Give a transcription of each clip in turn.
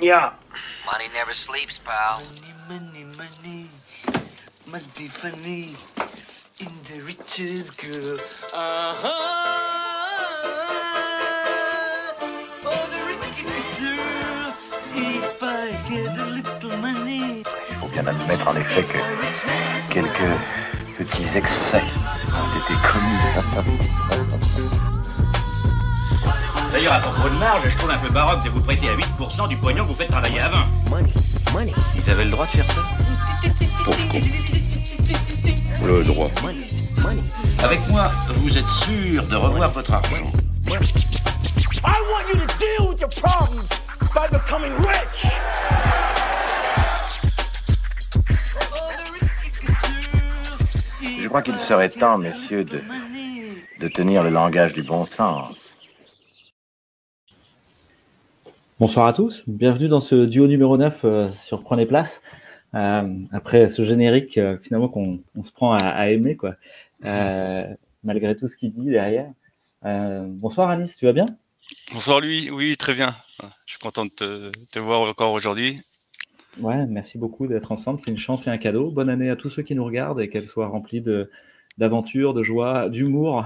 Yeah. Money never sleeps, pal. Money, money, money. Must be funny in the richest girl. Uh-huh. Oh, the richest girl. If I get a little money. Il faut bien admettre en effet que quelques petits excès ont été commis. D'ailleurs, à propos de marge, je trouve un peu baroque de vous prêter à 8% du pognon que vous faites travailler à 20. Ils avaient le droit de faire ça Le droit. Avec moi, vous êtes sûr de revoir votre argent. I want you to deal with your problems by becoming rich. Je crois qu'il serait temps, messieurs, de, de tenir le langage du bon sens. Bonsoir à tous, bienvenue dans ce duo numéro 9 euh, sur Prenez Place. Euh, après ce générique, euh, finalement, qu'on on se prend à, à aimer, quoi. Malgré tout ce qu'il dit derrière. Bonsoir Anis, tu vas bien? Bonsoir lui, oui très bien. Je suis content de te, te voir encore aujourd'hui. Ouais, merci beaucoup d'être ensemble. C'est une chance et un cadeau. Bonne année à tous ceux qui nous regardent et qu'elle soit remplie de d'aventures, de joie, d'humour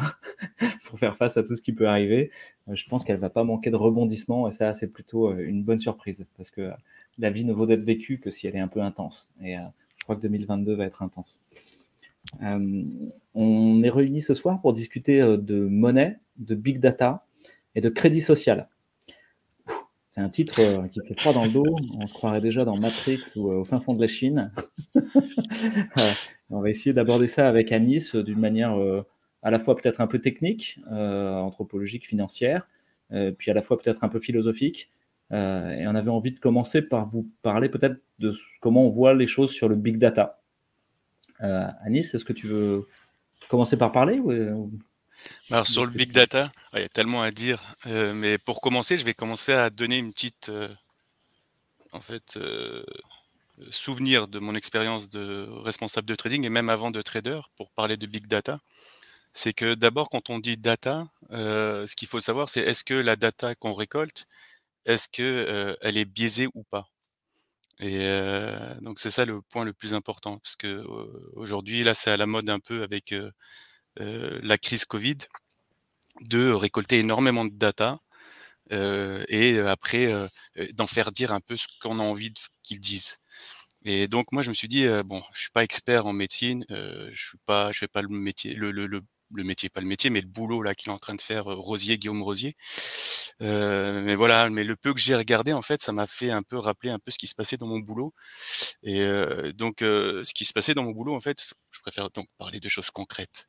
pour faire face à tout ce qui peut arriver. Euh, Je pense qu'elle va pas manquer de rebondissements et ça, c'est plutôt euh, une bonne surprise parce que la vie ne vaut d'être vécue que si elle est un peu intense. Et euh, je crois que 2022 va être intense. Euh, on est réunis ce soir pour discuter euh, de monnaie, de big data et de crédit social. C'est un titre euh, qui fait froid dans le dos. On se croirait déjà dans Matrix ou euh, au fin fond de la Chine. Euh, on va essayer d'aborder ça avec Anis euh, d'une manière euh, à la fois peut-être un peu technique, euh, anthropologique, financière, euh, puis à la fois peut-être un peu philosophique. Euh, et on avait envie de commencer par vous parler peut-être de comment on voit les choses sur le big data. Anis, est-ce que tu veux commencer par parler ou, Alors sur le big data, ah, il y a tellement à dire, euh, mais pour commencer, je vais commencer à donner une petite, euh, en fait, euh, souvenir de mon expérience de responsable de trading et même avant de trader pour parler de big data. C'est que d'abord, quand on dit data, euh, ce qu'il faut savoir, c'est est-ce que la data qu'on récolte, est-ce que euh, elle est biaisée ou pas? Et euh, donc c'est ça le point le plus important, parce que aujourd'hui, là, c'est à la mode un peu avec euh, euh, la crise Covid, de récolter énormément de data et après d'en faire dire un peu ce qu'on a envie qu'ils disent. Et donc moi je me suis dit bon, je suis pas expert en médecine, euh, je suis pas, je fais pas le métier, le, le, le, le métier, pas le métier, mais le boulot là qu'il est en train de faire euh, Rosier, Guillaume Rosier. Euh, mais voilà, mais le peu que j'ai regardé en fait, ça m'a fait un peu rappeler un peu ce qui se passait dans mon boulot. Et euh, donc ce qui se passait dans mon boulot en fait, je préfère donc parler de choses concrètes.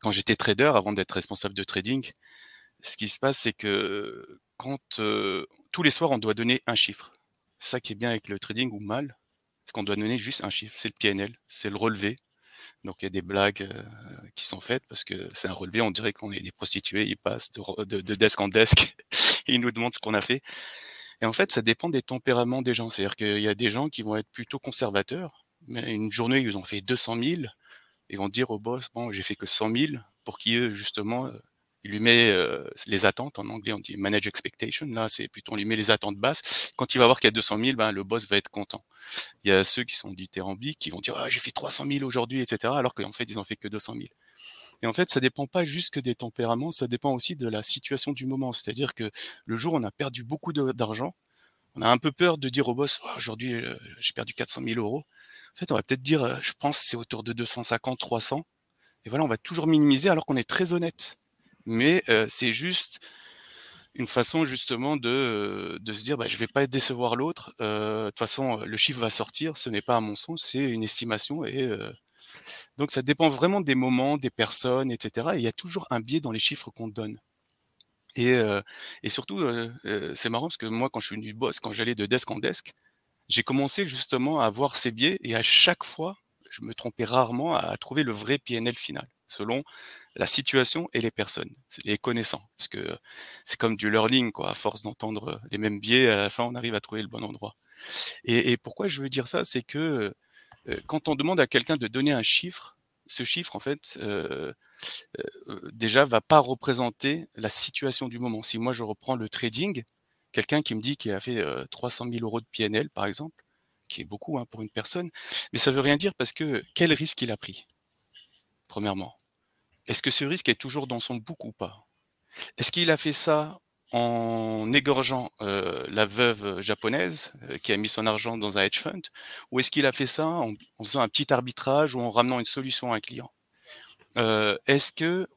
Quand j'étais trader, avant d'être responsable de trading, ce qui se passe, c'est que quand tous les soirs, on doit donner un chiffre. Ça qui est bien avec le trading ou mal, c'est qu'on doit donner juste un chiffre. C'est le PNL, c'est le relevé. Donc il y a des blagues euh, qui sont faites parce que c'est un relevé, on dirait qu'on est des prostituées, ils passent de, de, de desk en desk et ils nous demandent ce qu'on a fait. Et en fait, ça dépend des tempéraments des gens. C'est-à-dire qu'il y a des gens qui vont être plutôt conservateurs, mais une journée, ils ont fait 200 000, ils vont dire au boss, bon, j'ai fait que 100 000, pour qui justement, euh, il lui met euh, les attentes, en anglais on dit manage expectation, là c'est plutôt on lui met les attentes basses. Quand il va voir qu'il y a 200 000, ben, le boss va être content. Il y a ceux qui sont dithyrambiques, qui vont dire ah, j'ai fait 300 000 aujourd'hui, etc. Alors qu'en fait ils ont fait que 200 000. Et en fait, ça dépend pas juste que des tempéraments, ça dépend aussi de la situation du moment. C'est-à-dire que le jour où on a perdu beaucoup d'argent, on a un peu peur de dire au boss, Ah, aujourd'hui euh, j'ai perdu 400 000 euros. En fait, on va peut-être dire, euh, je pense c'est autour de 250, 300. Et voilà, on va toujours minimiser alors qu'on est très honnête. Mais c'est juste une façon justement de, se dire, bah, je vais pas décevoir l'autre. De toute façon, le chiffre va sortir. Ce n'est pas à mon sens, c'est une estimation. Et donc, ça dépend vraiment des moments, des personnes, etc. Et il y a toujours un biais dans les chiffres qu'on donne. Et, surtout, c'est marrant parce que moi, quand je suis venu boss, quand j'allais de desk en desk, j'ai commencé justement à voir ces biais et à chaque fois, je me trompais rarement à trouver le vrai PNL final, selon la situation et les personnes, les connaissants. Parce que c'est comme du learning, quoi. À force d'entendre les mêmes biais, à la fin, on arrive à trouver le bon endroit. Et, pourquoi je veux dire ça, c'est que euh, quand on demande à quelqu'un de donner un chiffre, ce chiffre, en fait, euh, euh, déjà va pas représenter la situation du moment. Si moi je reprends le trading, quelqu'un qui me dit qu'il a fait 300 000 euros de PNL, par exemple, qui est beaucoup hein, pour une personne, mais ça veut rien dire parce que quel risque il a pris Premièrement, est-ce que ce risque est toujours dans son bouc ou pas? Est-ce qu'il a fait ça en égorgeant la veuve japonaise qui a mis son argent dans un hedge fund, ou est-ce qu'il a fait ça en, faisant un petit arbitrage ou en ramenant une solution à un client? Est-ce que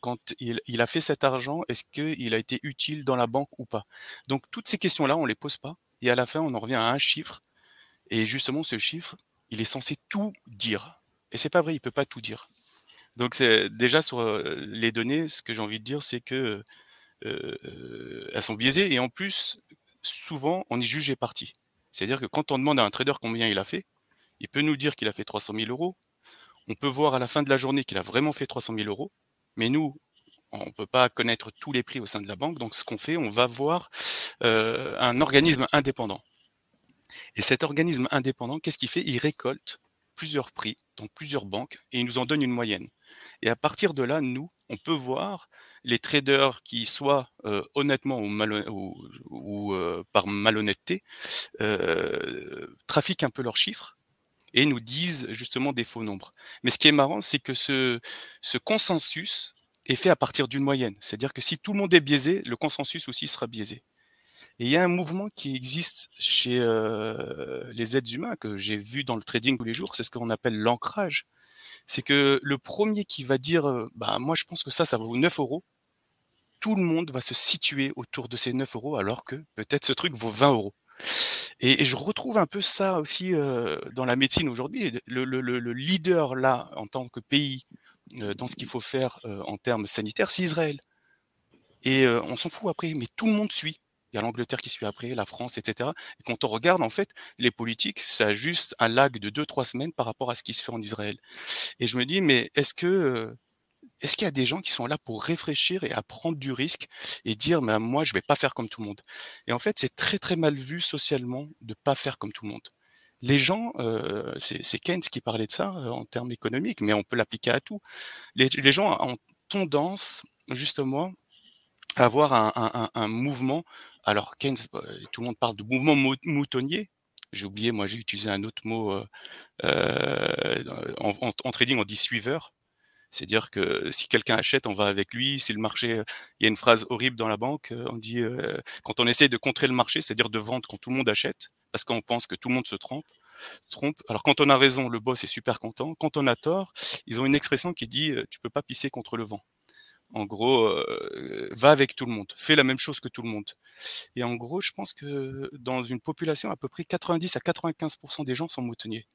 quand il, a fait cet argent, est-ce qu'il a été utile dans la banque ou pas? Donc toutes ces questions-là, on les pose pas, et à la fin, on en revient à un chiffre, et justement, ce chiffre, il est censé tout dire. Et c'est pas vrai, il peut pas tout dire. Donc c'est déjà sur les données, ce que j'ai envie de dire, c'est que elles sont biaisées et en plus, souvent, on est jugé parti. C'est-à-dire que quand on demande à un trader combien il a fait, il peut nous dire qu'il a fait 300 000 euros. On peut voir à la fin de la journée qu'il a vraiment fait 300 000 euros. Mais nous, on ne peut pas connaître tous les prix au sein de la banque. Donc, ce qu'on fait, on va voir un organisme indépendant. Et cet organisme indépendant, qu'est-ce qu'il fait? Il récolte plusieurs prix dans plusieurs banques et il nous en donne une moyenne. Et à partir de là, nous, on peut voir les traders qui, soit honnêtement ou, par malhonnêteté, trafiquent un peu leurs chiffres et nous disent justement des faux nombres. Mais ce qui est marrant, c'est que ce, ce consensus est fait à partir d'une moyenne. C'est-à-dire que si tout le monde est biaisé, le consensus aussi sera biaisé. Et il y a un mouvement qui existe chez les êtres humains que j'ai vu dans le trading tous les jours, c'est ce qu'on appelle l'ancrage. C'est que le premier qui va dire, bah moi je pense que ça, ça vaut 9 euros, tout le monde va se situer autour de ces 9 euros alors que peut-être ce truc vaut 20 euros. Et, je retrouve un peu ça aussi dans la médecine aujourd'hui. Le, le, leader là, en tant que pays, dans ce qu'il faut faire en termes sanitaires, c'est Israël. Et on s'en fout après, mais tout le monde suit il y a l'Angleterre qui suit après, la France, etc. Et quand on regarde, en fait, les politiques, ça a juste un lag de 2-3 semaines par rapport à ce qui se fait en Israël. Et je me dis, mais est-ce que est-ce qu'il y a des gens qui sont là pour réfléchir et à prendre du risque et dire, mais moi, je vais pas faire comme tout le monde? Et en fait, c'est très très mal vu socialement de pas faire comme tout le monde. Les gens, c'est Keynes qui parlait de ça en termes économiques, mais on peut l'appliquer à tout. Les, gens ont tendance justement à avoir un mouvement alors Keynes, bah, tout le monde parle de mouvement moutonnier. J'ai oublié, moi j'ai utilisé un autre mot euh, euh, en, trading, on dit suiveur. C'est-à-dire que si quelqu'un achète, on va avec lui. Si le marché, il y a une phrase horrible dans la banque, euh, on dit quand on essaie de contrer le marché, c'est-à-dire de vendre quand tout le monde achète, parce qu'on pense que tout le monde se trompe. Trompe. Alors quand on a raison, le boss est super content. Quand on a tort, ils ont une expression qui dit tu peux pas pisser contre le vent. En gros, va avec tout le monde, fais la même chose que tout le monde. Et en gros, je pense que dans une population, à peu près 90 à 95% des gens sont moutonniers.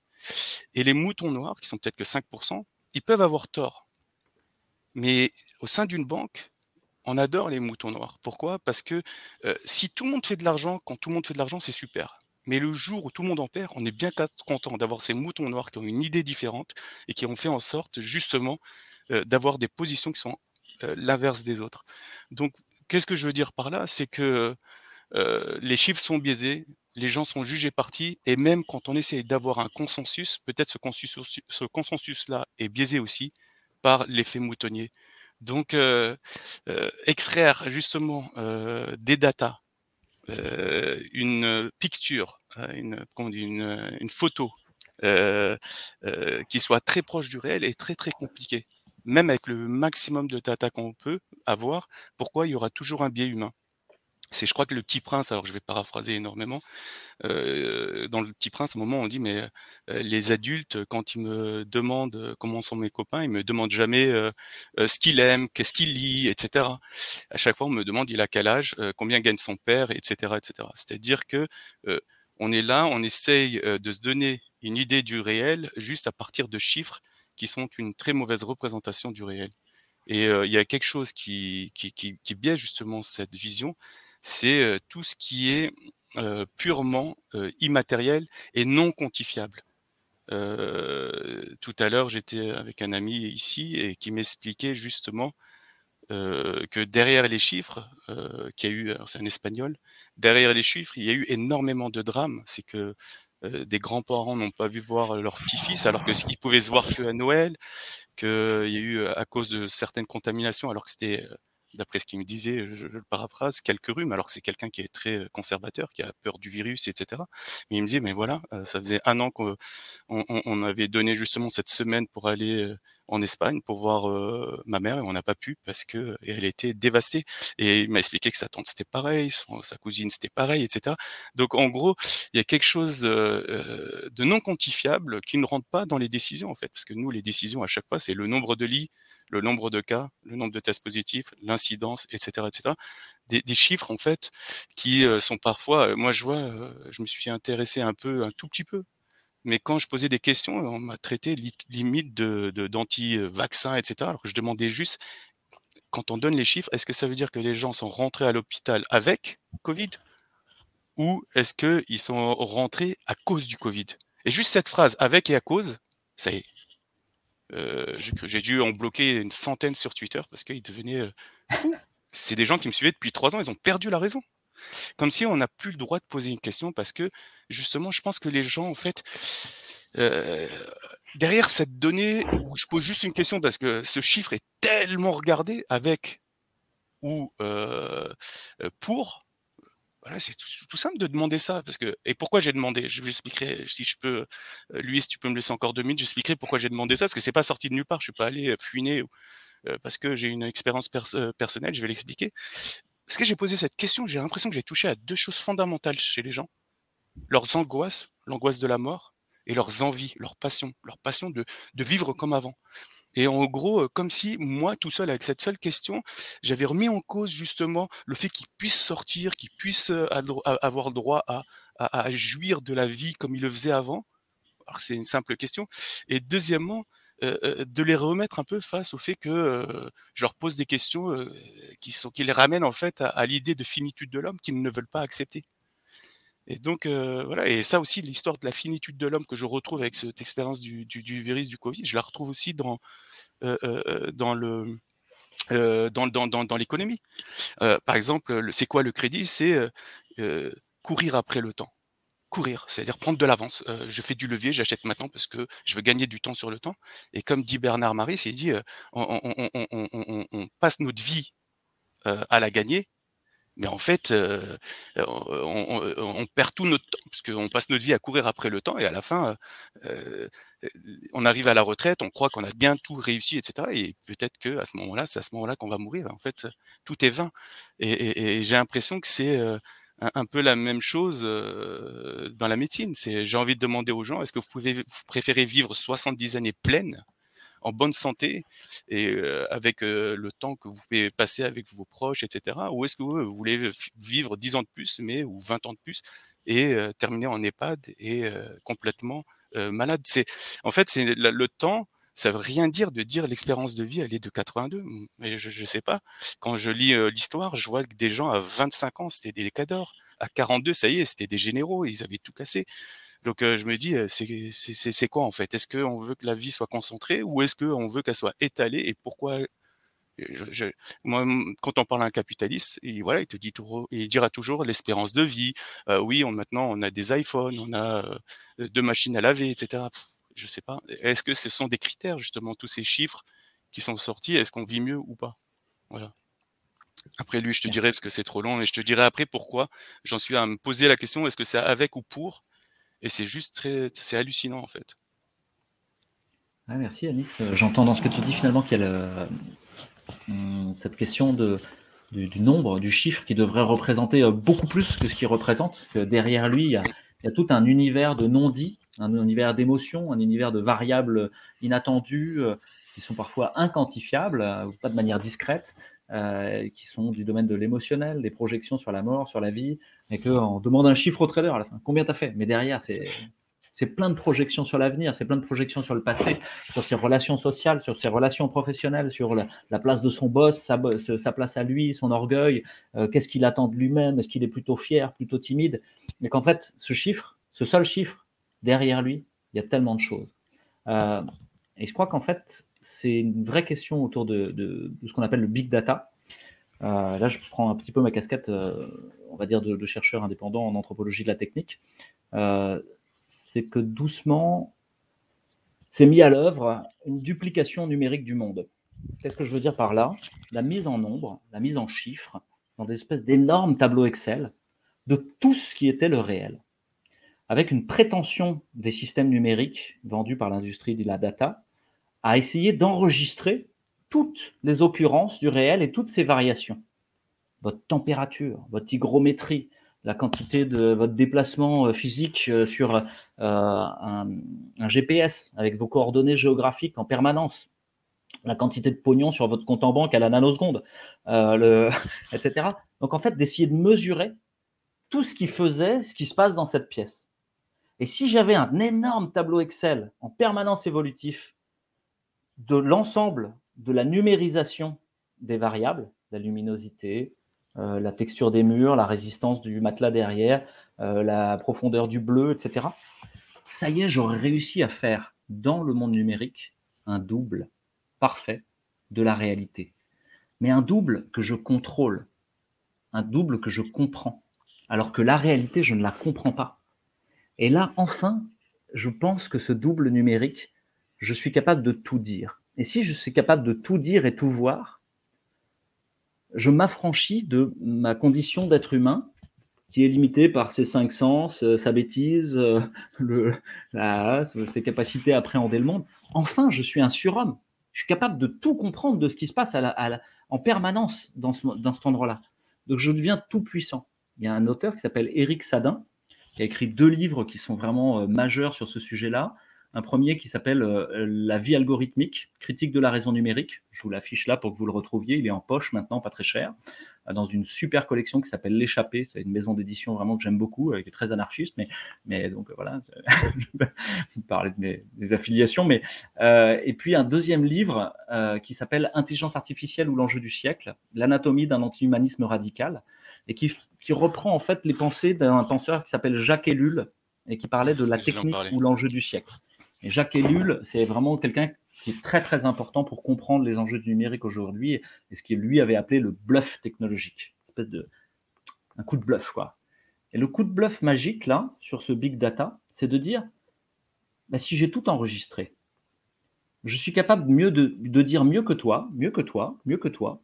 Et les moutons noirs, qui sont peut-être que 5%, ils peuvent avoir tort. Mais au sein d'une banque, on adore les moutons noirs. Pourquoi? Parce que si tout le monde fait de l'argent, quand tout le monde fait de l'argent, c'est super. Mais le jour où tout le monde en perd, on est bien content d'avoir ces moutons noirs qui ont une idée différente et qui ont fait en sorte justement d'avoir des positions qui sont l'inverse des autres. Donc, qu'est-ce que je veux dire par là? C'est que les chiffres sont biaisés, les gens sont jugés partis, et même quand on essaie d'avoir un consensus, peut-être ce consensus, ce consensus-là est biaisé aussi par l'effet moutonnier. Donc, extraire justement des datas, une picture, une, une, une photo qui soit très proche du réel est très très compliqué même avec le maximum de data qu'on peut avoir, pourquoi il y aura toujours un biais humain? C'est, je crois que le Petit Prince, alors je vais paraphraser énormément, euh, dans le Petit Prince, à un moment, on dit, mais euh, les adultes, quand ils me demandent comment sont mes copains, ils me demandent jamais euh, ce qu'il aime, qu'est-ce qu'il lit, etc. À chaque fois, on me demande, il a quel âge, combien gagne son père, etc., etc. C'est-à-dire que on est là, on essaye de se donner une idée du réel juste à partir de chiffres qui sont une très mauvaise représentation du réel. Et il y a quelque chose qui, qui, qui, biaise justement cette vision, c'est tout ce qui est purement immatériel et non quantifiable. tout à l'heure, j'étais avec un ami ici et qui m'expliquait justement que derrière les chiffres, qu'il a eu, c'est un espagnol, derrière les chiffres, il y a eu énormément de drames. C'est que des grands-parents n'ont pas vu voir leur petit-fils alors que qu'ils pouvaient se voir que à Noël, qu'il y a eu à cause de certaines contaminations alors que c'était d'après ce qu'il me disait, je, le paraphrase, quelques rhumes, alors que c'est quelqu'un qui est très conservateur, qui a peur du virus, etc. Mais il me disait, mais voilà, ça faisait un an qu'on on, on avait donné justement cette semaine pour aller en Espagne pour voir euh, ma mère et on n'a pas pu parce que elle était dévastée. Et il m'a expliqué que sa tante c'était pareil, sa cousine c'était pareil, etc. Donc en gros, il y a quelque chose euh, euh, de non quantifiable qui ne rentre pas dans les décisions en fait, parce que nous les décisions à chaque fois c'est le nombre de lits, le nombre de cas, le nombre de tests positifs, l'incidence, etc., etc. Des, des, chiffres en fait qui sont parfois, moi je vois, je me suis intéressé un peu, un tout petit peu mais quand je posais des questions, on m'a traité limite d'anti-vaccin, etc. Alors que je demandais juste, quand on donne les chiffres, est-ce que ça veut dire que les gens sont rentrés à l'hôpital avec Covid ou est-ce qu'ils sont rentrés à cause du Covid? Et juste cette phrase, avec et à cause, ça y est. Euh, j'ai dû en bloquer une centaine sur Twitter parce qu'ils devenaient euh, fous. C'est des gens qui me suivaient depuis trois ans, ils ont perdu la raison. Comme si on n'a plus le droit de poser une question parce que justement, je pense que les gens, en fait, euh, derrière cette donnée, je pose juste une question parce que ce chiffre est tellement regardé avec ou euh, pour. Voilà, c'est tout, simple de demander ça. Parce que, et pourquoi j'ai demandé? Je vous expliquerai, si je peux, lui, si tu peux me laisser encore deux minutes, j'expliquerai pourquoi j'ai demandé ça. Parce que c'est pas sorti de nulle part. Je suis pas allé fuiner parce que j'ai une expérience personnelle, je vais l'expliquer. Parce que j'ai posé cette question, j'ai l'impression que j'ai touché à deux choses fondamentales chez les gens. Leurs angoisses, l'angoisse de la mort, et leurs envies, leur passion, leur passion de, vivre comme avant. Et en gros, euh, comme si moi, tout seul, avec cette seule question, j'avais remis en cause justement le fait qu'ils puissent sortir, qu'ils puissent euh, avoir droit à, jouir de la vie comme ils le faisaient avant. C'est une simple question. Et deuxièmement, euh, euh, de les remettre un peu face au fait que euh, je leur pose des questions qui, sont, qui les ramènent en fait à, l'idée de finitude de l'homme qu'ils ne veulent pas accepter. Et donc voilà, et ça aussi, l'histoire de la finitude de l'homme que je retrouve avec cette expérience du, du, virus du Covid, je la retrouve aussi dans, dans le dans, dans, dans, dans l'économie. par exemple, c'est quoi le crédit? C'est courir après le temps courir, c'est-à-dire prendre de l'avance. je fais du levier, j'achète maintenant parce que je veux gagner du temps sur le temps. Et comme dit Bernard Marie, il dit on, passe notre vie à la gagner, mais en fait, on, perd tout notre temps parce qu'on passe notre vie à courir après le temps et à la fin, on arrive à la retraite, on croit qu'on a bien tout réussi, etc. Et peut-être que à ce moment-là, c'est à ce moment-là qu'on va mourir. En fait, tout est vain. et j'ai l'impression que c'est un, peu la même chose dans la médecine. C'est, j'ai envie de demander aux gens, est-ce que vous pouvez, vous préférez vivre 70 années pleines, en bonne santé et avec le temps que vous pouvez passer avec vos proches, etc. Ou est-ce que vous, voulez vivre 10 ans de plus, mais ou 20 ans de plus et terminer en EHPAD et complètement malade? C'est, en fait, c'est le temps ça veut rien dire de dire l'expérience de vie, elle est de 82. Mais je, je sais pas. Quand je lis l'histoire, je vois que des gens à 25 ans, c'était des cadors. À 42, ça y est, c'était des généraux, ils avaient tout cassé. Donc je me dis, c'est quoi en fait? Est-ce qu'on veut que la vie soit concentrée ou est-ce qu'on veut qu'elle soit étalée Et pourquoi moi, quand on parle à un capitaliste, il, voilà, il te dit il dira toujours l'espérance de vie. oui, on, maintenant on a des iPhones, on a deux machines à laver, etc je sais pas. Est-ce que ce sont des critères justement tous ces chiffres qui sont sortis Est-ce qu'on vit mieux ou pas? Voilà. Après lui, je te dirai parce que c'est trop long et je te dirai après pourquoi j'en suis à me poser la question est-ce que c'est avec ou pour? Et c'est juste très, c'est hallucinant en fait. merci Anis. Euh, j'entends dans ce que tu dis finalement qu'il y a hum, cette question de, du, nombre, du chiffre qui devrait représenter euh, beaucoup plus que ce qu'il représente. Que derrière lui, il y, a, il y a tout un univers de non-dits un univers d'émotions, un univers de variables inattendues euh, qui sont parfois inquantifiables, euh, pas de manière discrète, euh, qui sont du domaine de l'émotionnel, des projections sur la mort, sur la vie, et qu'on demande un chiffre au trader à la fin. Combien tu as fait? Mais derrière, c'est c'est plein de projections sur l'avenir, c'est plein de projections sur le passé, sur ses relations sociales, sur ses relations professionnelles, sur la, place de son boss, sa, place à lui, son orgueil, qu'est-ce qu'il attend de lui-même, est-ce qu'il est plutôt fier, plutôt timide, mais qu'en fait, ce chiffre, ce seul chiffre, derrière lui, il y a tellement de choses. Euh, et je crois qu'en fait, c'est une vraie question autour de, ce qu'on appelle le big data. Euh, là, je prends un petit peu ma casquette, euh, on va dire, de, chercheur indépendant en anthropologie de la technique. c'est que doucement, c'est mis à l'œuvre une duplication numérique du monde. Qu'est-ce que je veux dire par là? La mise en nombre, la mise en chiffres, dans des espèces d'énormes tableaux Excel, de tout ce qui était le réel. Avec une prétention des systèmes numériques vendus par l'industrie de la data à essayer d'enregistrer toutes les occurrences du réel et toutes ses variations. Votre température, votre hygrométrie, la quantité de votre déplacement euh, physique euh, sur euh, un, GPS avec vos coordonnées géographiques en permanence, la quantité de pognon sur votre compte en banque à la nanoseconde, etc. Donc en fait, d'essayer de mesurer tout ce qui faisait ce qui se passe dans cette pièce. Et si j'avais un énorme tableau Excel en permanence évolutif de l'ensemble de la numérisation des variables, la luminosité, euh, la texture des murs, la résistance du matelas derrière, euh, la profondeur du bleu, etc. Ça y est, j'aurais réussi à faire dans le monde numérique un double parfait de la réalité. Mais un double que je contrôle, un double que je comprends, alors que la réalité, je ne la comprends pas. Et là, enfin, je pense que ce double numérique, je suis capable de tout dire. Et si je suis capable de tout dire et tout voir, je m'affranchis de ma condition d'être humain, qui est limitée par ses cinq sens, euh, sa bêtise, euh, ses capacités à appréhender le monde. Enfin, je suis un surhomme. Je suis capable de tout comprendre de ce qui se passe en permanence dans, ce, dans cet endroit-là. Donc, je deviens tout puissant. Il y a un auteur qui s'appelle Éric Sadin, qui a écrit deux livres qui sont vraiment euh, majeurs sur ce sujet-là. Un premier qui s'appelle euh, La vie algorithmique, critique de la raison numérique. Je vous l'affiche là pour que vous le retrouviez. Il est en poche maintenant, pas très cher, euh, dans une super collection qui s'appelle L'échappée. C'est une maison d'édition vraiment que j'aime beaucoup, qui est très anarchiste, mais, mais donc voilà, vous parlez de mes affiliations. Mais, et puis un deuxième livre qui s'appelle Intelligence artificielle ou l'enjeu du siècle, l'anatomie d'un anti-humanisme radical, et qui, qui reprend en fait les pensées d'un penseur qui s'appelle Jacques Ellul et qui parlait de la technique ou l'enjeu du siècle. Et Jacques Ellul, c'est vraiment quelqu'un qui est très très important pour comprendre les enjeux du numérique aujourd'hui et ce qu'il lui avait appelé le bluff technologique, une espèce de un coup de bluff quoi. Et le coup de bluff magique là sur ce big data, c'est de dire bah, si j'ai tout enregistré, je suis capable mieux de, de dire mieux que toi, mieux que toi, mieux que toi,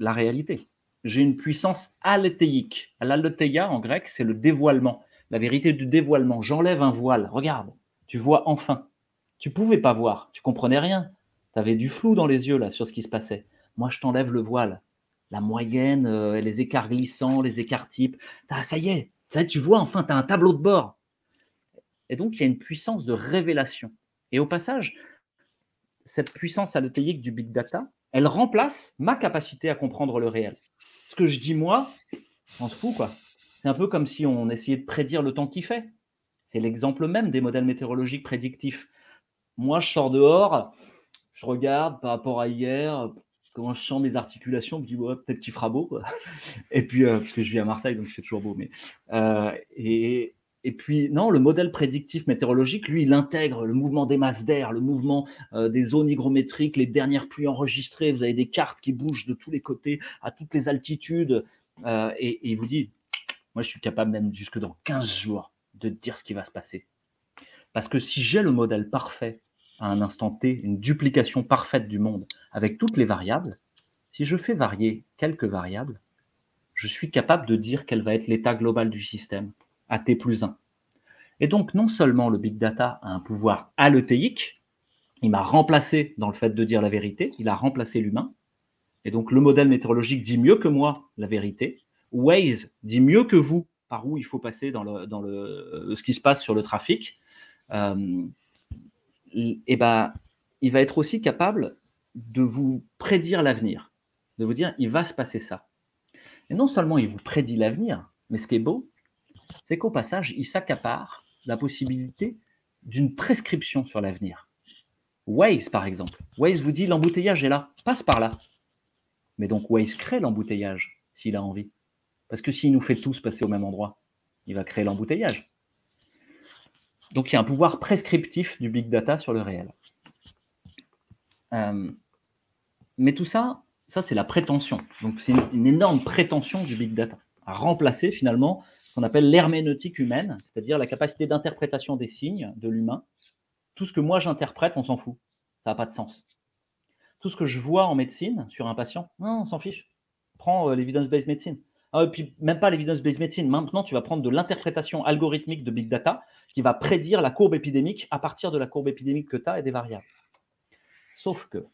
la réalité. J'ai une puissance alethéique. L'aletheia en grec, c'est le dévoilement, la vérité du dévoilement. J'enlève un voile. Regarde, tu vois enfin. Tu pouvais pas voir, tu comprenais rien. Tu avais du flou dans les yeux là sur ce qui se passait. Moi, je t'enlève le voile. La moyenne, euh, les écarts glissants, les écarts types. Ça y est, ça y est, tu vois enfin, tu as un tableau de bord. Et donc, il y a une puissance de révélation. Et au passage, cette puissance alothéique du big data, elle remplace ma capacité à comprendre le réel. Ce que je dis moi, on se fout quoi. C'est un peu comme si on essayait de prédire le temps qu'il fait. C'est l'exemple même des modèles météorologiques prédictifs. Moi, je sors dehors, je regarde par rapport à hier, comment je sens mes articulations, je me dis, ouais, peut-être qu'il fera beau. Et puis, euh, parce que je vis à Marseille, donc il fait toujours beau. Mais, euh, et, et puis, non, le modèle prédictif météorologique, lui, il intègre le mouvement des masses d'air, le mouvement euh, des zones hygrométriques, les dernières pluies enregistrées. Vous avez des cartes qui bougent de tous les côtés, à toutes les altitudes. Euh, et, et il vous dit, moi, je suis capable même jusque dans 15 jours de dire ce qui va se passer. Parce que si j'ai le modèle parfait à un instant T, une duplication parfaite du monde avec toutes les variables, si je fais varier quelques variables, je suis capable de dire quel va être l'état global du système à T plus 1. Et donc, non seulement le big data a un pouvoir alothéique, il m'a remplacé dans le fait de dire la vérité, il a remplacé l'humain, et donc le modèle météorologique dit mieux que moi la vérité, Waze dit mieux que vous par où il faut passer dans, le, dans le, ce qui se passe sur le trafic, euh, et ben, il va être aussi capable de vous prédire l'avenir, de vous dire il va se passer ça. Et non seulement il vous prédit l'avenir, mais ce qui est beau, c'est qu'au passage, il s'accapare la possibilité d'une prescription sur l'avenir. Waze, par exemple. Waze vous dit l'embouteillage est là, passe par là. Mais donc Waze crée l'embouteillage s'il a envie. Parce que s'il nous fait tous passer au même endroit, il va créer l'embouteillage. Donc il y a un pouvoir prescriptif du big data sur le réel. Euh, mais tout ça, ça c'est la prétention. Donc c'est une, énorme prétention du big data à remplacer finalement qu'on appelle l'herméneutique humaine, c'est-à-dire la capacité d'interprétation des signes de l'humain. Tout ce que moi j'interprète, on s'en fout. Ça n'a pas de sens. Tout ce que je vois en médecine sur un patient, non, on s'en fiche. Prends euh, l'evidence-based medicine. Ah, et puis même pas l'evidence-based medicine. Maintenant, tu vas prendre de l'interprétation algorithmique de big data qui va prédire la courbe épidémique à partir de la courbe épidémique que tu as et des variables. Sauf que,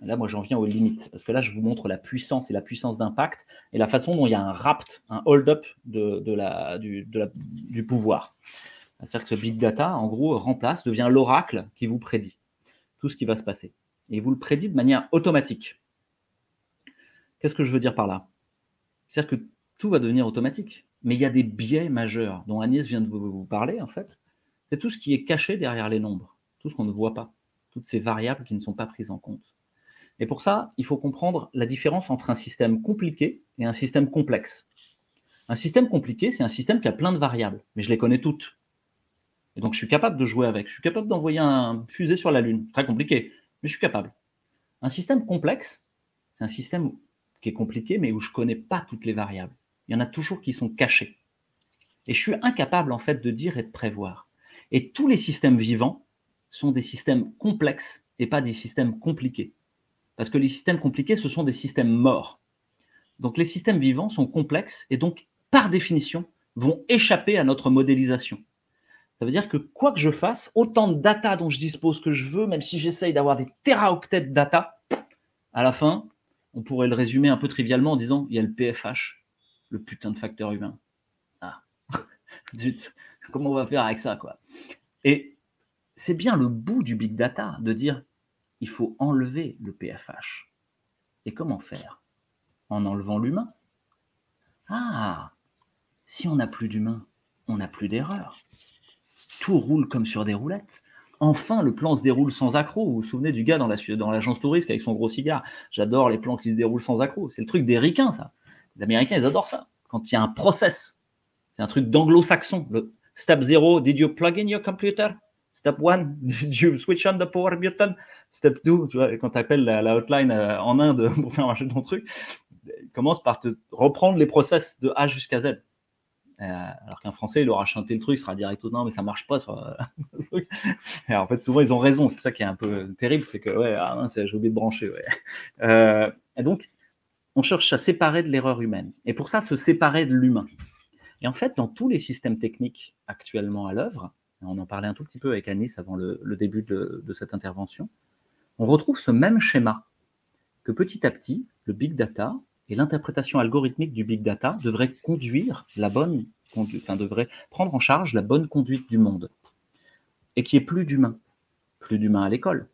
là, moi, j'en viens aux limites, parce que là, je vous montre la puissance et la puissance d'impact et la façon dont il y a un rapt, un hold-up de, la, du, du pouvoir. C'est-à-dire que ce big data, en gros, remplace, devient l'oracle qui vous prédit tout ce qui va se passer. Et vous le prédit de manière automatique. Qu'est-ce que je veux dire par là? C'est-à-dire que tout va devenir automatique. Mais il y a des biais majeurs dont Agnès vient de vous parler, en fait. C'est tout ce qui est caché derrière les nombres, tout ce qu'on ne voit pas, toutes ces variables qui ne sont pas prises en compte. Et pour ça, il faut comprendre la différence entre un système compliqué et un système complexe. Un système compliqué, c'est un système qui a plein de variables, mais je les connais toutes. Et donc, je suis capable de jouer avec. Je suis capable d'envoyer un fusée sur la Lune. Très compliqué, mais je suis capable. Un système complexe, c'est un système qui est compliqué, mais où je ne connais pas toutes les variables. Il y en a toujours qui sont cachées. Et je suis incapable, en fait, de dire et de prévoir. Et tous les systèmes vivants sont des systèmes complexes et pas des systèmes compliqués. Parce que les systèmes compliqués, ce sont des systèmes morts. Donc, les systèmes vivants sont complexes et donc, par définition, vont échapper à notre modélisation. Ça veut dire que quoi que je fasse, autant de data dont je dispose que je veux, même si j'essaye d'avoir des teraoctets de data, à la fin, on pourrait le résumer un peu trivialement en disant il y a le PFH, le putain de facteur humain. Ah, zut, comment on va faire avec ça, quoi? Et c'est bien le bout du big data de dire il faut enlever le PFH. Et comment faire? En enlevant l'humain? Ah, si on n'a plus d'humain, on n'a plus d'erreur tout roule comme sur des roulettes. Enfin, le plan se déroule sans accroc. Vous vous souvenez du gars dans l'agence dans touriste avec son gros cigare? J'adore les plans qui se déroulent sans accroc. C'est le truc des ricains, ça. Les Américains, ils adorent ça. Quand il y a un process, c'est un truc d'anglo-saxon. step 0, did you plug in your computer? Step 1, did you switch on the power button Step 2, tu vois, quand tu appelles la, hotline euh, en Inde pour faire marcher ton truc, commence par te reprendre les process de A jusqu'à Z. Euh, alors qu'un Français, il aura chanté le truc, il sera direct non, mais ça marche pas en fait, souvent, ils ont raison. C'est ça qui est un peu terrible, c'est que, ouais, ah, j'ai oublié de brancher. Euh, donc, on cherche à séparer de l'erreur humaine. Et pour ça, se séparer de l'humain. Et en fait, dans tous les systèmes techniques actuellement à l'œuvre, on en parlait un tout petit peu avec Anis avant le, début de, cette intervention, on retrouve ce même schéma que petit à petit, le big data et l'interprétation algorithmique du big data devrait conduire la bonne conduite, enfin, devrait prendre en charge la bonne conduite du monde. Et qui est plus d'humain. Plus d'humain à l'école.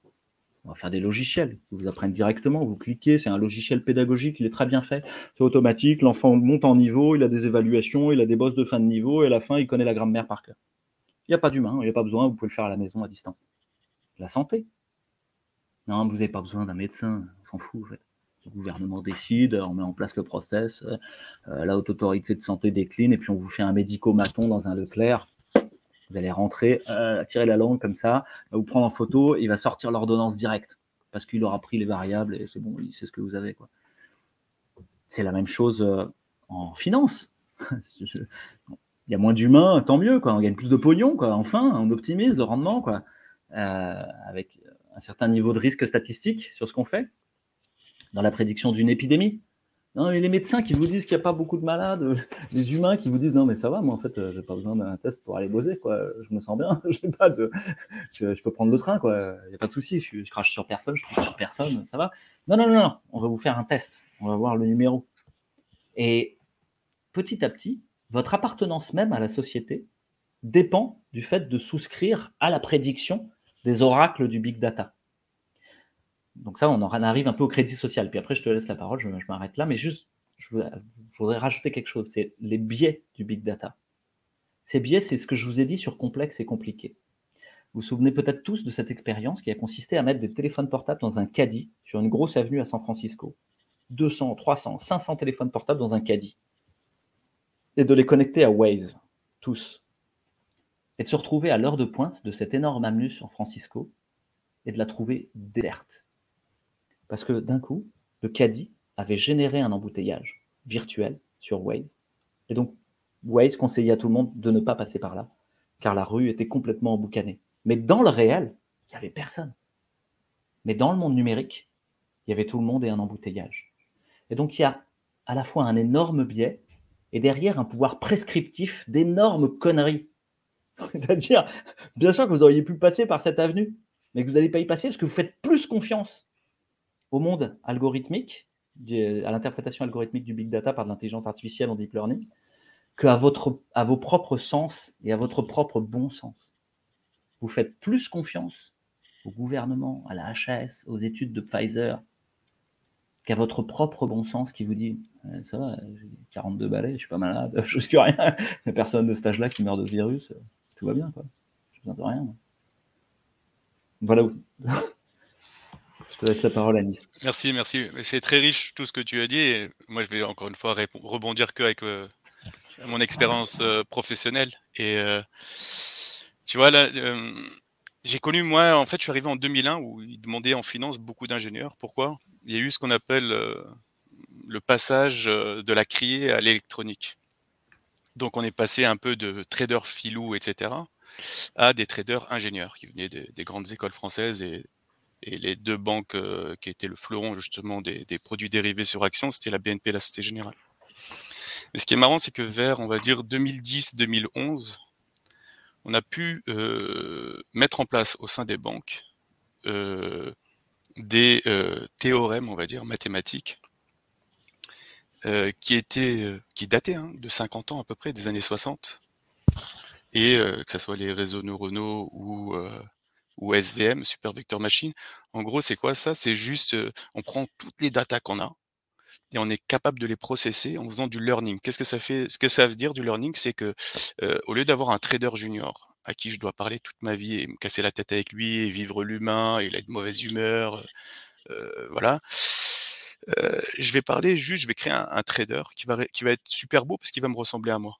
On va faire des logiciels qui vous apprennent directement. Vous cliquez, c'est un logiciel pédagogique, il est très bien fait. C'est automatique, l'enfant monte en niveau, il a des évaluations, il a des bosses de fin de niveau, et à la fin, il connaît la grammaire par cœur. N'y a pas d'humain, il n'y a pas besoin, vous pouvez le faire à la maison à distance. La santé. Non, vous n'avez pas besoin d'un médecin, on s'en fout le gouvernement décide, on met en place le process, euh, la haute autorité de santé décline, et puis on vous fait un médico-maton dans un Leclerc. Vous allez rentrer, euh, tirer la langue comme ça, vous prendre en photo, il va sortir l'ordonnance directe, parce qu'il aura pris les variables et c'est bon, il sait ce que vous avez. C'est la même chose euh, en finance. il y a moins d'humains, tant mieux, quoi. on gagne plus de pognon, quoi. enfin, on optimise le rendement, quoi. avec un certain niveau de risque statistique sur ce qu'on fait dans la prédiction d'une épidémie. Non, les médecins qui vous disent qu'il n'y a pas beaucoup de malades, les humains qui vous disent non mais ça va, moi en fait euh, j'ai pas besoin d'un test pour aller bosser quoi, je me sens bien, pas de, je, peux prendre le train quoi, il n'y a pas de souci, je, je, crache sur personne, je crache sur personne, ça va. Non non non non, on va vous faire un test, on va voir le numéro. Et petit à petit, votre appartenance même à la société dépend du fait de souscrire à la prédiction des oracles du big data donc ça, on en arrive un peu au crédit social. Puis après, je te laisse la parole, je, m'arrête là. Mais juste, je, voudrais rajouter quelque chose. C'est les biais du big data. Ces biais, c'est ce que je vous ai dit sur complexe et compliqué. Vous vous souvenez peut-être tous de cette expérience qui a consisté à mettre des téléphones portables dans un caddie sur une grosse avenue à San Francisco. 200, 300, 500 téléphones portables dans un caddie. Et de les connecter à Waze, tous. Et de se retrouver à l'heure de pointe de cette énorme avenue San Francisco et de la trouver déserte parce que d'un coup, le caddie avait généré un embouteillage virtuel sur Waze. Et donc, Waze conseillait à tout le monde de ne pas passer par là, car la rue était complètement emboucanée. Mais dans le réel, il n'y avait personne. Mais dans le monde numérique, il y avait tout le monde et un embouteillage. Et donc il y a à la fois un énorme biais et derrière un pouvoir prescriptif d'énormes conneries. C'est-à-dire, bien sûr que vous auriez pu passer par cette avenue, mais que vous n'allez pas y passer parce que vous faites plus confiance au monde algorithmique, à l'interprétation algorithmique du big data par de l'intelligence artificielle en deep learning, qu'à votre, à vos propres sens et à votre propre bon sens. Vous faites plus confiance au gouvernement, à la HAS, aux études de Pfizer, qu'à votre propre bon sens qui vous dit euh, ça va, j'ai 42 balais, je suis pas malade, je risque rien. Il n'y a personne de cet âge-là qui meurt de virus, tout va bien, quoi. Je besoin de rien. Voilà où. je te laisse la parole Nice. Merci, merci. C'est très riche tout ce que tu as dit. Moi, je vais encore une fois rebondir que avec euh, mon expérience euh, professionnelle. Et tu vois, là, j'ai connu, moi, en fait, je suis arrivé en 2001 où ils demandaient en finance beaucoup d'ingénieurs. Pourquoi? Il y a eu ce qu'on appelle euh, le passage euh, de la criée à l'électronique. Donc, on est passé un peu de traders filou, etc., à des traders ingénieurs qui venaient des, grandes écoles françaises et, les deux banques euh, qui étaient le fleuron, justement, des, des produits dérivés sur action, c'était la BNP et la Société Générale. Mais ce qui est marrant, c'est que vers, on va dire, 2010-2011, on a pu euh, mettre en place au sein des banques euh, des euh, théorèmes, on va dire, mathématiques, qui étaient, qui dataient hein, de 50 ans à peu près, des années 60, et que ce soit les réseaux neuronaux ou ou SVM, Super Vector Machine. En gros, c'est quoi ça? C'est juste, on prend toutes les datas qu'on a, et on est capable de les processer en faisant du learning. Qu'est-ce que ça fait Ce que ça veut dire du learning, c'est que euh, au lieu d'avoir un trader junior à qui je dois parler toute ma vie et me casser la tête avec lui et vivre l'humain, il a de mauvaise humeur, euh, voilà. Euh, je vais parler juste, je vais créer un, trader qui va, qui va être super beau parce qu'il va me ressembler à moi.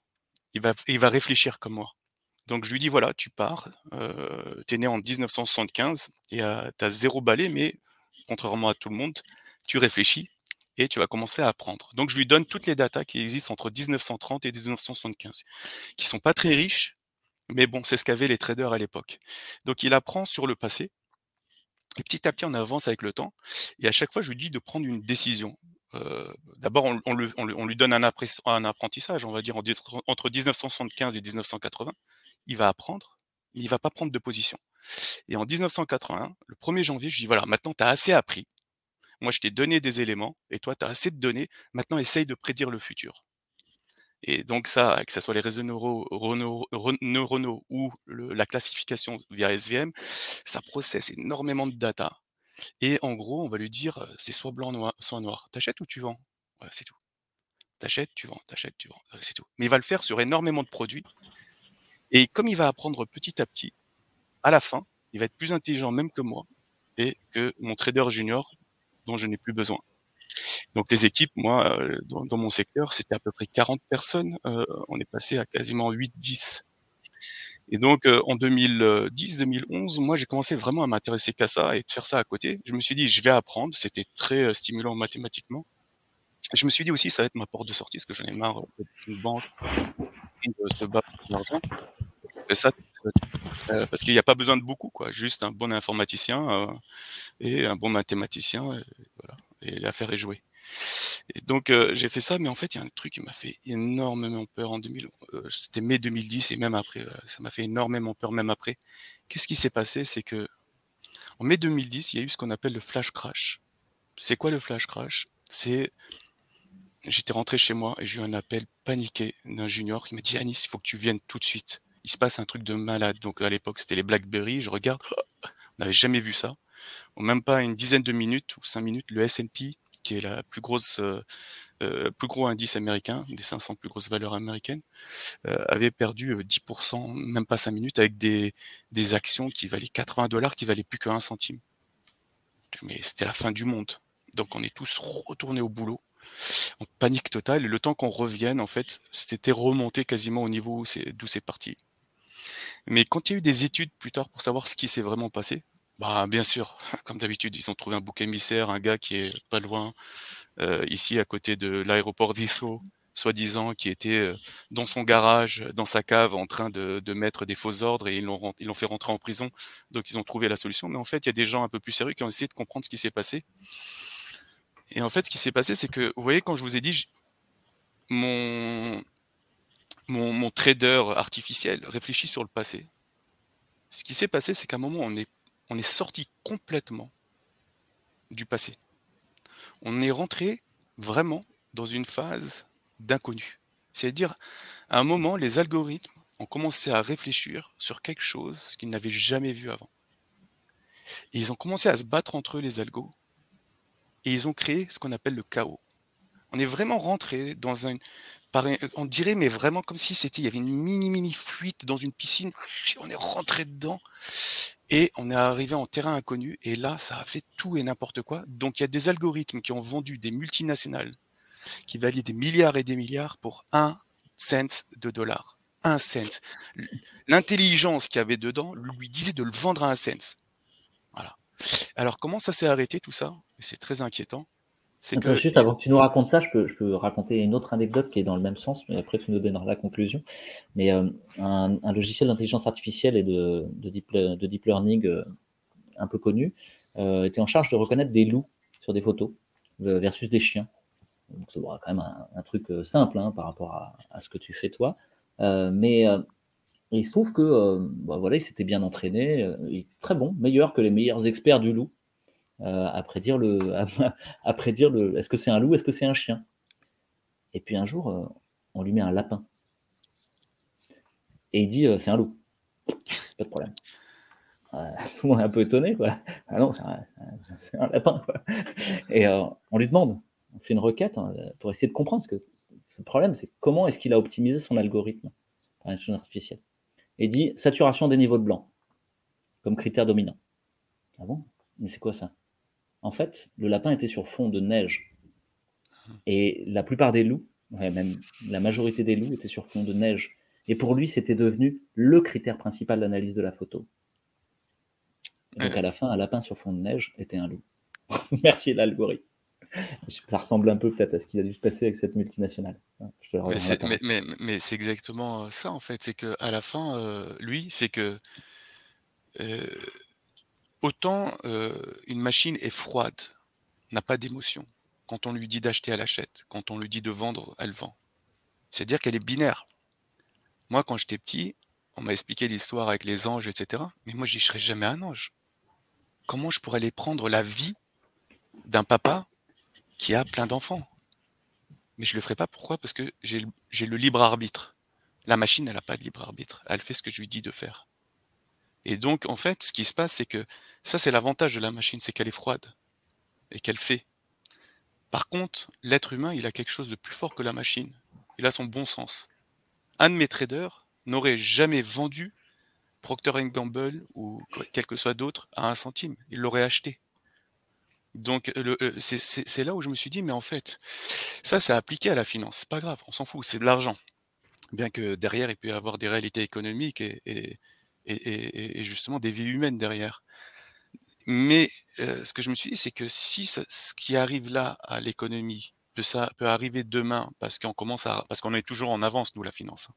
Il va, il va réfléchir comme moi. Donc je lui dis voilà, tu pars, euh, tu es né en 1975 et tu as zéro balai, mais contrairement à tout le monde, tu réfléchis, tu vas commencer à apprendre. Donc je lui donne toutes les datas qui existent entre 1930 et 1975, qui sont pas très riches, mais bon, c'est ce qu'avaient les traders à l'époque. Donc il apprend sur le passé, et petit à petit on avance avec le temps, et à chaque fois je lui dis de prendre une décision. Euh, d'abord, on, lui donne un, apprentissage, on va dire entre 1975 et 1980. Il va apprendre, mais il va pas prendre de position. Et en 1981, le 1er janvier, je lui dis voilà, maintenant tu as assez appris, moi, je t'ai donné des éléments et toi, tu as assez de données. Maintenant, essaye de prédire le futur. Et donc ça, que ce soit les réseaux neuronaux ou la classification via SVM, ça processe énormément de data. Et en gros, on va lui dire, euh, c'est soit blanc, noir, soit noir. T'achètes ou tu vends? Voilà, c'est tout. T'achètes, tu vends, t'achètes, tu vends. C'est tout. Mais il va le faire sur énormément de produits. Et comme il va apprendre petit à petit, à la fin, il va être plus intelligent même que moi et que mon trader junior dont je n'ai plus besoin. Donc les équipes, moi, euh, dans, mon secteur, c'était à peu près 40 personnes. Euh, on est passé à quasiment 8-10. Et donc euh, en 2010-2011, moi j'ai commencé vraiment à m'intéresser qu'à ça et de faire ça à côté. Je me suis dit, je vais apprendre. C'était très stimulant mathématiquement. Je me suis dit aussi, ça va être ma porte de sortie, parce que j'en ai marre d'une banque de se battre pour l'argent. Ça parce qu'il n'y a pas besoin de beaucoup, quoi. Juste un bon informaticien et un bon mathématicien, et, voilà, et l'affaire est jouée. Et donc euh, j'ai fait ça, mais en fait il y a un truc qui m'a fait énormément peur en 2000. Euh, c'était mai 2010 et même après, euh, ça m'a fait énormément peur même après. Qu'est-ce qui s'est passé? C'est que en mai 2010, il y a eu ce qu'on appelle le flash crash. C'est quoi le flash crash? C'est j'étais rentré chez moi et j'ai eu un appel paniqué d'un junior qui m'a dit Anis, il faut que tu viennes tout de suite. Il se passe un truc de malade. Donc à l'époque c'était les BlackBerry. Je regarde, on n'avait jamais vu ça même pas une dizaine de minutes ou cinq minutes, le S&P, qui est la plus grosse, euh, euh, plus gros indice américain, des 500 plus grosses valeurs américaines, euh, avait perdu 10%, même pas cinq minutes, avec des, des actions qui valaient 80 dollars, qui valaient plus que 1 centime. Mais c'était la fin du monde. Donc on est tous retournés au boulot, en panique totale. Et le temps qu'on revienne, en fait, c'était remonté quasiment au niveau d'où c'est parti. Mais quand il y a eu des études plus tard pour savoir ce qui s'est vraiment passé, bah, bien sûr, comme d'habitude, ils ont trouvé un bouc émissaire, un gars qui est pas loin, euh, ici à côté de l'aéroport d'Ifo, soi-disant, qui était euh, dans son garage, dans sa cave, en train de, de mettre des faux ordres et ils l'ont ils l'ont fait rentrer en prison. Donc ils ont trouvé la solution. Mais en fait, il y a des gens un peu plus sérieux qui ont essayé de comprendre ce qui s'est passé. Et en fait, ce qui s'est passé, c'est que, vous voyez, quand je vous ai dit, mon, mon, trader artificiel réfléchit sur le passé. Ce qui s'est passé, c'est qu'à un moment, on est, sorti complètement du passé. On est rentré vraiment dans une phase d'inconnu. C'est-à-dire, à un moment, les algorithmes ont commencé à réfléchir sur quelque chose qu'ils n'avaient jamais vu avant. Ils ont commencé à se battre entre eux, les algos, et ils ont créé ce qu'on appelle le chaos. On est vraiment rentré dans un- on dirait, mais vraiment comme si c'était, il y avait une mini mini fuite dans une piscine. On est rentré dedans et on est arrivé en terrain inconnu. Et là, ça a fait tout et n'importe quoi. Donc il y a des algorithmes qui ont vendu des multinationales qui valent des milliards et des milliards pour un cent de dollars. Un cent. L'intelligence qu'il y avait dedans lui disait de le vendre à un cent. Voilà. Alors comment ça s'est arrêté tout ça? C'est très inquiétant. C'est Attends, que juste avant que tu nous racontes ça, je peux, je peux raconter une autre anecdote qui est dans le même sens, mais après tu nous donneras la conclusion. Mais euh, un, un logiciel d'intelligence artificielle et de, de, deep, le- de deep learning euh, un peu connu euh, était en charge de reconnaître des loups sur des photos versus des chiens. Donc c'est quand même un, un truc simple hein, par rapport à, à ce que tu fais toi. Mais il se trouve que bah, voilà, il s'était bien entraîné, il est très bon, meilleur que les meilleurs experts du loup à prédire le, à, prédire le, est-ce que c'est un loup, est-ce que c'est un chien? Et puis un jour, euh, on lui met un lapin. Et il dit, euh, c'est un loup. Pas de problème. Euh, tout le monde est un peu étonné, quoi. Ah non, c'est un, lapin. Et euh, on lui demande, on fait une requête hein, pour essayer de comprendre, parce que problème, c'est comment est-ce qu'il a optimisé son algorithme par l'intelligence artificielle. Et dit, saturation des niveaux de blanc, comme critère dominant. Ah bon? Mais c'est quoi ça? En fait, le lapin était sur fond de neige. Et la plupart des loups, ouais, même la majorité des loups étaient sur fond de neige. Et pour lui, c'était devenu le critère principal d'analyse de la photo. Et donc à la fin, un lapin sur fond de neige était un loup. Merci l'algorithme. Ça ressemble un peu peut-être à ce qu'il a dû se passer avec cette multinationale. Je te le Mais c'est, pas. mais, mais, mais c'est exactement ça en fait. C'est que à la fin, euh, lui, c'est que euh, autant euh, une machine est froide, n'a pas d'émotion. Quand on lui dit d'acheter, elle achète. Quand on lui dit de vendre, elle vend. C'est-à-dire qu'elle est binaire. Moi, quand j'étais petit, on m'a expliqué l'histoire avec les anges, etc. Mais moi, je serais jamais un ange. Comment je pourrais aller prendre la vie d'un papa qui a plein d'enfants? Mais je le ferai pas. Pourquoi? Parce que j'ai le libre arbitre. La machine, elle n'a pas de libre arbitre. Elle fait ce que je lui dis de faire. Et donc, en fait, ce qui se passe, c'est que ça, c'est l'avantage de la machine, c'est qu'elle est froide et qu'elle fait. Par contre, l'être humain, il a quelque chose de plus fort que la machine. Il a son bon sens. Un de mes traders n'aurait jamais vendu Procter Gamble ou quel que soit d'autre à un centime. Il l'aurait acheté. Donc, euh, c'est- là où je me suis dit, mais en fait, ça, c'est appliqué à la finance. C'est pas grave, on s'en fout, c'est de l'argent. Bien que derrière, il peut y avoir des réalités économiques et, et- justement des vies humaines derrière. Mais euh, ce que je me suis dit, c'est que si ce qui arrive là à l'économie peut, arriver demain, parce qu'on commence à, parce qu'on est toujours en avance, nous, la finance. hein.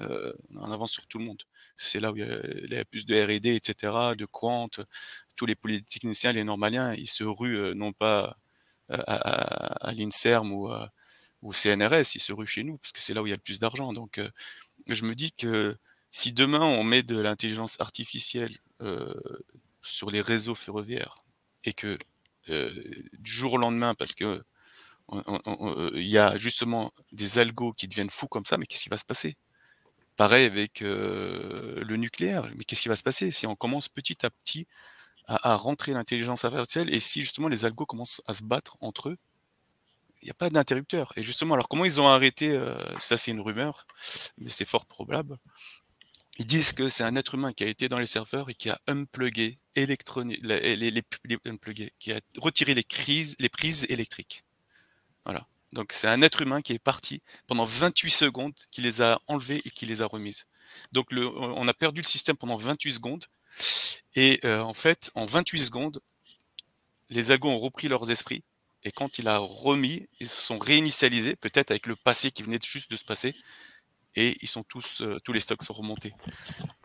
Euh, en avance sur tout le monde. C'est là où il y, a, il plus de R&D, etc., de quant. Tous les polytechniciens, les normaliens, ils se ruent euh, non pas à, l'INSERM ou au CNRS, ils se ruent chez nous, parce que c'est là où il y a le plus d'argent. Donc, je me dis que si demain on met de l'intelligence artificielle euh, sur les réseaux ferroviaires et que euh, du jour au lendemain, parce que euh, il y a justement des algos qui deviennent fous comme ça, mais qu'est-ce qui va se passer? Pareil avec euh, le nucléaire, mais qu'est-ce qui va se passer si on commence petit à petit à, à rentrer l'intelligence artificielle et si justement les algos commencent à se battre entre eux? Il n'y a pas d'interrupteur. Et justement, alors comment ils ont arrêté euh, Ça, c'est une rumeur, mais c'est fort probable. Ils disent que c'est un être humain qui a été dans les serveurs et qui a unplugué unplugué, qui a retiré les, prises électriques. Voilà. Donc c'est un être humain qui est parti pendant 28 secondes, qui les a enlevées et qui les a remises. Donc on a perdu le système pendant 28 secondes. Et euh, en fait, en 28 secondes, les algos ont repris leurs esprits. Et quand il a remis, ils se sont réinitialisés, peut-être avec le passé qui venait juste de se passer. Et ils sont tous, euh, tous les stocks sont remontés.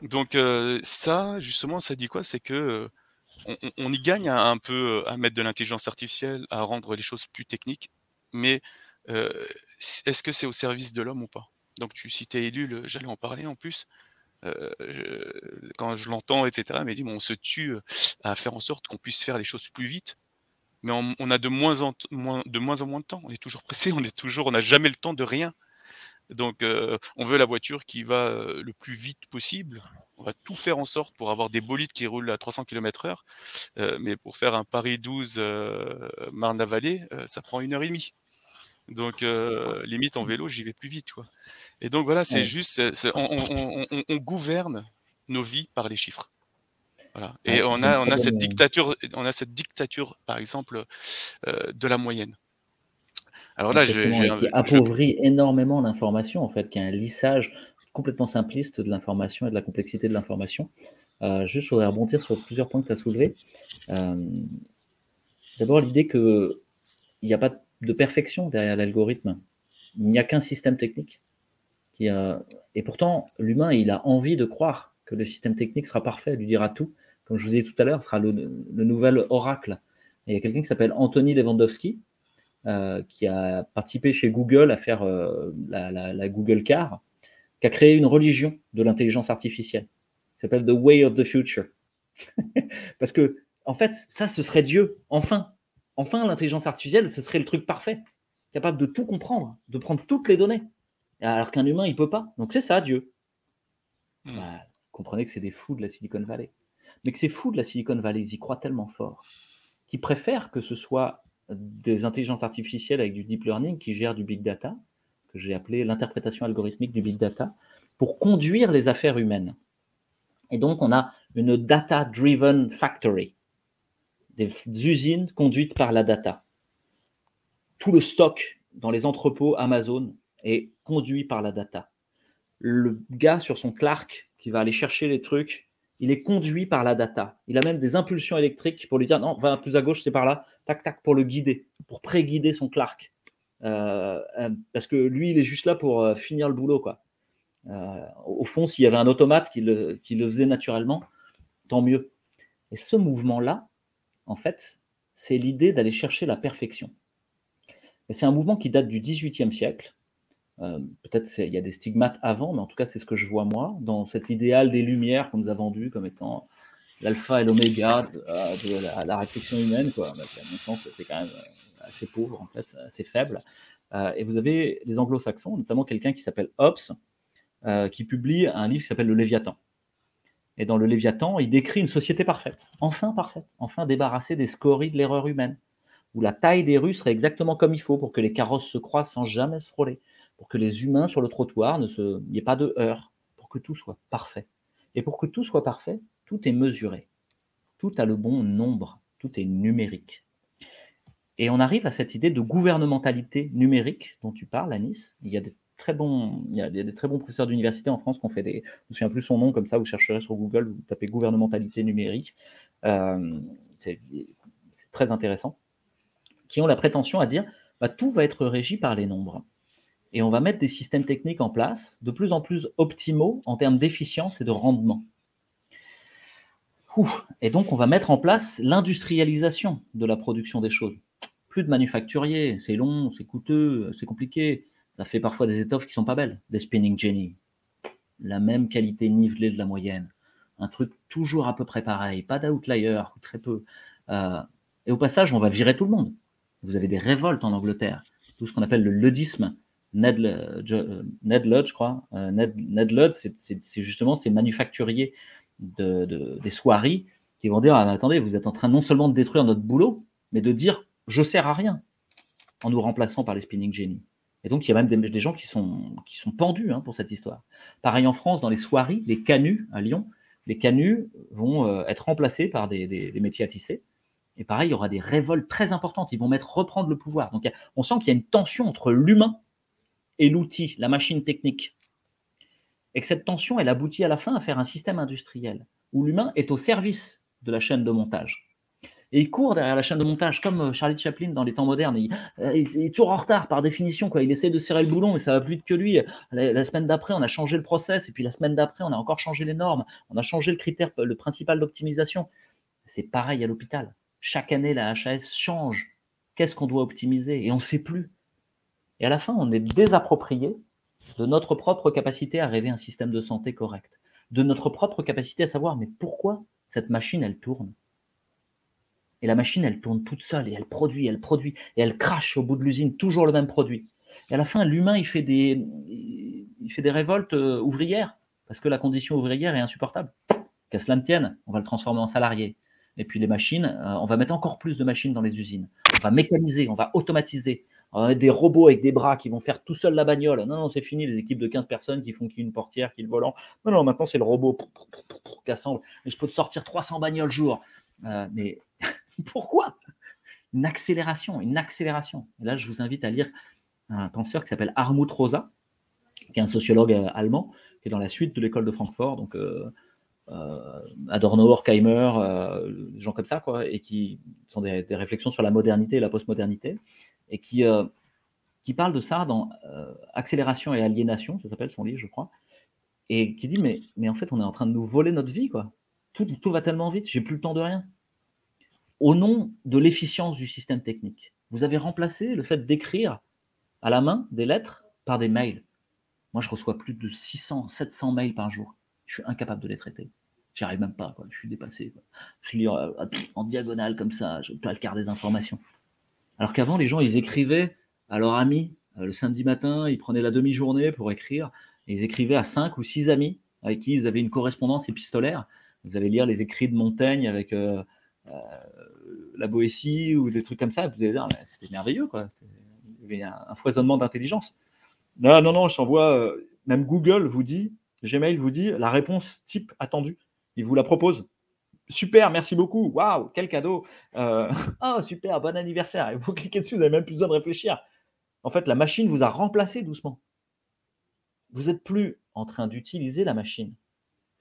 Donc euh, ça, justement, ça dit quoi? C'est que euh, on, y gagne un, peu à mettre de l'intelligence artificielle, à rendre les choses plus techniques, mais est-ce que c'est au service de l'homme ou pas? Donc tu citais Ellul, j'allais en parler en plus. Quand je l'entends, etc., il m'a dit on se tue à faire en sorte qu'on puisse faire les choses plus vite, mais on, a de moins, en moins, de moins en moins de temps. On est toujours pressé, on est toujours, on n'a jamais le temps de rien. Donc, euh, on veut la voiture qui va euh, le plus vite possible. On va tout faire en sorte pour avoir des bolides qui roulent à 300 km/h. Euh, mais pour faire un Paris 12 euh, Marne-la-Vallée, ça prend une heure et demie. Donc, limite en vélo, j'y vais plus vite. Quoi. Et donc, voilà, c'est Ouais. juste, on, on- on- on- on gouverne nos vies par les chiffres. Voilà. Et on a, on cette dictature, on a cette dictature, par exemple, euh, de la moyenne. Alors là, et un- qui je- appauvrit énormément l'information, en fait, qui a un lissage complètement simpliste de l'information et de la complexité de l'information. Euh, juste, je voudrais rebondir sur plusieurs points que tu as soulevés. Euh, D'abord, l'idée qu'il n'y a pas de perfection derrière l'algorithme. Il n'y a qu'un système technique. Qui. Et pourtant, l'humain, il a envie de croire que le système technique sera parfait, lui dira tout. Comme je vous disais tout à l'heure, sera le, le nouvel oracle. Et il y a quelqu'un qui s'appelle Anthony Lewandowski, euh, qui a participé chez Google à faire euh, la, la- la Google Car, qui a créé une religion de l'intelligence artificielle, qui s'appelle The Way of the Future. Parce que, en fait, ça, ce serait Dieu. Enfin, enfin, l'intelligence artificielle, ce serait le truc parfait, capable de tout comprendre, de prendre toutes les données, alors qu'un humain, il peut pas. Donc c'est ça, Dieu. Hmm. Bah, comprenez que c'est des fous de la Silicon Valley. Mais que ces fous de la Silicon Valley, ils y croient tellement fort qu'ils préfèrent que ce soit des intelligences artificielles avec du deep learning qui gèrent du big data, que j'ai appelé l'interprétation algorithmique du big data, pour conduire les affaires humaines. Et donc, on a une data-driven factory, des usines conduites par la data. Tout le stock dans les entrepôts Amazon est conduit par la data. Le gars sur son Clark qui va aller chercher les trucs, il est conduit par la data. Il a même des impulsions électriques pour lui dire non, va plus à gauche, c'est par là, tac, tac, pour le guider, pour pré-guider son Clark. Euh, euh, parce que lui, il est juste là pour euh, finir le boulot. Au fond, s'il y avait un automate qui le, qui le faisait naturellement, tant mieux. Et ce mouvement-là, en fait, c'est l'idée d'aller chercher la perfection. Et c'est un mouvement qui date du XVIIIe siècle. Euh, Peut-être il y a des stigmates avant, mais en tout cas, c'est ce que je vois moi, dans cet idéal des Lumières qu'on nous a vendu comme étant l'alpha et l'oméga de, euh, la, réflexion humaine. Quoi. À mon sens, c'était quand même euh, assez pauvre, en fait, assez faible. Et vous avez les anglo-saxons, notamment quelqu'un qui s'appelle Hobbes, qui publie un livre qui s'appelle Le Léviathan. Et dans Le Léviathan, il décrit une société parfaite, enfin parfaite, enfin débarrassée des scories de l'erreur humaine, où la taille des rues serait exactement comme il faut pour que les carrosses se croisent sans jamais se frôler, pour que les humains sur le trottoir ne se, il n'y ait pas de heurts, pour que tout soit parfait. Et pour que tout soit parfait, tout est mesuré, tout a le bon nombre, tout est numérique. Et on arrive à cette idée de gouvernementalité numérique dont tu parles, Anis. Il y a des très bons, il y a des, très bons professeurs d'université en France qui ont fait des, je ne me souviens plus son nom, comme ça, vous chercherez sur Google, vous tapez gouvernementalité numérique. Euh, c'est c'est très intéressant. Qui ont la prétention à dire, bah, tout va être régi par les nombres. Et on va mettre des systèmes techniques en place de plus en plus optimaux en termes d'efficience et de rendement. Et donc, on va mettre en place l'industrialisation de la production des choses. Plus de manufacturiers, c'est long, c'est coûteux, c'est compliqué. Ça fait parfois des étoffes qui sont pas belles, des spinning jenny. La même qualité nivelée de la moyenne. Un truc toujours à peu près pareil, pas d'outlier, ou très peu. Euh, et au passage, on va virer tout le monde. Vous avez des révoltes en Angleterre, tout ce qu'on appelle le ludisme. Ned, Jo- euh, Ned Ludd, je crois. Euh, Ned, Ned Ludd, c'est justement ces manufacturiers de, de- des soieries qui vont dire ah, attendez, vous êtes en train non seulement de détruire notre boulot, mais de dire je sers à rien en nous remplaçant par les spinning jenny. Et donc il y a même des, gens qui sont, qui sont pendus hein, pour cette histoire. Pareil en France, dans les soieries, les canuts à Lyon, les canuts vont euh, être remplacés par des, métiers à tisser. Et pareil, il y aura des révoltes très importantes. Ils vont mettre reprendre le pouvoir. Donc on sent qu'il y a une tension entre l'humain et l'outil, la machine technique. Et que cette tension, elle aboutit à la fin à faire un système industriel où l'humain est au service de la chaîne de montage. Et il court derrière la chaîne de montage, comme euh, Charlie Chaplin dans les temps modernes. Il, euh, il est toujours en retard par définition. Quoi. Il essaie de serrer le boulon, mais ça va plus vite que lui. La, la semaine d'après, on a changé le process, et puis la semaine d'après, on a encore changé les normes. On a changé le critère, le principal d'optimisation. C'est pareil à l'hôpital. Chaque année, la HAS change. Qu'est-ce qu'on doit optimiser? Et on ne sait plus. Et à la fin, on est désapproprié de notre propre capacité à rêver un système de santé correct, de notre propre capacité à savoir, mais pourquoi cette machine, elle tourne? Et la machine, elle tourne toute seule, et elle produit, elle produit, et elle crache au bout de l'usine toujours le même produit. Et à la fin, l'humain, il fait des, révoltes euh, ouvrières, parce que la condition ouvrière est insupportable. Qu'à cela ne tienne, on va le transformer en salarié. Et puis les machines, euh, on va mettre encore plus de machines dans les usines. On va mécaniser, on va automatiser. Des robots avec des bras qui vont faire tout seul la bagnole. Non, non, c'est fini, les équipes de 15 personnes qui font qui une portière, qui le volant. Non, non, maintenant c'est le robot qui assemble. Et je peux te sortir 300 bagnoles jour. Euh, mais pourquoi? Une accélération, une accélération. Et là, je vous invite à lire un penseur qui s'appelle Armut Rosa, qui est un sociologue euh, allemand, qui est dans la suite de l'école de Francfort, donc euh, euh, Adorno, Horkheimer, des gens comme ça, quoi, et qui sont des, réflexions sur la modernité et la postmodernité, et qui, qui parle de ça dans Accélération et aliénation, ça s'appelle son livre, je crois, et qui dit mais, mais en fait, on est en train de nous voler notre vie, quoi. Tout, tout va tellement vite, j'ai plus le temps de rien. Au nom de l'efficience du système technique, vous avez remplacé le fait d'écrire à la main des lettres par des mails. Moi, je reçois plus de 600, 700 mails par jour. Je suis incapable de les traiter. J'y arrive même pas, quoi. je suis dépassé. Je lis euh, en, diagonale comme ça, je peux le quart des informations. Alors qu'avant, les gens, ils écrivaient à leurs amis euh, le samedi matin, ils prenaient la demi-journée pour écrire, et ils écrivaient à cinq ou six amis avec qui ils avaient une correspondance épistolaire. Vous allez lire les écrits de Montaigne avec euh, la Boétie ou des trucs comme ça, vous allez dire, c'était merveilleux, quoi il y a un, foisonnement d'intelligence. Non, non, non, je t'envoie, euh, même Google vous dit, Gmail vous dit la réponse type attendue. Il vous la propose. Super, merci beaucoup. Waouh, quel cadeau. Euh, oh, super, bon anniversaire. Et vous cliquez dessus, vous n'avez même plus besoin de réfléchir. En fait, la machine vous a remplacé doucement. Vous n'êtes plus en train d'utiliser la machine.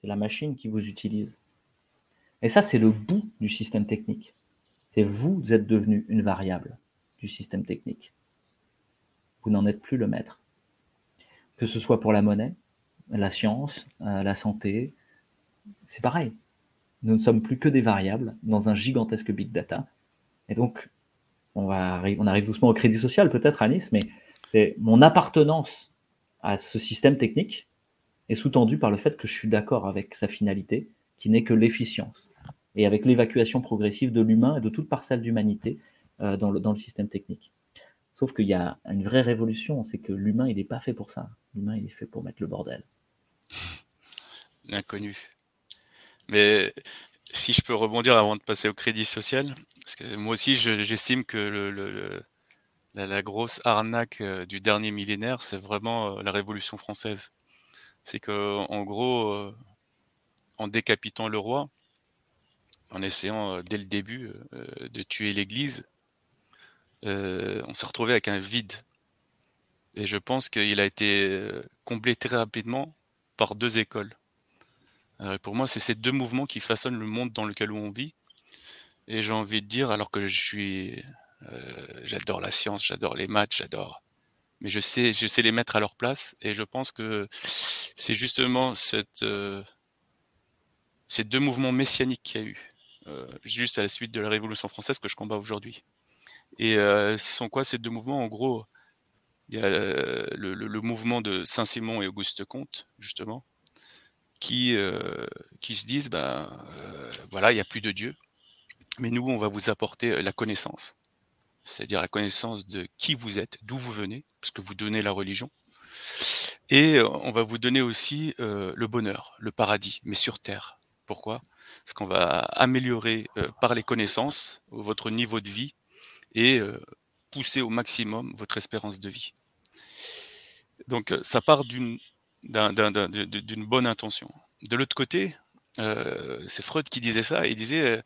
C'est la machine qui vous utilise. Et ça, c'est le bout du système technique. C'est vous, vous êtes devenu une variable du système technique vous n'en êtes plus le maître. Que ce soit pour la monnaie, la science, euh, la santé, c'est pareil. Nous ne sommes plus que des variables dans un gigantesque big data. Et donc, on, arrive doucement au crédit social peut-être à Nice, mais mon appartenance à ce système technique est sous-tendue par le fait que je suis d'accord avec sa finalité, qui n'est que l'efficience, et avec l'évacuation progressive de l'humain et de toute parcelle d'humanité euh, dans le système technique. Sauf qu'il y a une vraie révolution, c'est que l'humain, il n'est pas fait pour ça. L'humain, il est fait pour mettre le bordel. L'inconnu. Mais si je peux rebondir avant de passer au crédit social, parce que moi aussi, j'estime que la, grosse arnaque euh, du dernier millénaire, c'est vraiment euh, la Révolution française. C'est que, en gros, euh, en décapitant le roi, en essayant dès le début de tuer l'Église, on s'est retrouvé avec un vide. Et je pense qu'il a été comblé très rapidement par deux écoles. Euh, pour moi, c'est ces deux mouvements qui façonnent le monde dans lequel on vit. Et j'ai envie de dire, alors que je suis, j'adore la science, j'adore les maths, j'adore, mais je sais, je sais les mettre à leur place. Et je pense que c'est justement cette, ces deux mouvements messianiques qu'il y a eu, juste à la suite de la Révolution française, que je combats aujourd'hui. Et ce sont quoi ces deux mouvements? En gros, il y a le, mouvement de Saint-Simon et Auguste Comte, justement, qui, qui se disent, ben voilà, il n'y a plus de Dieu, mais nous, on va vous apporter la connaissance, c'est-à-dire la connaissance de qui vous êtes, d'où vous venez, parce que vous donnez la religion, et on va vous donner aussi le bonheur, le paradis, mais sur Terre. Pourquoi? Parce qu'on va améliorer par les connaissances votre niveau de vie et pousser au maximum votre espérance de vie. Donc ça part d'une bonne intention. De l'autre côté, c'est Freud qui disait ça, il disait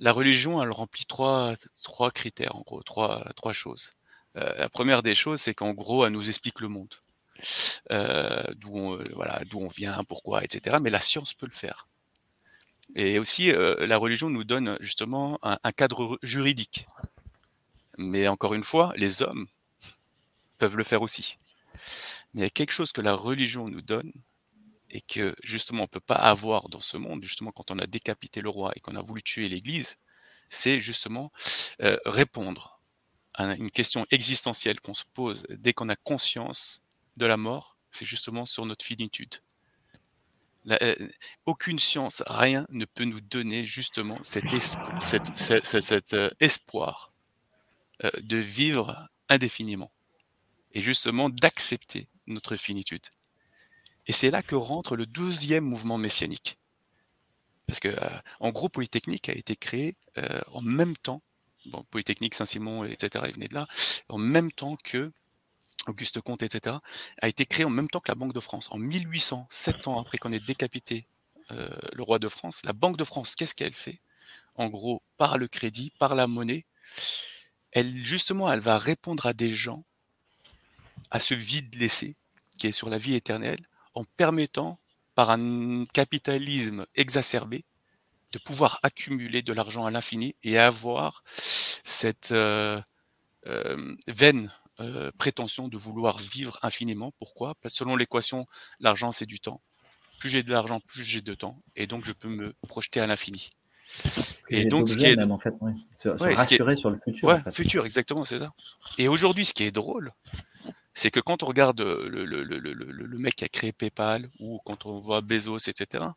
la religion, elle remplit trois, trois critères, en gros, trois, trois choses. la première des choses, c'est qu'en gros, elle nous explique le monde. d'où on, voilà, d'où on vient, pourquoi, etc. Mais la science peut le faire. Et aussi, la religion nous donne justement un cadre juridique. Mais encore une fois, les hommes peuvent le faire aussi. Mais il y a quelque chose que la religion nous donne, et que justement on peut pas avoir dans ce monde, justement quand on a décapité le roi et qu'on a voulu tuer l'Église, c'est justement euh, répondre à une question existentielle qu'on se pose dès qu'on a conscience de la mort, c'est justement sur notre finitude. Euh, aucune science, rien ne peut nous donner justement cet, euh, espoir de vivre indéfiniment et justement d'accepter notre finitude. Et c'est là que rentre le deuxième mouvement messianique. Parce que, euh, en gros, Polytechnique a été créé euh, en même temps, bon, Polytechnique Saint-Simon, etc., il venait de là, en même temps que Auguste Comte, etc., a été créé en même temps que la Banque de France. En 1800, sept ans après qu'on ait décapité euh, le roi de France, la Banque de France, qu'est-ce qu'elle fait? En gros, par le crédit, par la monnaie, elle, justement, elle va répondre à des gens, à ce vide laissé, qui est sur la vie éternelle, en permettant, par un capitalisme exacerbé, de pouvoir accumuler de l'argent à l'infini et avoir cette euh, euh, vaine euh, prétention de vouloir vivre infiniment. Pourquoi? Parce que selon l'équation, l'argent c'est du temps. Plus j'ai de l'argent, plus j'ai de temps, et donc je peux me projeter à l'infini. Et donc, ce qui est même, en fait, ouais. se, se Ouais, ce qui est- rassurer sur le futur. Ouais, en fait. futur, exactement, c'est ça. Et aujourd'hui, ce qui est drôle, c'est que quand on regarde euh, le, le, le, le, mec qui a créé PayPal ou quand on voit Bezos, etc.,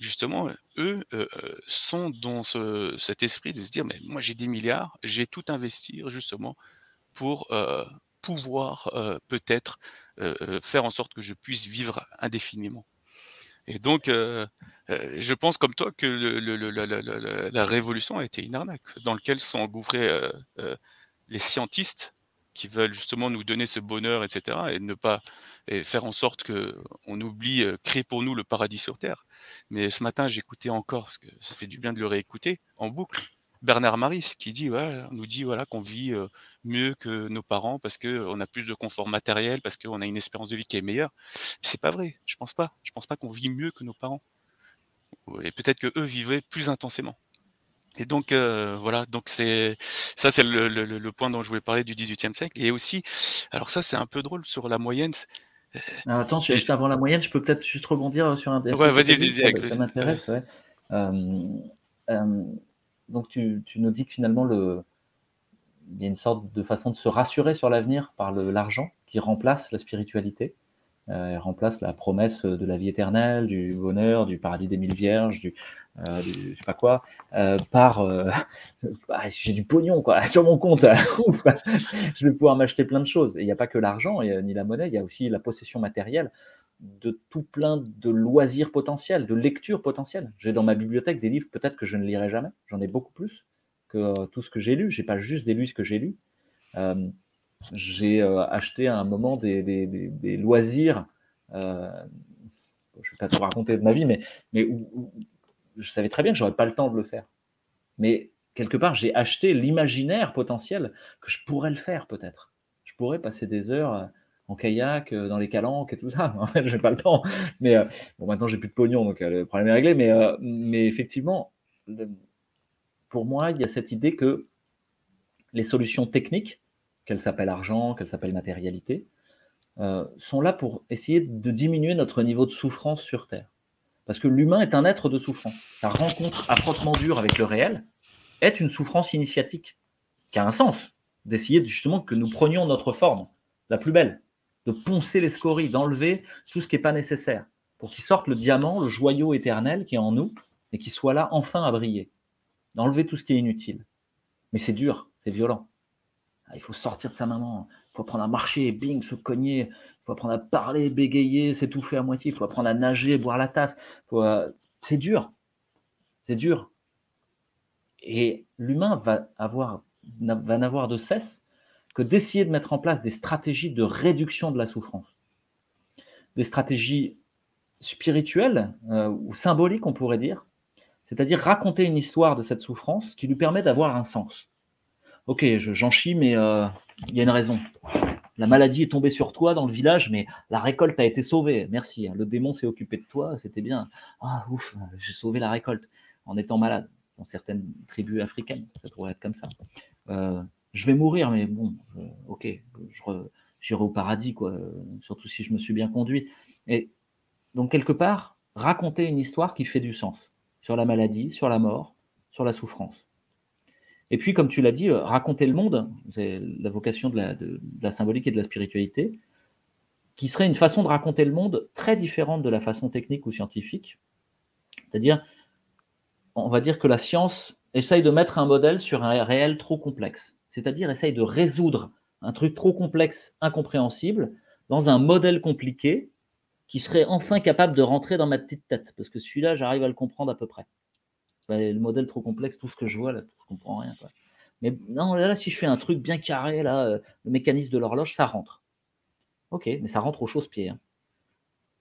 justement, eux euh, euh, sont dans ce, cet esprit de se dire, mais moi j'ai des milliards, j'ai tout investir justement pour euh, pouvoir euh, peut-être euh, euh, faire en sorte que je puisse vivre indéfiniment. Et donc, euh, euh, je pense comme toi que la, la- révolution a été une arnaque dans laquelle sont engouffrés euh, euh, les scientistes qui veulent justement nous donner ce bonheur, etc., et ne pas et faire en sorte que on oublie euh, créer pour nous le paradis sur terre. Mais ce matin, j'écoutais encore parce que ça fait du bien de le réécouter en boucle. Bernard Maris qui dit nous dit voilà qu'on vit euh, mieux que nos parents parce que on a plus de confort matériel, parce qu'on a une espérance de vie qui est meilleure. C'est pas vrai. Je pense pas. Je pense pas qu'on vit mieux que nos parents. Et peut-être que eux vivaient plus intensément. Et donc euh, voilà, donc c'est ça c'est le, le- le point dont je voulais parler du XVIIIe siècle. Et aussi, alors ça c'est un peu drôle sur la moyenne. c'est- Alors, attends, juste avant la moyenne, je peux peut-être juste rebondir sur un des Ouais, vas-y, vas-y, ça- m'intéresse. ouais. Euh, euh, donc, tu, tu nous dis que finalement, le, il y a une sorte de façon de se rassurer sur l'avenir par le- l'argent qui remplace la spiritualité, euh, remplace la promesse de la vie éternelle, du bonheur, du paradis des mille vierges, du, euh, du je sais pas quoi, euh, par euh, ah, j'ai du pognon quoi sur mon compte, je vais pouvoir m'acheter plein de choses. Et il n'y a pas que l'argent, ni la monnaie, il y a aussi la possession matérielle de tout plein de loisirs potentiels, de lectures potentielles. J'ai dans ma bibliothèque des livres peut-être que je ne lirai jamais. J'en ai beaucoup plus que tout ce que j'ai lu. J'ai pas juste des lu ce que j'ai lu. Euh, j'ai euh, acheté à un moment des, des, des, loisirs. Je vais pas tout raconter de ma vie, mais, je savais très bien que j'aurais pas le temps de le faire. Mais quelque part, j'ai acheté l'imaginaire potentiel que je pourrais le faire peut-être. Je pourrais passer des heures euh, en kayak, euh, dans les calanques et tout ça. En fait, j'ai pas le temps. Mais euh, bon, maintenant j'ai plus de pognon, donc euh, le problème est réglé. Mais, effectivement, pour moi, il y a cette idée que les solutions techniques, qu'elles s'appellent argent, qu'elles s'appellent matérialité, sont là pour essayer de diminuer notre niveau de souffrance sur Terre. Parce que l'humain est un être de souffrance. Sa rencontre à frottement dur avec le réel est une souffrance initiatique, qui a un sens, d'essayer justement que nous prenions notre forme, la plus belle, de poncer les scories, d'enlever tout ce qui n'est pas nécessaire, pour qu'il sorte le diamant, le joyau éternel qui est en nous, et qui soit là enfin à briller, d'enlever tout ce qui est inutile. Mais c'est dur, c'est violent. Ah, Il faut sortir de sa maman, il faut apprendre à marcher, bing, se cogner, faut apprendre à parler, bégayer, s'étouffer à moitié, il faut apprendre à nager, boire la tasse. Euh, C'est dur, c'est dur. Et l'humain va avoir, va n'avoir de cesse que d'essayer de mettre en place des stratégies de réduction de la souffrance. Des stratégies spirituelles euh, ou symboliques, on pourrait dire, c'est-à-dire raconter une histoire de cette souffrance qui lui permet d'avoir un sens. Ok, je- j'en chie, mais euh, il y a une raison. La maladie est tombée sur toi dans le village, mais la récolte a été sauvée. Merci. hein. Le démon s'est occupé de toi, c'était bien. Ah, ouf, j'ai sauvé la récolte en étant malade. Dans certaines tribus africaines, ça pourrait être comme ça. Euh, je vais mourir, mais bon, euh, ok, j'irai au paradis, quoi. euh, Surtout si je me suis bien conduit. Et donc quelque part, raconter une histoire qui fait du sens sur la maladie, sur la mort, sur la souffrance. Et puis, comme tu l'as dit, euh, raconter le monde, c'est la vocation de la, de la symbolique et de la spiritualité, qui serait une façon de raconter le monde très différente de la façon technique ou scientifique. C'est-à-dire, on va dire que la science essaye de mettre un modèle sur un réel trop complexe. C'est-à-dire, essaye de résoudre un truc trop complexe, incompréhensible, dans un modèle compliqué qui serait enfin capable de rentrer dans ma petite tête. Parce que celui-là, j'arrive à le comprendre à peu près. Le modèle trop complexe, tout ce que je vois, là, je comprends rien. Mais non, là, si je fais un truc bien carré, là, euh, le mécanisme de l'horloge, ça rentre. Ok, mais ça rentre au chausse-pied. Hein.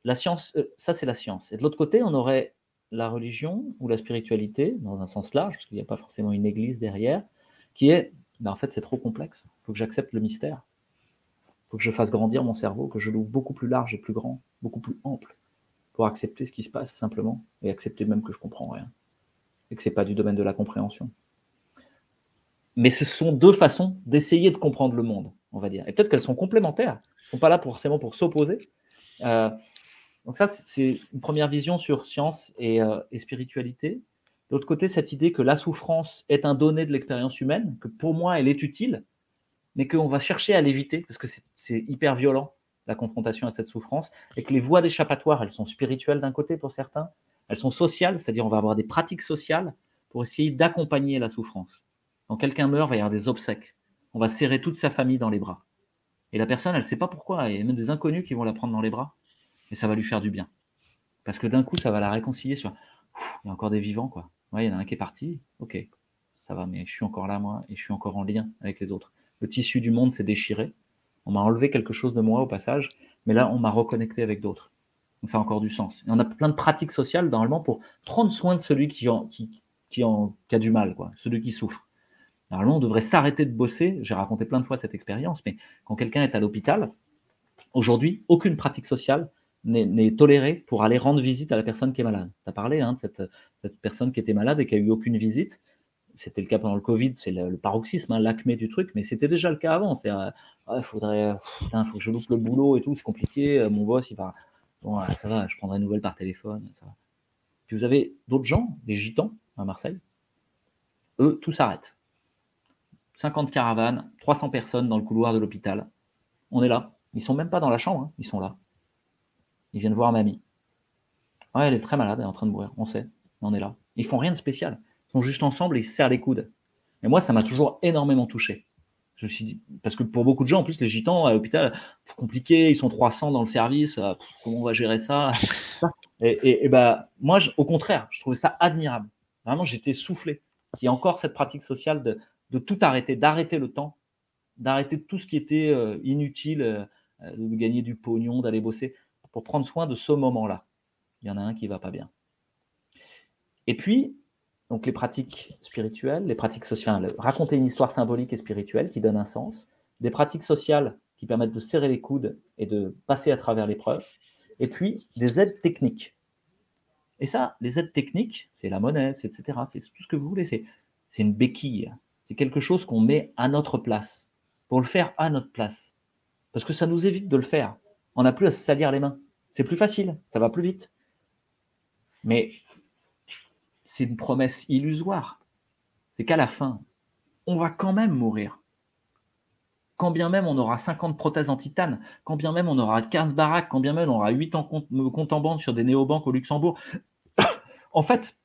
La science, euh, ça c'est la science. Et de l'autre côté, on aurait la religion ou la spiritualité, dans un sens large, parce qu'il n'y a pas forcément une église derrière, qui est, ben, en fait, c'est trop complexe. Il faut que j'accepte le mystère. Il faut que je fasse grandir mon cerveau, que je l'ouvre beaucoup plus large et plus grand, beaucoup plus ample, pour accepter ce qui se passe simplement, et accepter même que je comprends rien, et que c'est pas du domaine de la compréhension. Mais ce sont deux façons d'essayer de comprendre le monde, on va dire. Et peut-être qu'elles sont complémentaires, elles ne sont pas là forcément pour s'opposer. Euh, donc ça, c'est une première vision sur science euh, et, spiritualité. De l'autre côté, cette idée que la souffrance est un donné de l'expérience humaine, que pour moi, elle est utile, mais qu'on va chercher à l'éviter, parce que c'est hyper violent, la confrontation à cette souffrance, et que les voies d'échappatoire, elles sont spirituelles d'un côté pour certains, elles sont sociales, c'est-à-dire on va avoir des pratiques sociales pour essayer d'accompagner la souffrance. Quand quelqu'un meurt, il va y avoir des obsèques. On va serrer toute sa famille dans les bras. Et la personne, elle ne sait pas pourquoi. Il y a même des inconnus qui vont la prendre dans les bras et ça va lui faire du bien. Parce que d'un coup, ça va la réconcilier sur il y a encore des vivants, quoi. Ouais, il y en a un qui est parti, ok, ça va, mais je suis encore là, moi, et je suis encore en lien avec les autres. Le tissu du monde s'est déchiré. On m'a enlevé quelque chose de moi au passage, mais là, on m'a reconnecté avec d'autres. Donc ça a encore du sens. On a plein de pratiques sociales, normalement, pour prendre soin de celui qui, a du mal, quoi, celui qui souffre. Normalement, on devrait s'arrêter de bosser. J'ai raconté plein de fois cette expérience, mais quand quelqu'un est à l'hôpital, aujourd'hui, aucune pratique sociale n'est toléré pour aller rendre visite à la personne qui est malade. Tu as parlé hein, de cette, personne qui était malade et qui a eu aucune visite. C'était le cas pendant le Covid, c'est le, paroxysme, hein, l'acmé du truc, mais c'était déjà le cas avant. Il euh, faudrait, putain, faut que je loupe le boulot et tout, c'est compliqué. Euh, mon boss, il va, bon, ça va, je prendrai nouvelle par téléphone. Puis vous avez d'autres gens, des gitans à Marseille? Eux, tout s'arrête. 50 caravanes, 300 personnes dans le couloir de l'hôpital. On est là. Ils sont même pas dans la chambre, hein. ils sont là. Ils viennent voir mamie. Ouais, elle est très malade, elle est en train de mourir, on sait, on est là. Ils font rien de spécial. Ils sont juste ensemble et ils se serrent les coudes. Et moi, ça m'a toujours énormément touché. Je me suis dit, parce que pour beaucoup de gens, en plus, les gitans à l'hôpital, c'est compliqué, ils sont 300 dans le service, euh, comment on va gérer ça Et, et, bah, moi, au contraire, je trouvais ça admirable. Vraiment, j'étais soufflé. Il y a encore cette pratique sociale de, tout arrêter, d'arrêter le temps, d'arrêter tout ce qui était euh, inutile, euh, de gagner du pognon, d'aller bosser pour prendre soin de ce moment-là. Il y en a un qui va pas bien. Et puis, donc les pratiques spirituelles, les pratiques sociales, raconter une histoire symbolique et spirituelle qui donne un sens, des pratiques sociales qui permettent de serrer les coudes et de passer à travers l'épreuve, et puis des aides techniques. Et ça, les aides techniques, c'est la monnaie, etc. C'est tout ce que vous voulez. C'est une béquille. C'est quelque chose qu'on met à notre place, pour le faire à notre place. Parce que ça nous évite de le faire. On n'a plus à se salir les mains. C'est plus facile, ça va plus vite. Mais c'est une promesse illusoire. C'est qu'à la fin, on va quand même mourir. Quand bien même on aura 50 prothèses en titane, quand bien même on aura 15 baraques, quand bien même on aura 8 en compte, compte en banque sur des néobanques au Luxembourg, en fait,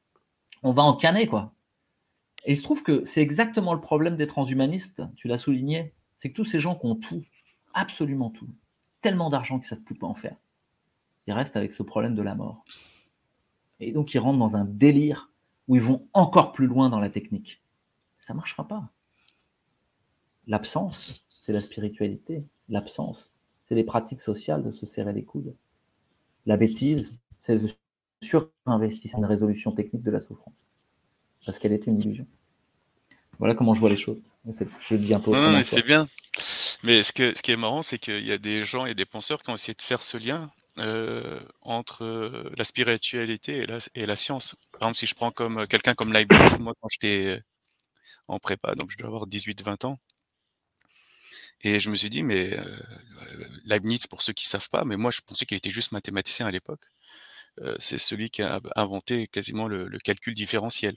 on va en canner, quoi. Et il se trouve que c'est exactement le problème des transhumanistes, tu l'as souligné, c'est que tous ces gens qui ont tout, absolument tout, tellement d'argent qu'ils ne savent quoi en faire, ils restent avec ce problème de la mort. Et donc ils rentrent dans un délire où ils vont encore plus loin dans la technique. Ça ne marchera pas. L'absence, c'est la spiritualité. L'absence, c'est les pratiques sociales de se serrer les coudes. La bêtise, c'est de surinvestir une résolution technique de la souffrance. Parce qu'elle est une illusion. Voilà comment je vois les choses. Je dis un peu. Non, mais c'est bien. Mais ce, que, ce qui est marrant, c'est qu'il y a des gens et des penseurs qui ont essayé de faire ce lien entre la spiritualité et la, et la, science. Par exemple, si je prends comme quelqu'un comme Leibniz, moi quand j'étais en prépa, donc je dois avoir 18-20 ans, et je me suis dit, mais Leibniz, pour ceux qui savent pas, mais moi je pensais qu'il était juste mathématicien à l'époque. euh, c'est celui qui a inventé quasiment le, le calcul différentiel.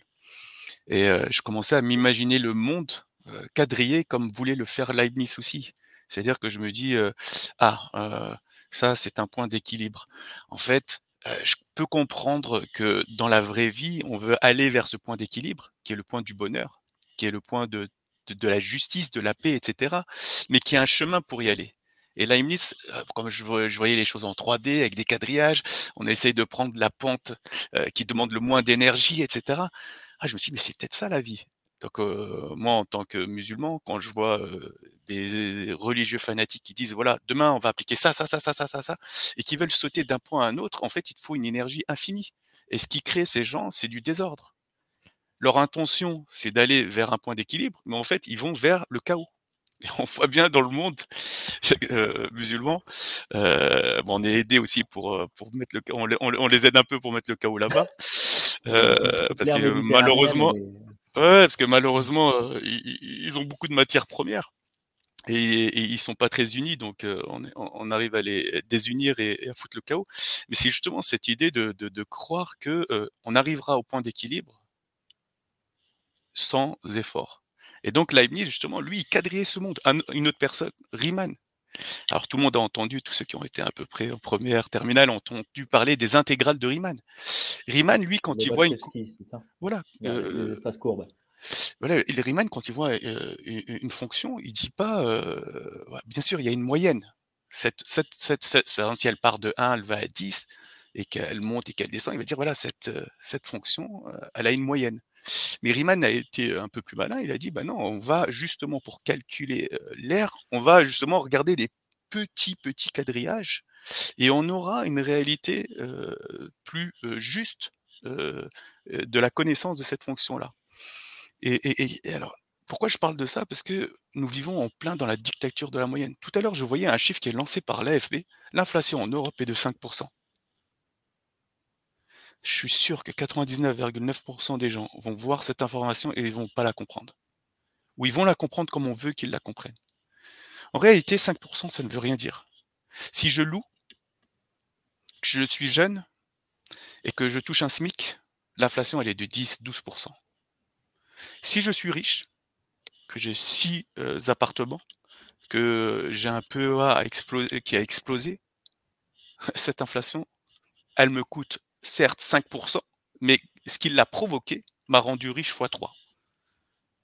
Et euh, je commençais à m'imaginer le monde euh, quadrillé comme voulait le faire Leibniz aussi. C'est-à-dire que je me dis, euh, ah, euh, ça c'est un point d'équilibre. En fait, euh, je peux comprendre que dans la vraie vie, on veut aller vers ce point d'équilibre, qui est le point du bonheur, qui est le point de, la justice, de la paix, etc. Mais qui a un chemin pour y aller. Et Leibniz, euh, comme je, je voyais les choses en 3D avec des quadrillages, on essaye de prendre la pente euh, qui demande le moins d'énergie, etc. Ah, je me suis dit, mais c'est peut-être ça la vie. Donc moi, en tant que musulman, quand je vois des religieux fanatiques qui disent, voilà, demain on va appliquer ça, ça, ça, ça, ça, ça, ça, et qui veulent sauter d'un point à un autre, en fait, il faut une énergie infinie. Et ce qui crée ces gens, c'est du désordre. Leur intention, c'est d'aller vers un point d'équilibre, mais en fait, ils vont vers le chaos. Et on voit bien dans le monde euh, musulman, euh, bon, on est aidé aussi pour, euh, pour mettre le chaos, on, les- on les- on les aide un peu pour mettre le chaos là-bas. Euh, parce que malheureusement, ouais, parce que malheureusement, ils- ils ont beaucoup de matières premières et, et ils sont pas très unis, donc euh, on, arrive à les désunir et, et à foutre le chaos. Mais c'est justement cette idée de, de, de croire que euh, on arrivera au point d'équilibre sans effort. Et donc Leibniz, justement, lui, il quadrillait ce monde. Un- une autre personne, Riemann. Alors tout le monde a entendu, tous ceux qui ont été à peu près en première terminale ont entendu parler des intégrales de Riemann. Riemann, lui, quand il voit une, ça voilà, euh, Les espaces courbes. Voilà, Riemann, quand il voit une, fonction, il dit pas, bien sûr, il y a une moyenne. Cette, cette, cette, cette- si elle part de 1, elle va à 10, et qu'elle monte et qu'elle descend, il va dire, voilà, cette, cette fonction, elle a une moyenne. Mais Riemann a été un peu plus malin, il a dit, bah non, on va justement, pour calculer l'air, on va justement regarder des petits, petits quadrillages, et on aura une réalité plus juste de la connaissance de cette fonction-là. Et, alors, pourquoi je parle de ça? Parce que nous vivons en plein dans la dictature de la moyenne. Tout à l'heure, je voyais un chiffre qui est lancé par l'AFP. L'inflation en Europe est de 5%. Je suis sûr que 99,9% des gens vont voir cette information et ils vont pas la comprendre. Ou ils vont la comprendre comme on veut qu'ils la comprennent. En réalité, 5%, ça ne veut rien dire. Si je loue, que je suis jeune et que je touche un SMIC, l'inflation, elle est de 10-12%. Si je suis riche, que j'ai six euh, appartements, que j'ai un PEA à qui a explosé, cette inflation, elle me coûte certes 5%, mais ce qui l'a provoqué m'a rendu riche x 3.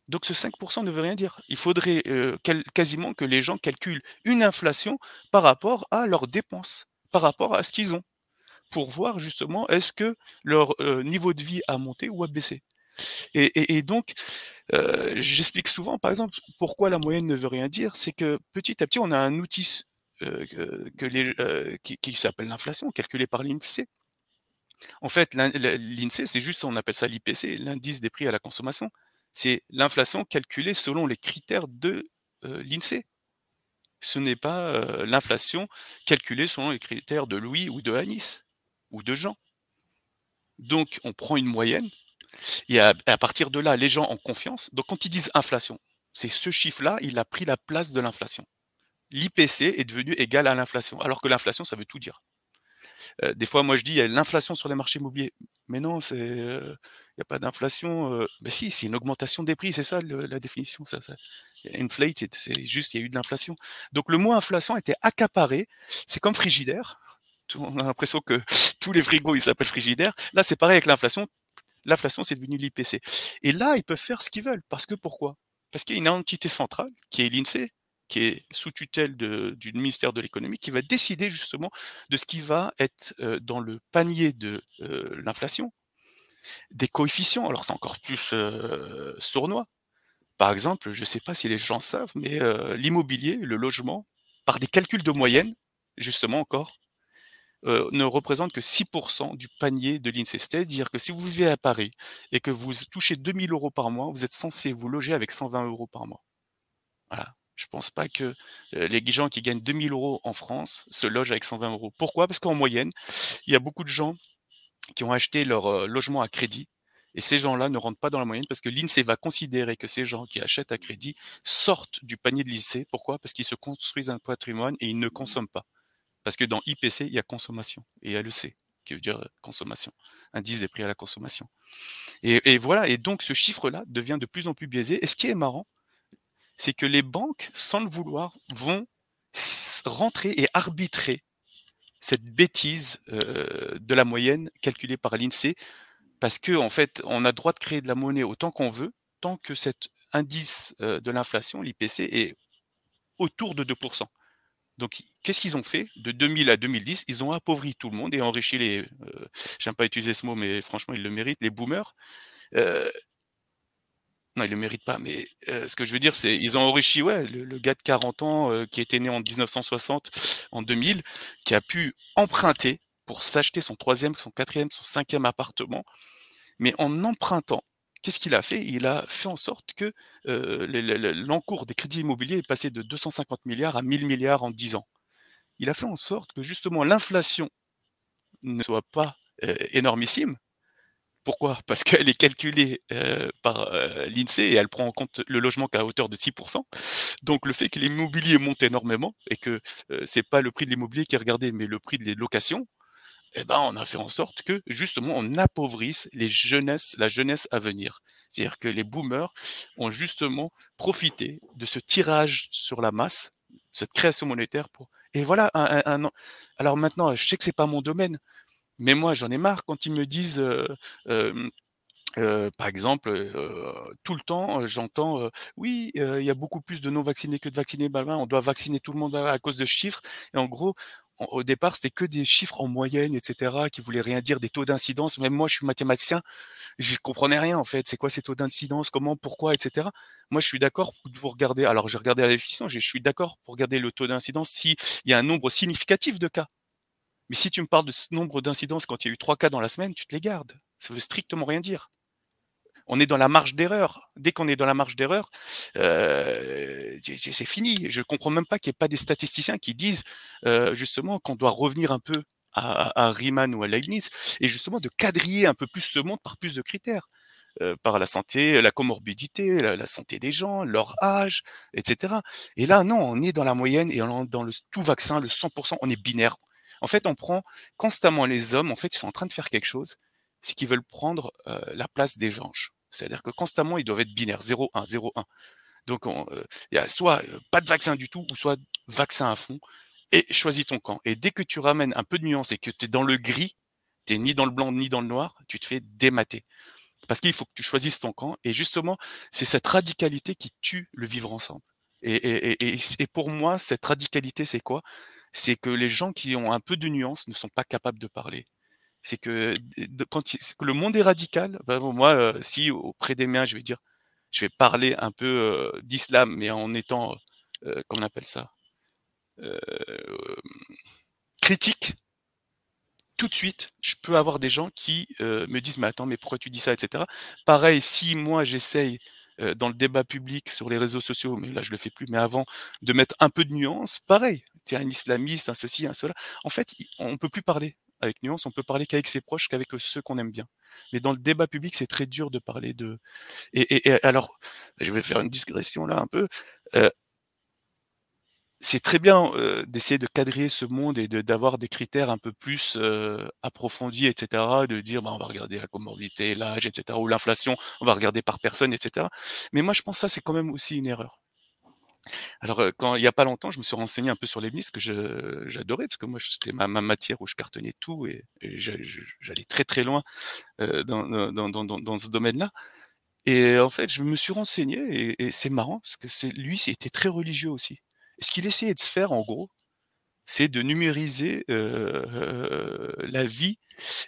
Donc ce 5% ne veut rien dire. Il faudrait euh, quasiment que les gens calculent une inflation par rapport à leurs dépenses, par rapport à ce qu'ils ont, pour voir justement est-ce que leur euh, niveau de vie a monté ou a baissé. Et, donc, euh, j'explique souvent, par exemple, pourquoi la moyenne ne veut rien dire, c'est que petit à petit, on a un outil euh, que, euh, qui, s'appelle l'inflation, calculé par l'INSEE. En fait, l'in- l'INSEE, c'est juste, on appelle ça l'IPC, l'indice des prix à la consommation. C'est l'inflation calculée selon les critères de l'INSEE. Ce n'est pas l'inflation calculée selon les critères de Louis ou de Anis ou de Jean. Donc, on prend une moyenne et à, partir de là, les gens ont confiance. Donc, quand ils disent inflation, c'est ce chiffre-là, il a pris la place de l'inflation. L'IPC est devenu égal à l'inflation, alors que l'inflation, ça veut tout dire. Euh, des fois, moi, je dis, il y a l'inflation sur les marchés immobiliers. Mais non, euh, il n'y a pas d'inflation. Euh, ben si, c'est une augmentation des prix, c'est ça la définition. Ça, ça. Inflated, c'est juste, il y a eu de l'inflation. Donc, le mot inflation était accaparé. C'est comme frigidaire. On a l'impression que tous les frigos, ils s'appellent frigidaire. Là, c'est pareil avec l'inflation. L'inflation, c'est devenu l'IPC. Et là, ils peuvent faire ce qu'ils veulent. Parce que pourquoi? Parce qu'il y a une entité centrale, qui est l'INSEE, qui est sous tutelle du ministère de l'économie, qui va décider justement de ce qui va être euh, dans le panier de euh, l'inflation, des coefficients. Alors c'est encore plus euh, sournois. Par exemple, je ne sais pas si les gens savent, mais l'immobilier, le logement, par des calculs de moyenne, justement encore, euh, ne représente que 6% du panier de l'INSEE. C'est-à-dire que si vous vivez à Paris et que vous touchez 2000 euros par mois, vous êtes censé vous loger avec 120 euros par mois. Voilà. Je pense pas que euh, les gens qui gagnent 2000 euros en France se logent avec 120 euros. Pourquoi? Parce qu'en moyenne, il y a beaucoup de gens qui ont acheté leur euh, logement à crédit. Et ces gens-là ne rentrent pas dans la moyenne parce que l'INSEE va considérer que ces gens qui achètent à crédit sortent du panier de l'INSEE. Pourquoi? Parce qu'ils se construisent un patrimoine et ils ne consomment pas. Parce que dans IPC, il y a consommation, et elle le sait. qui veut dire euh, consommation, indice des prix à la consommation. Et, voilà, et donc ce chiffre-là devient de plus en plus biaisé. Et ce qui est marrant, c'est que les banques, sans le vouloir, vont rentrer et arbitrer cette bêtise euh, de la moyenne calculée par l'INSEE, parce que en fait, on a droit de créer de la monnaie autant qu'on veut, tant que cet indice euh, de l'inflation, l'IPC, est autour de 2%. Donc, qu'est-ce qu'ils ont fait de 2000 à 2010 Ils ont appauvri tout le monde et enrichi les. Euh, J'aime pas utiliser ce mot, mais franchement, ils le méritent, les boomers. Euh, non, ils le méritent pas, mais euh, ce que je veux dire, c'est ils ont enrichi, le, le gars de 40 ans euh, qui était né en 1960, en 2000, qui a pu emprunter pour s'acheter son troisième, son quatrième, son cinquième appartement. Mais en empruntant, qu'est-ce qu'il a fait? Il a fait en sorte que le- le- le- l'encours des crédits immobiliers est passé de 250 milliards à 1000 milliards en 10 ans. Il a fait en sorte que justement l'inflation ne soit pas énormissime. Pourquoi? Parce qu'elle est calculée par l'INSEE et elle prend en compte le logement qu'à hauteur de 6%. Donc le fait que l'immobilier monte énormément et que euh, c'est pas le prix de l'immobilier qui est regardé, mais le prix des locations, eh ben, on a fait en sorte que justement on appauvrisse les jeunesses, la jeunesse à venir. C'est-à-dire que les boomers ont justement profité de ce tirage sur la masse, cette création monétaire pour. Et voilà un, Alors maintenant, je sais que c'est pas mon domaine, mais moi j'en ai marre quand ils me disent. euh, euh, par exemple, euh, tout le temps, j'entends oui, il y a beaucoup plus de non vaccinés que de vaccinés. Bah, on doit vacciner tout le monde à cause de chiffres. Et en gros, au départ, c'était que des chiffres en moyenne, etc., qui voulaient rien dire, des taux d'incidence. Même moi, je suis mathématicien, je comprenais rien en fait. C'est quoi ces taux d'incidence? Comment? Pourquoi? Etc. Moi, je suis d'accord pour regarder. Alors, j'ai regardé la définition. Je suis d'accord pour regarder le taux d'incidence s'il y a un nombre significatif de cas. Mais si tu me parles de ce nombre d'incidences quand il y a eu trois cas dans la semaine, tu te les gardes. Ça veut strictement rien dire on est dans la marge d'erreur. Dès qu'on est dans la marge d'erreur, euh, c'est fini. Je comprends même pas qu'il n'y ait pas des statisticiens qui disent euh, justement qu'on doit revenir un peu à, Riemann ou à Leibniz et justement de quadriller un peu plus ce monde par plus de critères. euh, par la santé, la comorbidité, la, santé des gens, leur âge, etc. Et là, non, on est dans la moyenne et on est dans le tout vaccin, le 100%, on est binaire. En fait, on prend constamment les hommes, en fait, ils sont en train de faire quelque chose, c'est qu'ils veulent prendre la place des anges. C'est-à-dire que constamment, ils doivent être binaires, 0-1, 0-1. Donc, on, euh, il y a soit euh, pas de vaccin du tout, ou soit vaccin à fond, et choisis ton camp. Et dès que tu ramènes un peu de nuance et que tu es dans le gris, tu ni dans le blanc ni dans le noir, tu te fais démater. Parce qu'il faut que tu choisisses ton camp. Et justement, c'est cette radicalité qui tue le vivre ensemble. Et pour moi, cette radicalité, c'est quoi? C'est que les gens qui ont un peu de nuance ne sont pas capables de parler c'est que quand le monde est radical, bon, moi, euh, si auprès des miens, je vais dire, je vais parler un peu euh, d'islam, mais en étant, euh, comment on appelle ça, euh, critique, tout de suite, je peux avoir des gens qui euh, me disent, mais attends, mais pourquoi tu dis ça, etc. Pareil, si moi j'essaye euh, dans le débat public sur les réseaux sociaux, mais là je le fais plus, mais avant, de mettre un peu de nuance, pareil, tu es un islamiste, un ceci, un cela. En fait, on peut plus parler avec nuance, on peut parler qu'avec ses proches, qu'avec ceux qu'on aime bien. Mais dans le débat public, c'est très dur de parler de. Et, et- et alors, je vais faire une digression là un peu. Euh, c'est très bien euh, d'essayer de cadrer ce monde et d'avoir des critères un peu plus euh, approfondis, etc. De dire, bah, on va regarder la comorbidité, l'âge, etc. Ou l'inflation, on va regarder par personne, etc. Mais moi, je pense que ça, c'est quand même aussi une erreur. Alors, quand il y a pas longtemps, je me suis renseigné un peu sur Leibniz, que j'adorais, parce que moi, c'était ma, ma matière où je cartonnais tout et, j'allais très très loin dans, ce domaine-là. Et en fait, je me suis renseigné et, c'est marrant parce que lui, c'était très religieux aussi. Ce qu'il essayait de se faire, en gros, c'est de numériser la vie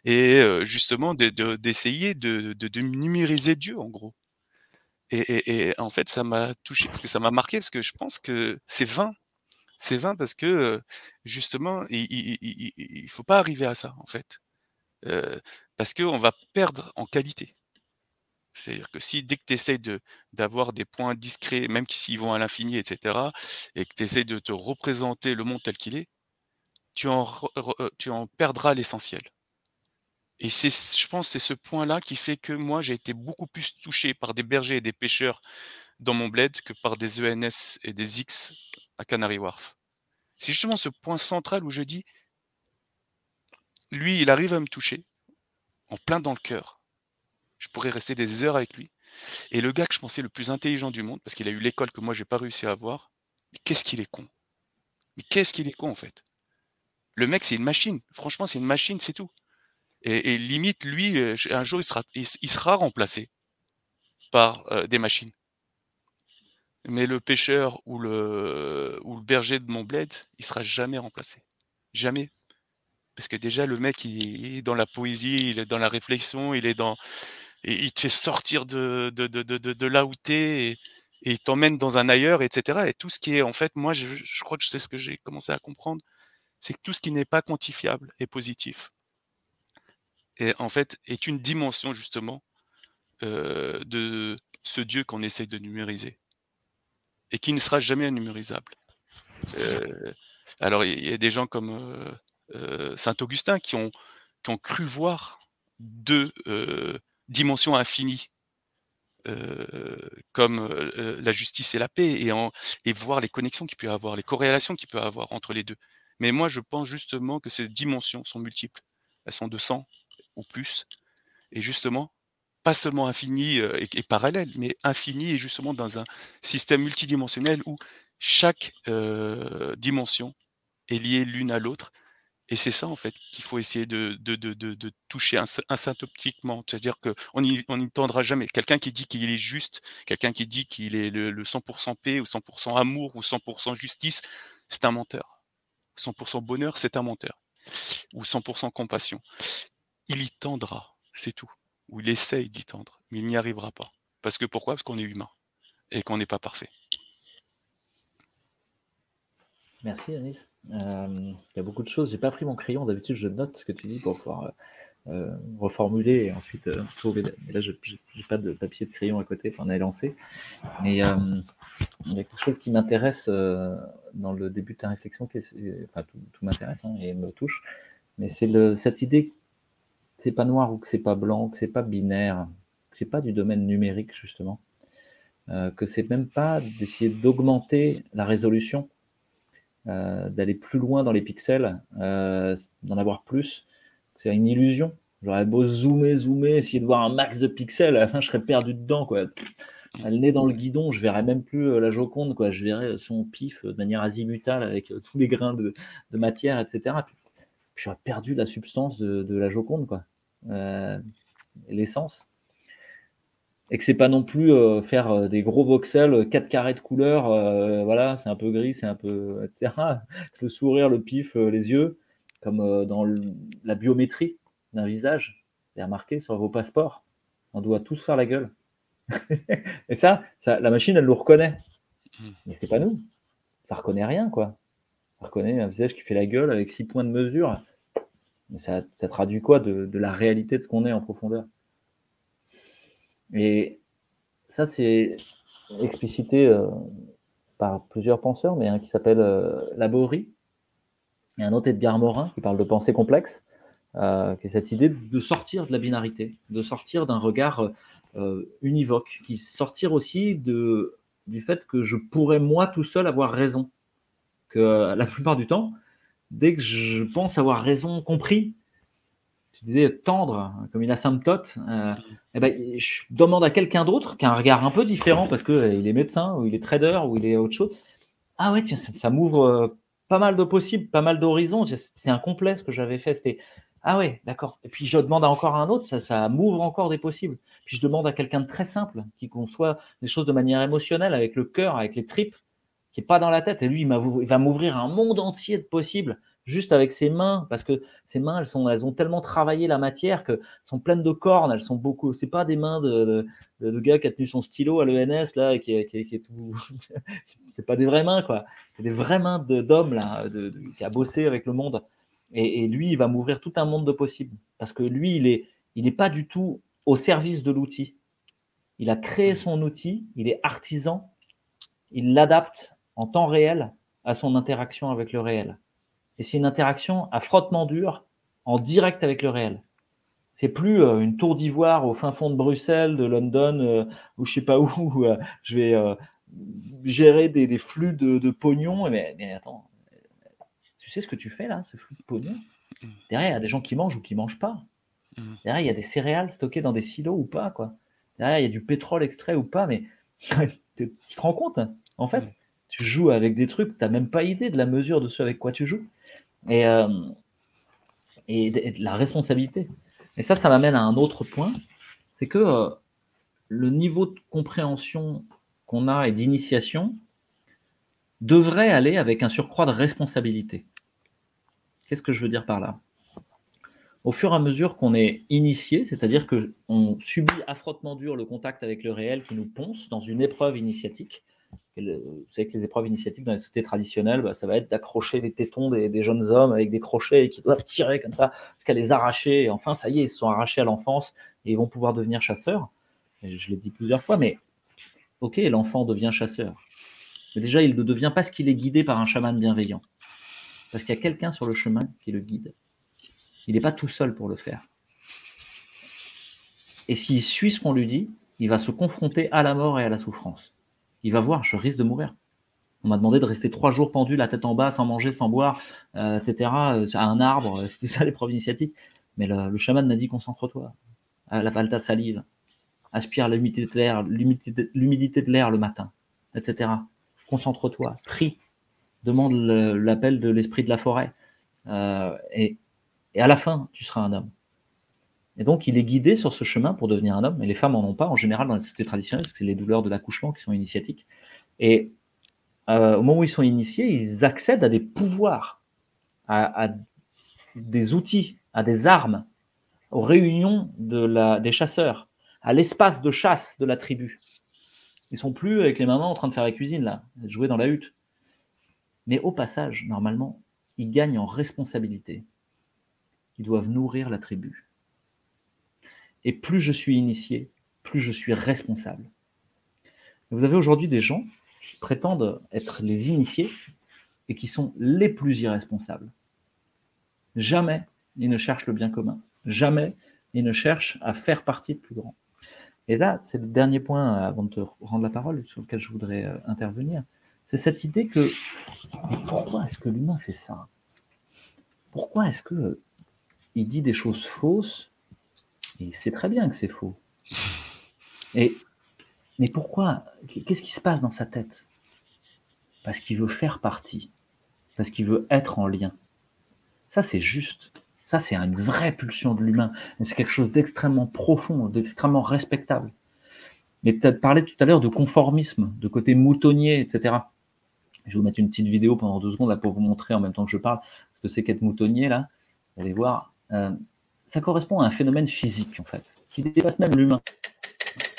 et justement de- de- d'essayer de, de, de numériser Dieu, en gros. Et, en fait, ça m'a touché parce que ça m'a marqué parce que je pense que c'est vain. C'est vain parce que justement, il, il faut pas arriver à ça en fait, Euh, parce qu'on va perdre en qualité. C'est-à-dire que si dès que tu essaies de d'avoir des points discrets, même s'ils vont à l'infini, etc., et que tu essaies de te représenter le monde tel qu'il est, tu en perdras l'essentiel. Et c'est, je pense, c'est ce point-là qui fait que moi, j'ai été beaucoup plus touché par des bergers et des pêcheurs dans mon bled que par des ENS et des X à Canary Wharf. C'est justement ce point central où je dis, lui, il arrive à me toucher en plein dans le cœur. Je pourrais rester des heures avec lui. Et le gars que je pensais le plus intelligent du monde, parce qu'il a eu l'école que moi j'ai pas réussi à avoir, mais qu'est-ce qu'il est con. Mais qu'est-ce qu'il est con en fait. Le mec, c'est une machine. Franchement, c'est une machine, c'est tout. Et, limite, lui, euh, un jour, il sera, il, sera remplacé par euh, des machines. Mais le pêcheur ou le, berger de mon bled, il sera jamais remplacé. Jamais. Parce que déjà, le mec, il est dans la poésie, il est dans la réflexion, il est dans. Il te fait sortir de, de, de, de, là où t'es et, il t'emmène dans un ailleurs, etc. Et tout ce qui est, en fait, moi, je, je crois que c'est ce que j'ai commencé à comprendre, c'est que tout ce qui n'est pas quantifiable est positif. Et en fait, est une dimension, justement, euh, de ce Dieu qu'on essaye de numériser et qui ne sera jamais numérisable. Euh, alors, il y a des gens comme euh, Saint Augustin qui ont, cru voir deux dimensions infinies, comme la justice et la paix, et, et voir les connexions qu'il peut y avoir, les corrélations qu'il peut y avoir entre les deux. Mais moi, je pense justement que ces dimensions sont multiples. Elles sont de 100 ou plus. Et justement, pas seulement infinies euh, et, parallèles, mais infinies et justement dans un système multidimensionnel où chaque euh, dimension est liée l'une à l'autre. Et c'est ça, en fait, qu'il faut essayer de, toucher asymptotiquement. C'est-à-dire qu'on n'y on n'y tendra jamais. Quelqu'un qui dit qu'il est juste, quelqu'un qui dit qu'il est le, le 100% paix ou 100% amour ou 100% justice, c'est un menteur. 100% bonheur, c'est un menteur. Ou 100% compassion. Il y tendra, c'est tout. Ou il essaye d'y tendre, mais il n'y arrivera pas. Parce que pourquoi? Parce qu'on est humain et qu'on n'est pas parfait. Merci, Anis. Euh, il y a beaucoup de choses. J'ai pas pris mon crayon. D'habitude, je note ce que tu dis pour pouvoir euh, euh, reformuler et ensuite trouver. Mais là, je n'ai pas de papier de crayon à côté. Enfin, on est lancé. Mais il y a quelque chose qui m'intéresse dans le début de ta réflexion. Qui est, enfin, tout, tout m'intéresse hein, et me touche. Mais c'est cette idée c'est pas noir ou que c'est pas blanc, que c'est pas binaire, que c'est pas du domaine numérique justement, euh, que c'est même pas d'essayer d'augmenter la résolution euh, d'aller plus loin dans les pixels, euh, d'en avoir plus. C'est une illusion. J'aurais beau zoomer, zoomer, essayer de voir un max de pixels, je serais perdu dedans. Quoi. Le nez dans le guidon, je verrais même plus la Joconde, quoi. je verrais son pif de manière azimutale avec tous les grains de, matière, etc. Puis, puis j'aurais perdu la substance de la Joconde, quoi. Euh, l'essence et que c'est pas non plus euh, faire euh, des gros voxels, 4 carrés de couleur, euh, voilà, c'est un peu gris, c'est un peu, etc. Le sourire, le pif, euh, les yeux, comme dans le- la biométrie d'un visage. Vous remarqué sur vos passeports, on doit tous faire la gueule. et ça, ça, la machine, elle nous reconnaît. Mais c'est pas nous. Ça reconnaît rien, quoi. Ça reconnaît un visage qui fait la gueule avec 6 points de mesure. Mais ça, traduit quoi de, la réalité de ce qu'on est en profondeur? Et ça, c'est explicité euh, par plusieurs penseurs, mais un qui s'appelle euh, Laborie et un autre Edgar Morin qui parle de pensée complexe, euh, qui est cette idée de sortir de la binarité, de sortir d'un regard euh, univoque, qui sortir aussi du fait que je pourrais moi tout seul avoir raison. Que euh, la plupart du temps, dès que je pense avoir raison, compris, tu disais tendre hein, comme une asymptote, euh, eh ben, je demande à quelqu'un d'autre qui a un regard un peu différent parce qu'il est médecin ou il est trader ou il est autre chose. Ah ouais, tiens, ça, m'ouvre euh, pas mal de possibles, pas mal d'horizons. C'est c'est un complet ce que j'avais fait. C'était ah ouais, d'accord. Et puis je demande à encore un autre, ça, ça m'ouvre encore des possibles. Puis je demande à quelqu'un de très simple qui conçoit des choses de manière émotionnelle, avec le cœur, avec les tripes, qui est pas dans la tête. Et lui, il, va m'ouvrir un monde entier de possibles juste avec ses mains, parce que ses mains, elles, sont, elles ont tellement travaillé la matière que sont pleines de cornes, elles sont beaucoup. C'est pas des mains de, de, de gars qui a tenu son stylo à l'ENS là, et qui, qui, qui est tout. c'est pas des vraies mains quoi. C'est des vraies mains de- d'homme là, de, de- qui a bossé avec le monde. Et, et lui, il va m'ouvrir tout un monde de possibles, parce que lui, il est, il n'est pas du tout au service de l'outil. Il a créé son outil, il est artisan, il l'adapte en temps réel à son interaction avec le réel. Et c'est une interaction à frottement dur, en direct avec le réel. C'est plus euh, une tour d'ivoire au fin fond de Bruxelles, de London, euh, ou je sais pas où, où, euh, je vais gérer des, des flux de, de pognon. Mais, mais attends, tu sais ce que tu fais là, ce flux de pognon? Derrière, il y a des gens qui mangent ou qui mangent pas. Mm. Derrière, il y a des céréales stockées dans des silos ou pas, quoi. Derrière, il y a du pétrole extrait ou pas, mais tu te rends compte, hein, en fait, Mm. Tu joues avec des trucs, tu n'as même pas idée de la mesure de ce avec quoi tu joues. Et, euh, et, de, la responsabilité. Et ça, ça m'amène à un autre point, c'est que euh, le niveau de compréhension qu'on a et d'initiation devrait aller avec un surcroît de responsabilité. Qu'est-ce que je veux dire par là? Au fur et à mesure qu'on est initié, c'est-à-dire qu'on subit à frottement dur le contact avec le réel qui nous ponce dans une épreuve initiatique, vous savez que les épreuves initiatiques dans les sociétés traditionnelles, bah, ça va être d'accrocher les tétons des, jeunes hommes avec des crochets et qui doivent tirer comme ça jusqu'à les arracher. Et enfin, ça y est, ils se sont arrachés à l'enfance et ils vont pouvoir devenir chasseurs. Je l'ai dit plusieurs fois, mais ok, l'enfant devient chasseur. Mais déjà, il ne devient pas ce qu'il est guidé par un chaman bienveillant. Parce qu'il y a quelqu'un sur le chemin qui le guide. Il n'est pas tout seul pour le faire. Et s'il suit ce qu'on lui dit, il va se confronter à la mort et à la souffrance. Il va voir, je risque de mourir. On m'a demandé de rester trois jours pendu, la tête en bas, sans manger, sans boire, euh, etc., euh, à un arbre. euh, C'était ça l'épreuve initiatique. Mais le, chaman m'a dit concentre-toi. La palta salive. Aspire l'humidité de l'air, l'humidité de l'air le matin, etc. Concentre-toi. Prie. Demande l'appel de l'esprit de la forêt. Et à la fin, tu seras un homme. Et donc, il est guidé sur ce chemin pour devenir un homme. Et les femmes en ont pas, en général, dans les sociétés traditionnelles, parce que c'est les douleurs de l'accouchement qui sont initiatiques. Et euh, au moment où ils sont initiés, ils accèdent à des pouvoirs, à, des outils, à des armes, aux réunions des chasseurs, à l'espace de chasse de la tribu. Ils sont plus avec les mamans en train de faire la cuisine, là, jouer dans la hutte. Mais au passage, normalement, ils gagnent en responsabilité. Ils doivent nourrir la tribu. Et plus je suis initié, plus je suis responsable. Vous avez aujourd'hui des gens qui prétendent être les initiés et qui sont les plus irresponsables. Jamais ils ne cherchent le bien commun. Jamais ils ne cherchent à faire partie de plus grand. Et là, c'est le dernier point euh, avant de te rendre la parole sur lequel je voudrais euh, intervenir. C'est cette idée que pourquoi est-ce que l'humain fait ça? Pourquoi est-ce que euh, il dit des choses fausses et il sait très bien que c'est faux Et mais pourquoi Qu'est-ce qui se passe dans sa tête? Parce qu'il veut faire partie, parce qu'il veut être en lien. Ça, c'est juste. Ça, c'est une vraie pulsion de l'humain. C'est quelque chose d'extrêmement profond, d'extrêmement respectable. Mais tu as parlé tout à l'heure de conformisme, de côté moutonnier, etc. Je vais vous mettre une petite vidéo pendant deux secondes là, pour vous montrer en même temps que je parle ce que c'est qu'être moutonnier. Là. Vous allez voir. Euh, ça correspond à un phénomène physique, en fait, qui dépasse même l'humain.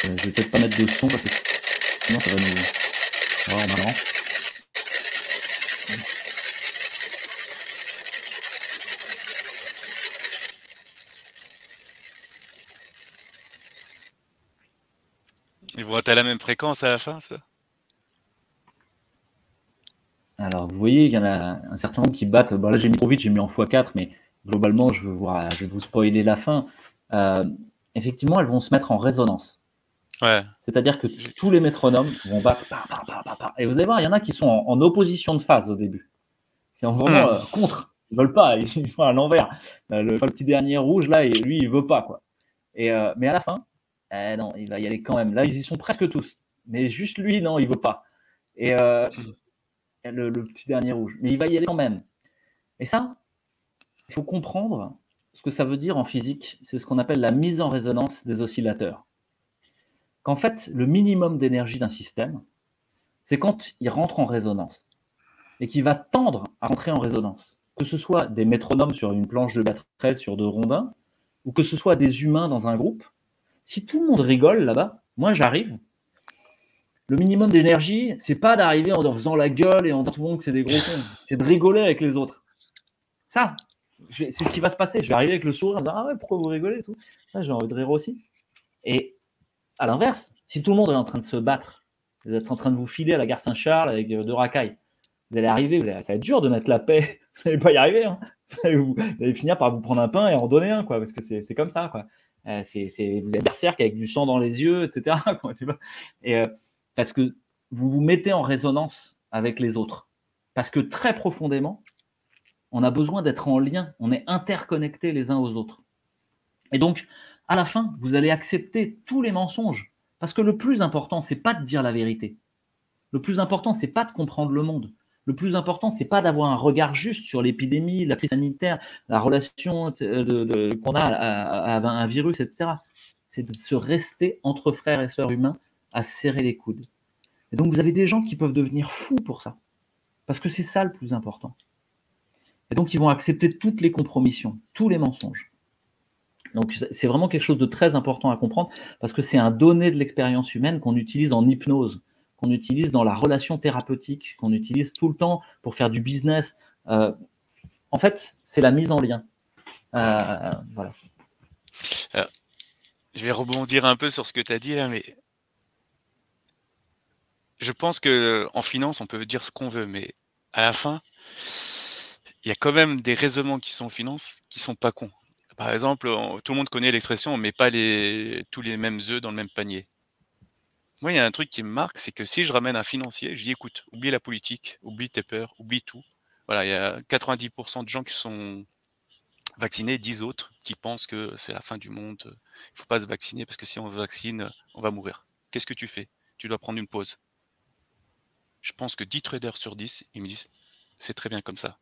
Euh, je vais peut-être pas mettre de son parce que sinon ça va nous avoir marrant. Ils vont être à la même fréquence à la fin, ça? Alors, vous voyez, il y en a un certain nombre qui battent. Bon, là, j'ai mis trop vite, j'ai mis en x4, mais globalement, je vais vous, je vais vous spoiler la fin. Euh, effectivement, elles vont se mettre en résonance. Ouais. C'est-à-dire que tous les métronomes vont battre. pa, pa, pa. Et vous allez voir, il y en a qui sont en, en opposition de phase au début. C'est vraiment euh, contre. Ils veulent pas, ils sont à l'envers. Euh, Le, le petit dernier rouge, là, et lui, il veut pas. quoi. Et, euh, mais à la fin, eh non, il va y aller quand même. Là, ils y sont presque tous. Mais juste lui, non, il veut pas. Et le, le petit dernier rouge. Mais il va y aller quand même. Et ça, il faut comprendre ce que ça veut dire en physique. C'est ce qu'on appelle la mise en résonance des oscillateurs. Qu'en fait, le minimum d'énergie d'un système, c'est quand il rentre en résonance et qu'il va tendre à rentrer en résonance. Que ce soit des métronomes sur une planche de batterie sur deux rondins, ou que ce soit des humains dans un groupe, si tout le monde rigole là-bas, moi j'arrive, le minimum d'énergie, c'est pas d'arriver en faisant la gueule et en disant tout le monde que c'est des gros cons, c'est de rigoler avec les autres. Ça, c'est ce qui va se passer. Je vais arriver avec le sourire en disant Ah ouais, pourquoi vous rigolez tout. Là, j'ai envie de rire aussi. Et à l'inverse, si tout le monde est en train de se battre, vous êtes en train de vous filer à la gare Saint-Charles avec deux racailles, vous allez arriver, ça va être dur de mettre la paix, vous n'allez pas y arriver. Hein. Vous allez finir par vous prendre un pain et en donner un, quoi, parce que c'est comme ça. Quoi. Euh, c'est, vous êtes berserk avec du sang dans les yeux, etc. Et, euh, parce que vous vous mettez en résonance avec les autres. Parce que très profondément, on a besoin d'être en lien, on est interconnectés les uns aux autres. Et donc, à la fin, vous allez accepter tous les mensonges. Parce que le plus important, c'est pas de dire la vérité. Le plus important, c'est pas de comprendre le monde. Le plus important, c'est pas d'avoir un regard juste sur l'épidémie, la crise sanitaire, la relation qu'on a à, un virus, etc. C'est de se rester entre frères et sœurs humains à serrer les coudes. Et donc, vous avez des gens qui peuvent devenir fous pour ça. Parce que c'est ça le plus important. Et donc, ils vont accepter toutes les compromissions, tous les mensonges. Donc, c'est vraiment quelque chose de très important à comprendre parce que c'est un donné de l'expérience humaine qu'on utilise en hypnose, qu'on utilise dans la relation thérapeutique, qu'on utilise tout le temps pour faire du business. Euh, en fait, c'est la mise en lien. Euh, voilà. je vais rebondir un peu sur ce que tu as dit là, mais je pense que en finance, on peut dire ce qu'on veut, mais à la fin, il y a quand même des raisonnements qui sont en finance qui sont pas cons. Par exemple, tout le monde connaît l'expression on met pas les, tous les mêmes œufs dans le même panier. Moi, il y a un truc qui me marque, c'est que si je ramène un financier, je dis écoute, oublie la politique, oublie tes peurs, oublie tout. Voilà, il y a 90% de gens qui sont vaccinés, 10 autres qui pensent que c'est la fin du monde, il faut pas se vacciner parce que si on se vaccine, on va mourir. Qu'est-ce que tu fais? Tu dois prendre une pause. Je pense que 10 traders sur 10, ils me disent c'est très bien comme ça.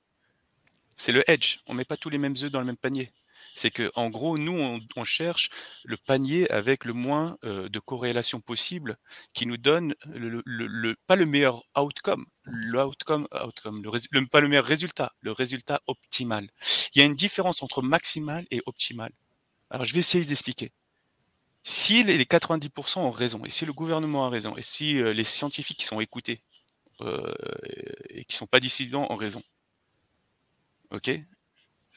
C'est le hedge. On met pas tous les mêmes œufs dans le même panier. C'est que, en gros, nous, on, cherche le panier avec le moins euh, de corrélation possible qui nous donne le, pas le meilleur outcome, le outcome, le, pas le meilleur résultat, le résultat optimal. Il y a une différence entre maximal et optimal. Alors, je vais essayer d'expliquer. Si les 90% ont raison, et si le gouvernement a raison, et si euh, les scientifiques qui sont écoutés euh, et qui sont pas dissidents ont raison, ok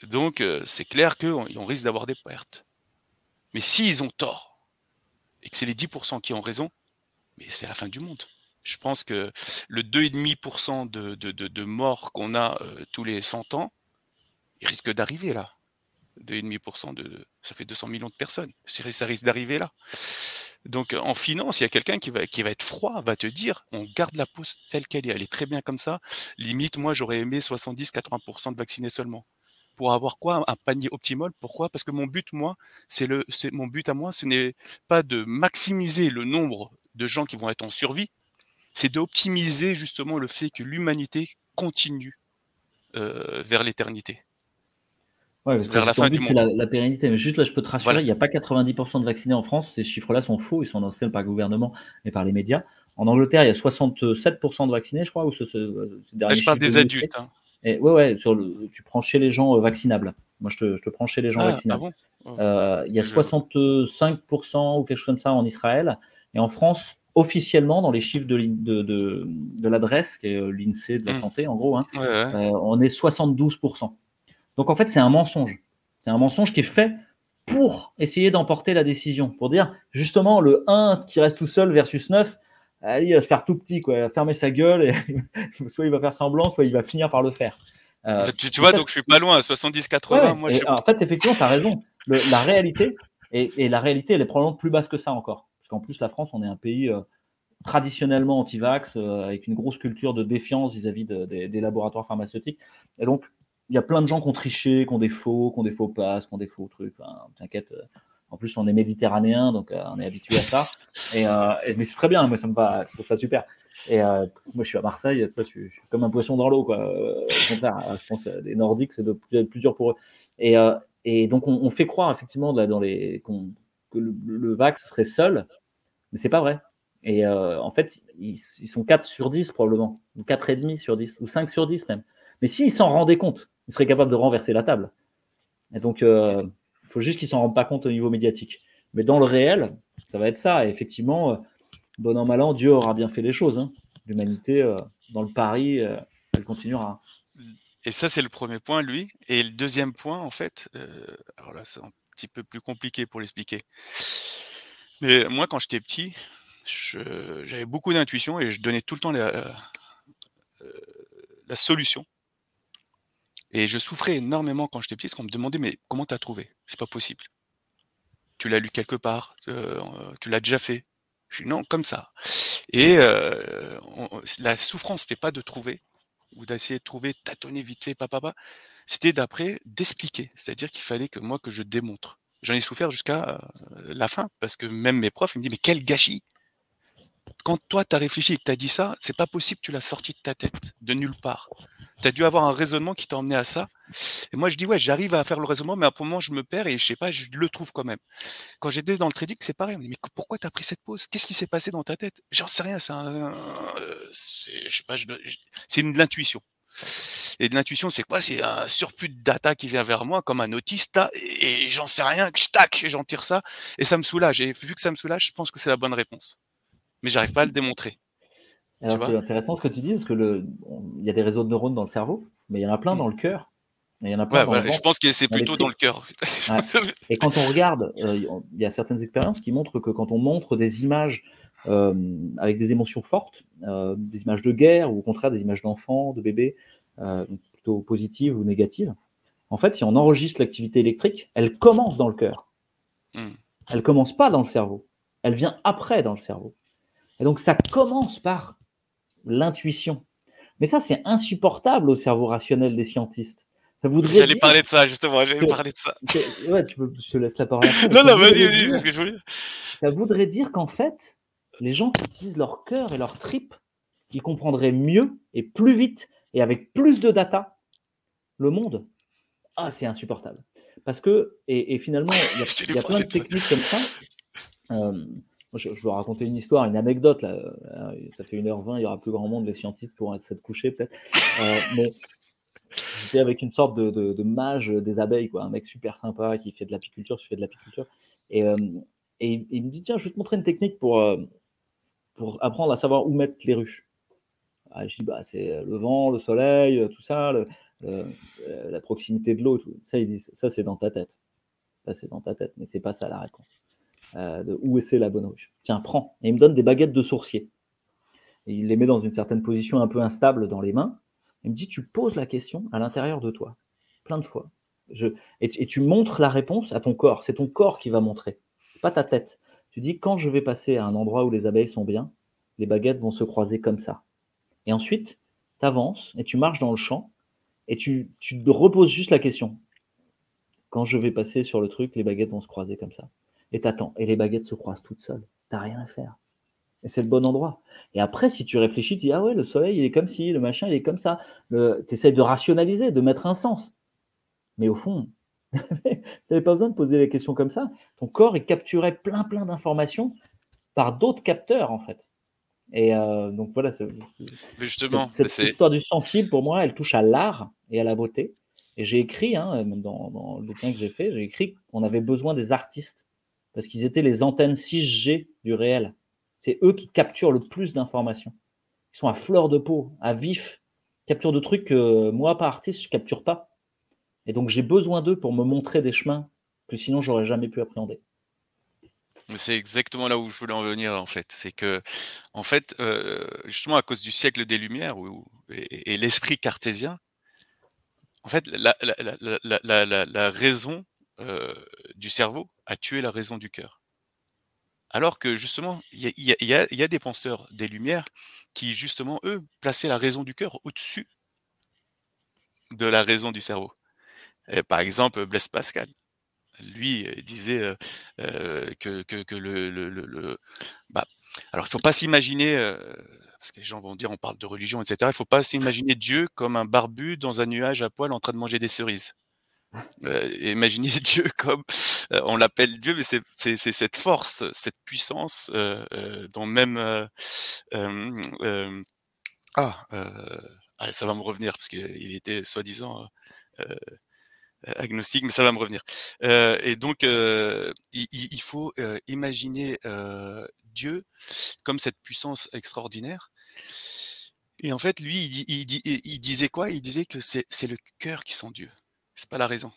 donc, euh, c'est clair qu'on risque d'avoir des pertes. Mais s'ils ont tort, et que c'est les 10% qui ont raison, mais c'est la fin du monde. Je pense que le 2,5% de, de, de, de morts qu'on a euh, tous les 100 ans, il risque d'arriver là. 2,5%, de, ça fait 200 millions de personnes. Ça risque d'arriver là. Donc en finance, il y a quelqu'un qui va, qui va être froid, va te dire, on garde la pause telle qu'elle est, elle est très bien comme ça. Limite, moi, j'aurais aimé 70-80% de vaccinés seulement pour avoir quoi? Un panier optimal. Pourquoi? Parce que mon but, moi, c'est le, c'est mon but à moi, ce n'est pas de maximiser le nombre de gens qui vont être en survie, c'est d'optimiser justement le fait que l'humanité continue euh, vers l'éternité. Ouais, parce que vers la fin du monde. La, la, pérennité. Mais juste là, je peux te rassurer, il n'y a pas 90% de vaccinés en France. Ces chiffres-là sont faux. Ils sont annoncés par le gouvernement et par les médias. En Angleterre, il y a 67% de vaccinés, je crois. Ou ce, ce, je parle des adultes. Hein. Et ouais, ouais, sur le, tu prends chez les gens euh, vaccinables. Moi, je te, je te prends chez les gens ah, vaccinables. Ah bon? Euh, il y a 65% ou quelque chose comme ça en Israël. Et en France, officiellement, dans les chiffres de, de, de, de l'adresse, qui est euh, l'INSEE de la mmh. santé, en gros, hein, euh, on est 72%. Donc en fait, c'est un mensonge. C'est un mensonge qui est fait pour essayer d'emporter la décision, pour dire justement le 1 qui reste tout seul versus 9, il va se faire tout petit, quoi. Il va fermer sa gueule et soit il va faire semblant, soit il va finir par le faire. Euh, tu, vois, donc je suis pas loin, 70-80. moi, en fait, effectivement, tu as raison. la réalité, et, la réalité, elle est probablement plus basse que ça encore. Parce qu'en plus, la France, on est un pays euh, traditionnellement anti-vax, euh, avec une grosse culture de défiance vis-à-vis des laboratoires pharmaceutiques. Et donc, il y a plein de gens qui ont triché, qui ont des faux, qui ont des faux passes, qui ont des faux trucs. T'inquiète, en plus, on est méditerranéen, donc euh, on est habitué à ça. Euh, mais c'est très bien, moi ça me va, je trouve ça super. Euh, moi je suis à Marseille, je, suis, comme un poisson dans l'eau, quoi. je pense les Nordiques, c'est plus, dur pour eux. Et, donc on, fait croire effectivement dans les, que le, vax serait seul, mais c'est pas vrai. Et en fait, ils, sont 4 sur 10 probablement, ou 4,5 sur 10, ou 5 sur 10 même. Mais s'ils s'en rendaient compte, ils seraient capables de renverser la table. Et donc, faut juste qu'ils s'en rendent pas compte au niveau médiatique. Mais dans le réel, ça va être ça. Et effectivement, euh, bon an, mal an, Dieu aura bien fait les choses. Hein. L'humanité, euh, dans le pari, euh, elle continuera. Et ça, c'est le premier point, lui. Et le deuxième point, en fait, alors là, c'est un petit peu plus compliqué pour l'expliquer. Mais moi, quand j'étais petit, j'avais beaucoup d'intuition et je donnais tout le temps la solution et je souffrais énormément quand j'étais petit, parce qu'on me demandait, mais comment t'as trouvé? C'est pas possible. Tu l'as lu quelque part euh, Tu l'as déjà fait? Je dis non, comme ça. Et euh, la souffrance, c'était pas de trouver, ou d'essayer de trouver, tâtonner vite fait, papa, c'était d'après d'expliquer. C'est-à-dire qu'il fallait que moi que je démontre. J'en ai souffert jusqu'à euh, la fin parce que même mes profs ils me disent mais quel gâchis. Quand toi tu as réfléchi et que tu as dit ça, c'est pas possible que tu l'as sorti de ta tête, de nulle part. Tu as dû avoir un raisonnement qui t'a emmené à ça. Et moi je dis ouais, j'arrive à faire le raisonnement mais à un moment je me perds et je sais pas, je le trouve quand même. Quand j'étais dans le trading, c'est pareil, on me dit mais pourquoi tu as pris cette pause? Qu'est-ce qui s'est passé dans ta tête? J'en sais rien, c'est de l'intuition. Et de l'intuition, c'est quoi? C'est un surplus de data qui vient vers moi comme un autiste, et j'en sais rien, tac, j'en tire ça, et ça me soulage. Et vu que ça me soulage, je pense que c'est la bonne réponse. Mais j'arrive pas à le démontrer. Alors, c'est intéressant ce que tu dis, parce que le, il y a des réseaux de neurones dans le cerveau, mais il y en a plein Mm. dans le cœur. Il y en a plein Ouais, dans voilà, le je pense que c'est plutôt dans le cœur. Et quand on regarde, euh, il y a certaines expériences qui montrent que quand on montre des images euh, avec des émotions fortes, euh, des images de guerre ou au contraire des images d'enfants, de bébés, plutôt positives ou négatives, en fait, si on enregistre l'activité électrique, elle commence dans le cœur. Hmm. Elle commence pas dans le cerveau. Elle vient après dans le cerveau. Et donc ça commence par l'intuition. Mais ça, c'est insupportable au cerveau rationnel des scientistes. J'allais dire parler de ça, justement, j'allais parler de ça. ouais, tu peux, je te laisse la parole. après, Non, non, vas-y, vas-y, c'est ce que je voulais. ça voudrait dire qu'en fait, les gens qui utilisent leur cœur et leur trip, ils comprendraient mieux et plus vite et avec plus de data le monde. Ah, c'est insupportable. Parce que, et, et finalement, il y a, y plein de techniques comme ça. Euh, je, je vais raconter une histoire, une anecdote. Là. Euh, Ça fait 1h20, il y aura plus grand monde, les scientistes pourront se coucher peut-être. Euh, j'étais avec une sorte de, mage des abeilles, quoi, un mec super sympa qui fait de l'apiculture, qui fait de l'apiculture. Et, euh, il- me dit tiens, je vais te montrer une technique pour, pour apprendre à savoir où mettre les ruches. Ah, je dis bah, c'est le vent, le soleil, tout ça, la proximité de l'eau. Ça, il dit ça, c'est dans ta tête. Ça, c'est dans ta tête, mais c'est pas ça la réponse. Euh, de où est-ce la bonne ruche Tiens, prends. Et il me donne des baguettes de sourcier. Il les met dans une certaine position un peu instable dans les mains. Il me dit tu poses la question à l'intérieur de toi, plein de fois. Et, tu- montres la réponse à ton corps. C'est ton corps qui va montrer, pas ta tête. Tu dis quand je vais passer à un endroit où les abeilles sont bien, les baguettes vont se croiser comme ça. Et ensuite, tu avances et tu marches dans le champ et tu, reposes juste la question. Quand je vais passer sur le truc, les baguettes vont se croiser comme ça. Et t'attends. Et les baguettes se croisent toutes seules. T'as rien à faire. Et c'est le bon endroit. Et après, si tu réfléchis, tu dis, ah ouais, le soleil, il est comme ci, le machin, il est comme ça. Tu essaies de rationaliser, de mettre un sens. Mais au fond, tu n'avais pas besoin de poser les questions comme ça. Ton corps, il capturait plein, plein d'informations par d'autres capteurs, en fait. Et euh, donc voilà, c'est- justement, cette, histoire du sensible, pour moi, elle touche à l'art et à la beauté. Et j'ai écrit, hein, même dans, dans le bouquin que j'ai fait, j'ai écrit qu'on avait besoin des artistes parce qu'ils étaient les antennes 6G du réel. C'est eux qui capturent le plus d'informations. Ils sont à fleur de peau, à vif, capturent de trucs que moi, pas artiste, je capture pas. Et donc j'ai besoin d'eux pour me montrer des chemins que sinon j'aurais jamais pu appréhender. C'est exactement là où je voulais en venir en fait. C'est que, en fait, euh, justement à cause du siècle des Lumières et, l'esprit cartésien, en fait, la raison euh, du cerveau a tué la raison du cœur. Alors que justement, il y a, des penseurs des Lumières qui justement, eux, plaçaient la raison du cœur au-dessus de la raison du cerveau. Par exemple, Blaise Pascal lui euh, disait euh, que, le, bah, alors il faut pas s'imaginer parce que les gens vont dire on parle de religion etc il faut pas s'imaginer Dieu comme un barbu dans un nuage à poil en train de manger des cerises euh, imaginez Dieu comme euh, on l'appelle Dieu mais c'est cette force cette puissance euh, euh, dont même euh, ah, ah, ça va me revenir parce qu'il était soi-disant agnostique, mais ça va me revenir. Et donc, il, faut imaginer Dieu comme cette puissance extraordinaire. Et en fait, lui, il, il, disait quoi? Il disait que c'est le cœur qui sent Dieu, c'est pas la raison.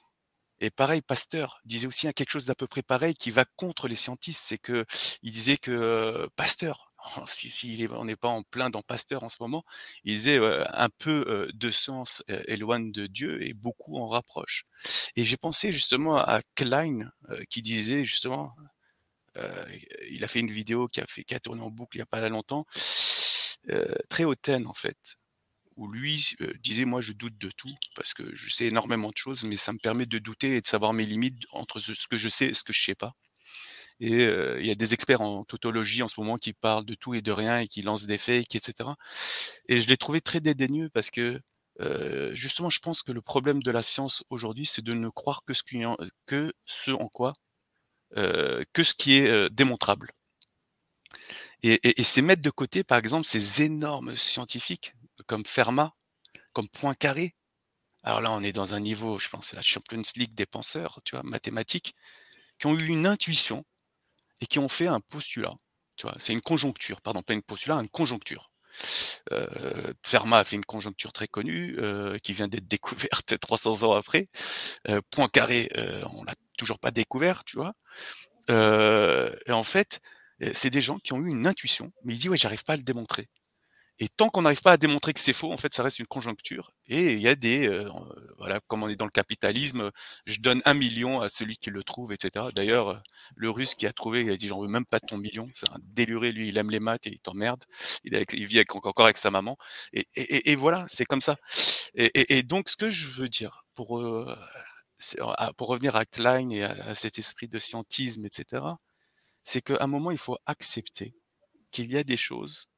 Et pareil, Pasteur disait aussi quelque chose d'à peu près pareil qui va contre les scientistes, c'est que il disait que euh, Pasteur, si, on n'est pas en plein dans Pasteur en ce moment, il disait euh, un peu euh, de sens éloigne de Dieu et beaucoup en rapproche. Et j'ai pensé justement à Klein qui disait justement, il a fait une vidéo qui a, tourné en boucle il n'y a pas longtemps, très hautaine en fait, où lui euh, disait moi je doute de tout parce que je sais énormément de choses, mais ça me permet de douter et de savoir mes limites entre ce que je sais et ce que je sais pas. Et euh, il y a des experts en tautologie en ce moment qui parlent de tout et de rien et qui lancent des fakes, etc. Et je l'ai trouvé très dédaigneux parce que euh, justement, je pense que le problème de la science aujourd'hui, c'est de ne croire que ce, en, en quoi, que ce qui est démontrable. Et c'est mettre de côté, par exemple, ces énormes scientifiques comme Fermat, comme Poincaré. Alors là, on est dans un niveau, je pense, c'est la Champions League des penseurs, tu vois, mathématiques, qui ont eu une intuition et qui ont fait un postulat. C'est une conjoncture, pardon, pas une postulat, une conjoncture. Euh, Fermat a fait une conjoncture très connue euh, qui vient d'être découverte 300 ans après. Euh, Poincaré, on l'a toujours pas découvert, tu vois. Et en fait, c'est des gens qui ont eu une intuition, mais il dit ouais, j'arrive pas à le démontrer. Et tant qu'on n'arrive pas à démontrer que c'est faux, en fait, ça reste une conjoncture. Et il y a des, euh, voilà, comme on est dans le capitalisme, je donne un million à celui qui le trouve, etc. D'ailleurs, euh, le Russe qui a trouvé, il a dit j'en veux même pas ton million. C'est un déluré, lui, il aime les maths et il t'emmerde. Il, il, vit encore avec sa maman. Et, voilà, c'est comme ça. Et, donc, ce que je veux dire pour euh, pour revenir à Klein et à cet esprit de scientisme, etc. C'est qu'à un moment, il faut accepter qu'il y a des choses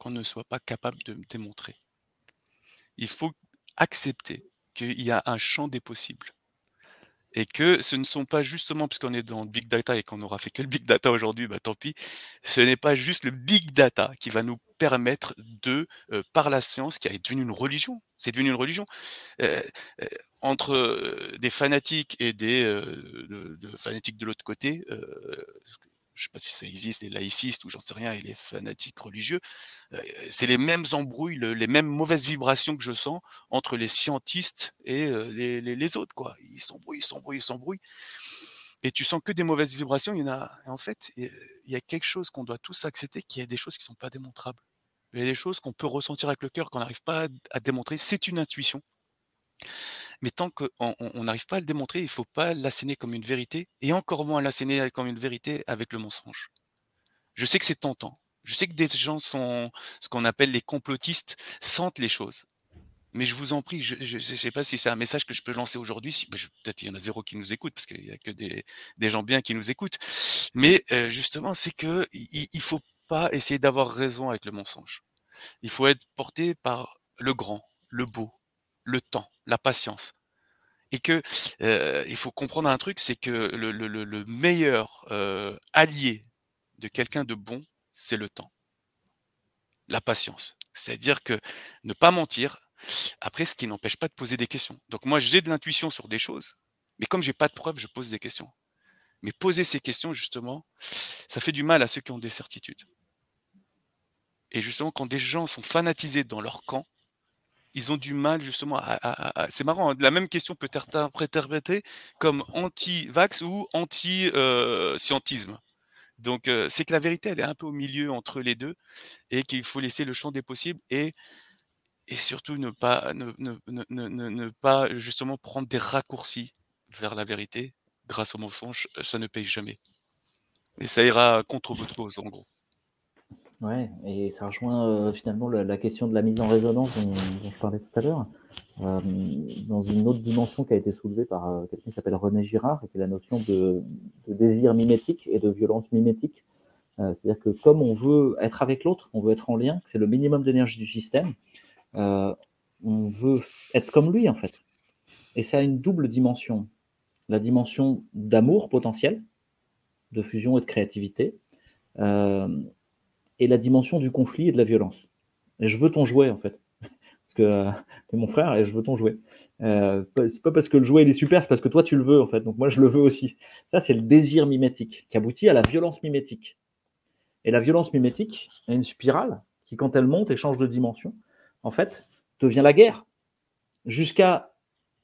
qu'on ne soit pas capable de démontrer. Il faut accepter qu'il y a un champ des possibles. Et que ce ne sont pas justement, puisqu'on est dans le big data et qu'on n'aura fait que le big data aujourd'hui, bah tant pis, ce n'est pas juste le big data qui va nous permettre de, euh, par la science, qui est devenue une religion, c'est devenu une religion, euh, euh, entre des fanatiques et des de, de fanatiques de l'autre côté, je sais pas si ça existe, les laïcistes ou j'en sais rien, et les fanatiques religieux, euh, c'est les mêmes embrouilles, le, les mêmes mauvaises vibrations que je sens entre les scientistes et euh, les, autres, quoi. Ils s'embrouillent, ils s'embrouillent, ils s'embrouillent. Et tu sens que des mauvaises vibrations, il y en a. En fait, il y a quelque chose qu'on doit tous accepter, qu'il y a des choses qui sont pas démontrables. Il y a des choses qu'on peut ressentir avec le cœur, qu'on n'arrive pas à démontrer. C'est une intuition. Mais tant qu'on n'arrive pas à le démontrer, il ne faut pas l'asséner comme une vérité, et encore moins l'asséner comme une vérité avec le mensonge. Je sais que c'est tentant. Je sais que des gens sont ce qu'on appelle les complotistes, sentent les choses. Mais je vous en prie, je ne sais pas si c'est un message que je peux lancer aujourd'hui. Si, Peut-être il y en a zéro qui nous écoute, parce qu'il n'y a que des, gens bien qui nous écoutent. Mais euh, justement, c'est que il ne faut pas essayer d'avoir raison avec le mensonge. Il faut être porté par le grand, le beau, le temps, la patience. Et que il faut comprendre un truc, c'est que le, le, le meilleur allié de quelqu'un de bon, c'est le temps, la patience. C'est-à-dire que ne pas mentir. Après, ce qui n'empêche pas de poser des questions. Donc moi, j'ai de l'intuition sur des choses, mais comme j'ai pas de preuves, je pose des questions. Mais poser ces questions, justement, ça fait du mal à ceux qui ont des certitudes. Et justement, quand des gens sont fanatisés dans leur camp, ils ont du mal justement à, à, à c'est marrant, hein, la même question peut être interprétée comme anti-vax ou anti-scientisme. Donc euh, c'est que la vérité, elle est un peu au milieu entre les deux et qu'il faut laisser le champ des possibles et, et surtout ne pas, ne, ne, ne, ne, pas justement prendre des raccourcis vers la vérité grâce au mensonge, ça ne paye jamais. Et ça ira contre votre cause en gros. Ouais, et ça rejoint euh, finalement la, question de la mise en résonance dont, je parlais tout à l'heure, euh, dans une autre dimension qui a été soulevée par euh, quelqu'un qui s'appelle René Girard, qui est la notion de, de, désir mimétique et de violence mimétique. C'est-à-dire que comme on veut être avec l'autre, on veut être en lien, c'est le minimum d'énergie du système, on veut être comme lui en fait. Et ça a une double dimension. La dimension d'amour potentiel, de fusion et de créativité, et la dimension du conflit et de la violence. Et je veux ton jouet, en fait. Parce que euh, t'es mon frère et je veux ton jouet. Euh, c'est pas parce que le jouet il est super, c'est parce que toi tu le veux, en fait. Donc moi je le veux aussi. Ça, c'est le désir mimétique qui aboutit à la violence mimétique. Et la violence mimétique est une spirale qui, quand elle monte et change de dimension, en fait, devient la guerre. Jusqu'à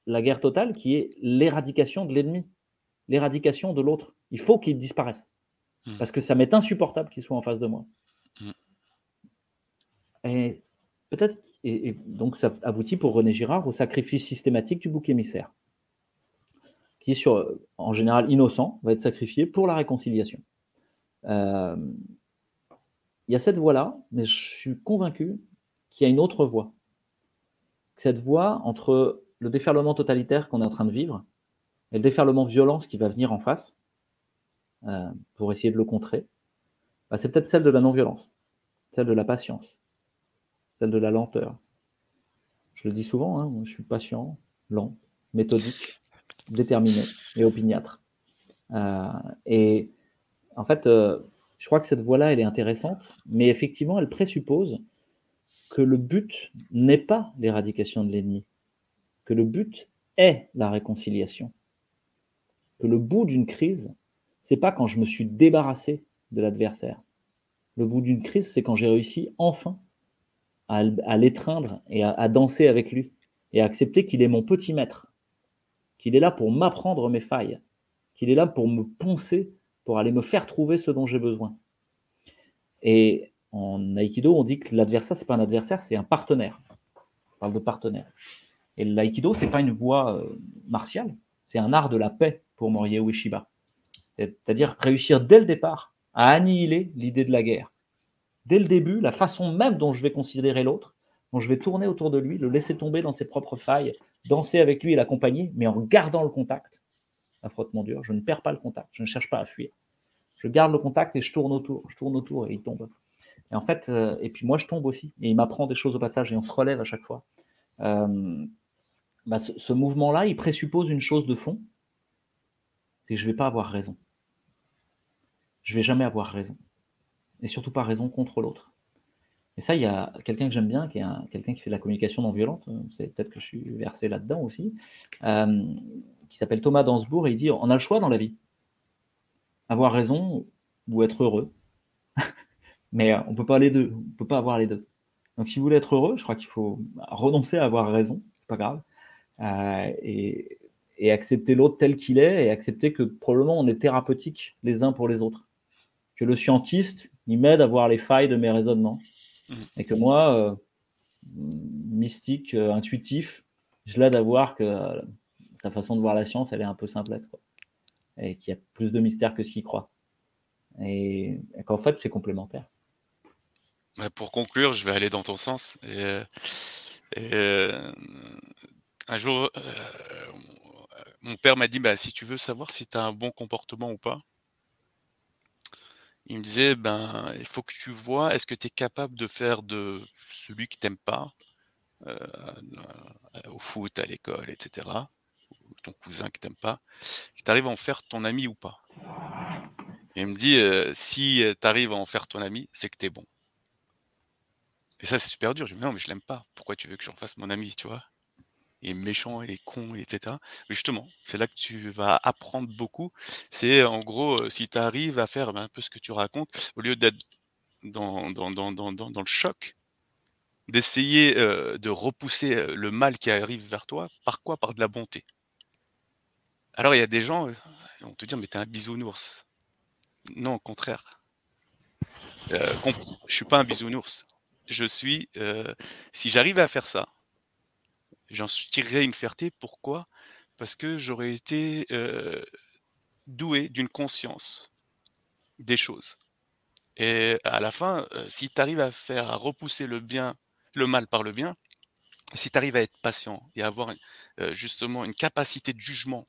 la guerre totale qui est l'éradication de l'ennemi, l'éradication de l'autre. Il faut qu'il disparaisse. Mmh. Parce que ça m'est insupportable qu'il soit en face de moi. Et peut-être, et, donc ça aboutit pour René Girard au sacrifice systématique du bouc émissaire, qui en général innocent, va être sacrifié pour la réconciliation. Euh, il y a cette voie-là, mais je suis convaincu qu'il y a une autre voie. cette voie entre le déferlement totalitaire qu'on est en train de vivre et le déferlement violence qui va venir en face euh, pour essayer de le contrer, bah, c'est peut-être celle de la non-violence, celle de la patience, celle de la lenteur. Je le dis souvent, hein, je suis patient, lent, méthodique, déterminé et opiniâtre. Euh, et en fait, euh, je crois que cette voie-là, elle est intéressante, mais effectivement, elle présuppose que le but n'est pas l'éradication de l'ennemi, que le but est la réconciliation, que le bout d'une crise, c'est pas quand je me suis débarrassé de l'adversaire. Le bout d'une crise, c'est quand j'ai réussi enfin à, l'étreindre et à, danser avec lui et à accepter qu'il est mon petit maître, qu'il est là pour m'apprendre mes failles, qu'il est là pour me poncer, pour aller me faire trouver ce dont j'ai besoin. Et en aïkido, on dit que l'adversaire, c'est pas un adversaire, c'est un partenaire. On parle de partenaire. Et l'aïkido, c'est pas une voie euh, martiale, c'est un art de la paix pour Morie Ueshiba. C'est-à-dire réussir dès le départ à annihiler l'idée de la guerre. Dès le début, la façon même dont je vais considérer l'autre, dont je vais tourner autour de lui, le laisser tomber dans ses propres failles, danser avec lui et l'accompagner, mais en gardant le contact. Un frottement dur, je ne perds pas le contact, je ne cherche pas à fuir. Je garde le contact et je tourne autour, je tourne autour et il tombe. Et en fait, euh, et puis moi je tombe aussi, et il m'apprend des choses au passage et on se relève à chaque fois. Euh, bah, ce, mouvement-là, il présuppose une chose de fond, c'est que je ne vais pas avoir raison. Je ne vais jamais avoir raison. Et surtout pas raison contre l'autre. Et ça, il y a quelqu'un que j'aime bien, qui est quelqu'un qui fait de la communication non violente, c'est peut-être que je suis versé là-dedans aussi, euh, qui s'appelle Thomas Dansbourg, et il dit, on a le choix dans la vie. Avoir raison ou être heureux. Mais euh, on peut pas les deux, on peut pas avoir les deux. Donc si vous voulez être heureux, je crois qu'il faut renoncer à avoir raison, c'est pas grave, euh, et, accepter l'autre tel qu'il est, et accepter que probablement on est thérapeutique les uns pour les autres. Que le scientiste, il m'aide à voir les failles de mes raisonnements, mmh. et que moi, euh, mystique, intuitif, je l'aide à voir que sa façon de voir la science, elle est un peu simplette, quoi. et qu'il y a plus de mystère que ce qu'il croit. et qu'en fait, c'est complémentaire pour conclure, je vais aller dans ton sens. Et, euh, euh, un jour, euh, mon père m'a dit bah, si tu veux savoir si tu as un bon comportement ou pas, il me disait ben, il faut que tu vois est-ce que tu es capable de faire de celui qui t'aime pas au foot, à l'école, etc., ton cousin qui t'aime pas, tu arrives à en faire ton ami ou pas? Il me dit si tu arrives à en faire ton ami, c'est que tu es bon. Et ça, c'est super dur. Je me dis, non, mais je l'aime pas. Pourquoi tu veux que j'en fasse mon ami, tu vois? Est méchant, est con, etc. Justement, c'est là que tu vas apprendre beaucoup. C'est en gros, euh, si tu arrives à faire ben, un peu ce que tu racontes, au lieu d'être dans, dans, dans, dans, le choc, d'essayer euh, de repousser euh, le mal qui arrive vers toi, par quoi? Par de la bonté. Alors il y a des gens, qui vont te dire, mais t'es un bisounours. Non, au contraire. Euh, je suis pas un bisounours je suis, si j'arrive à faire ça, j'en tirerai une fierté. Pourquoi? Parce que j'aurais été doué d'une conscience des choses. Et à la fin, si tu arrives à faire, à repousser le bien, le mal par le bien, si tu arrives à être patient et à avoir justement une capacité de jugement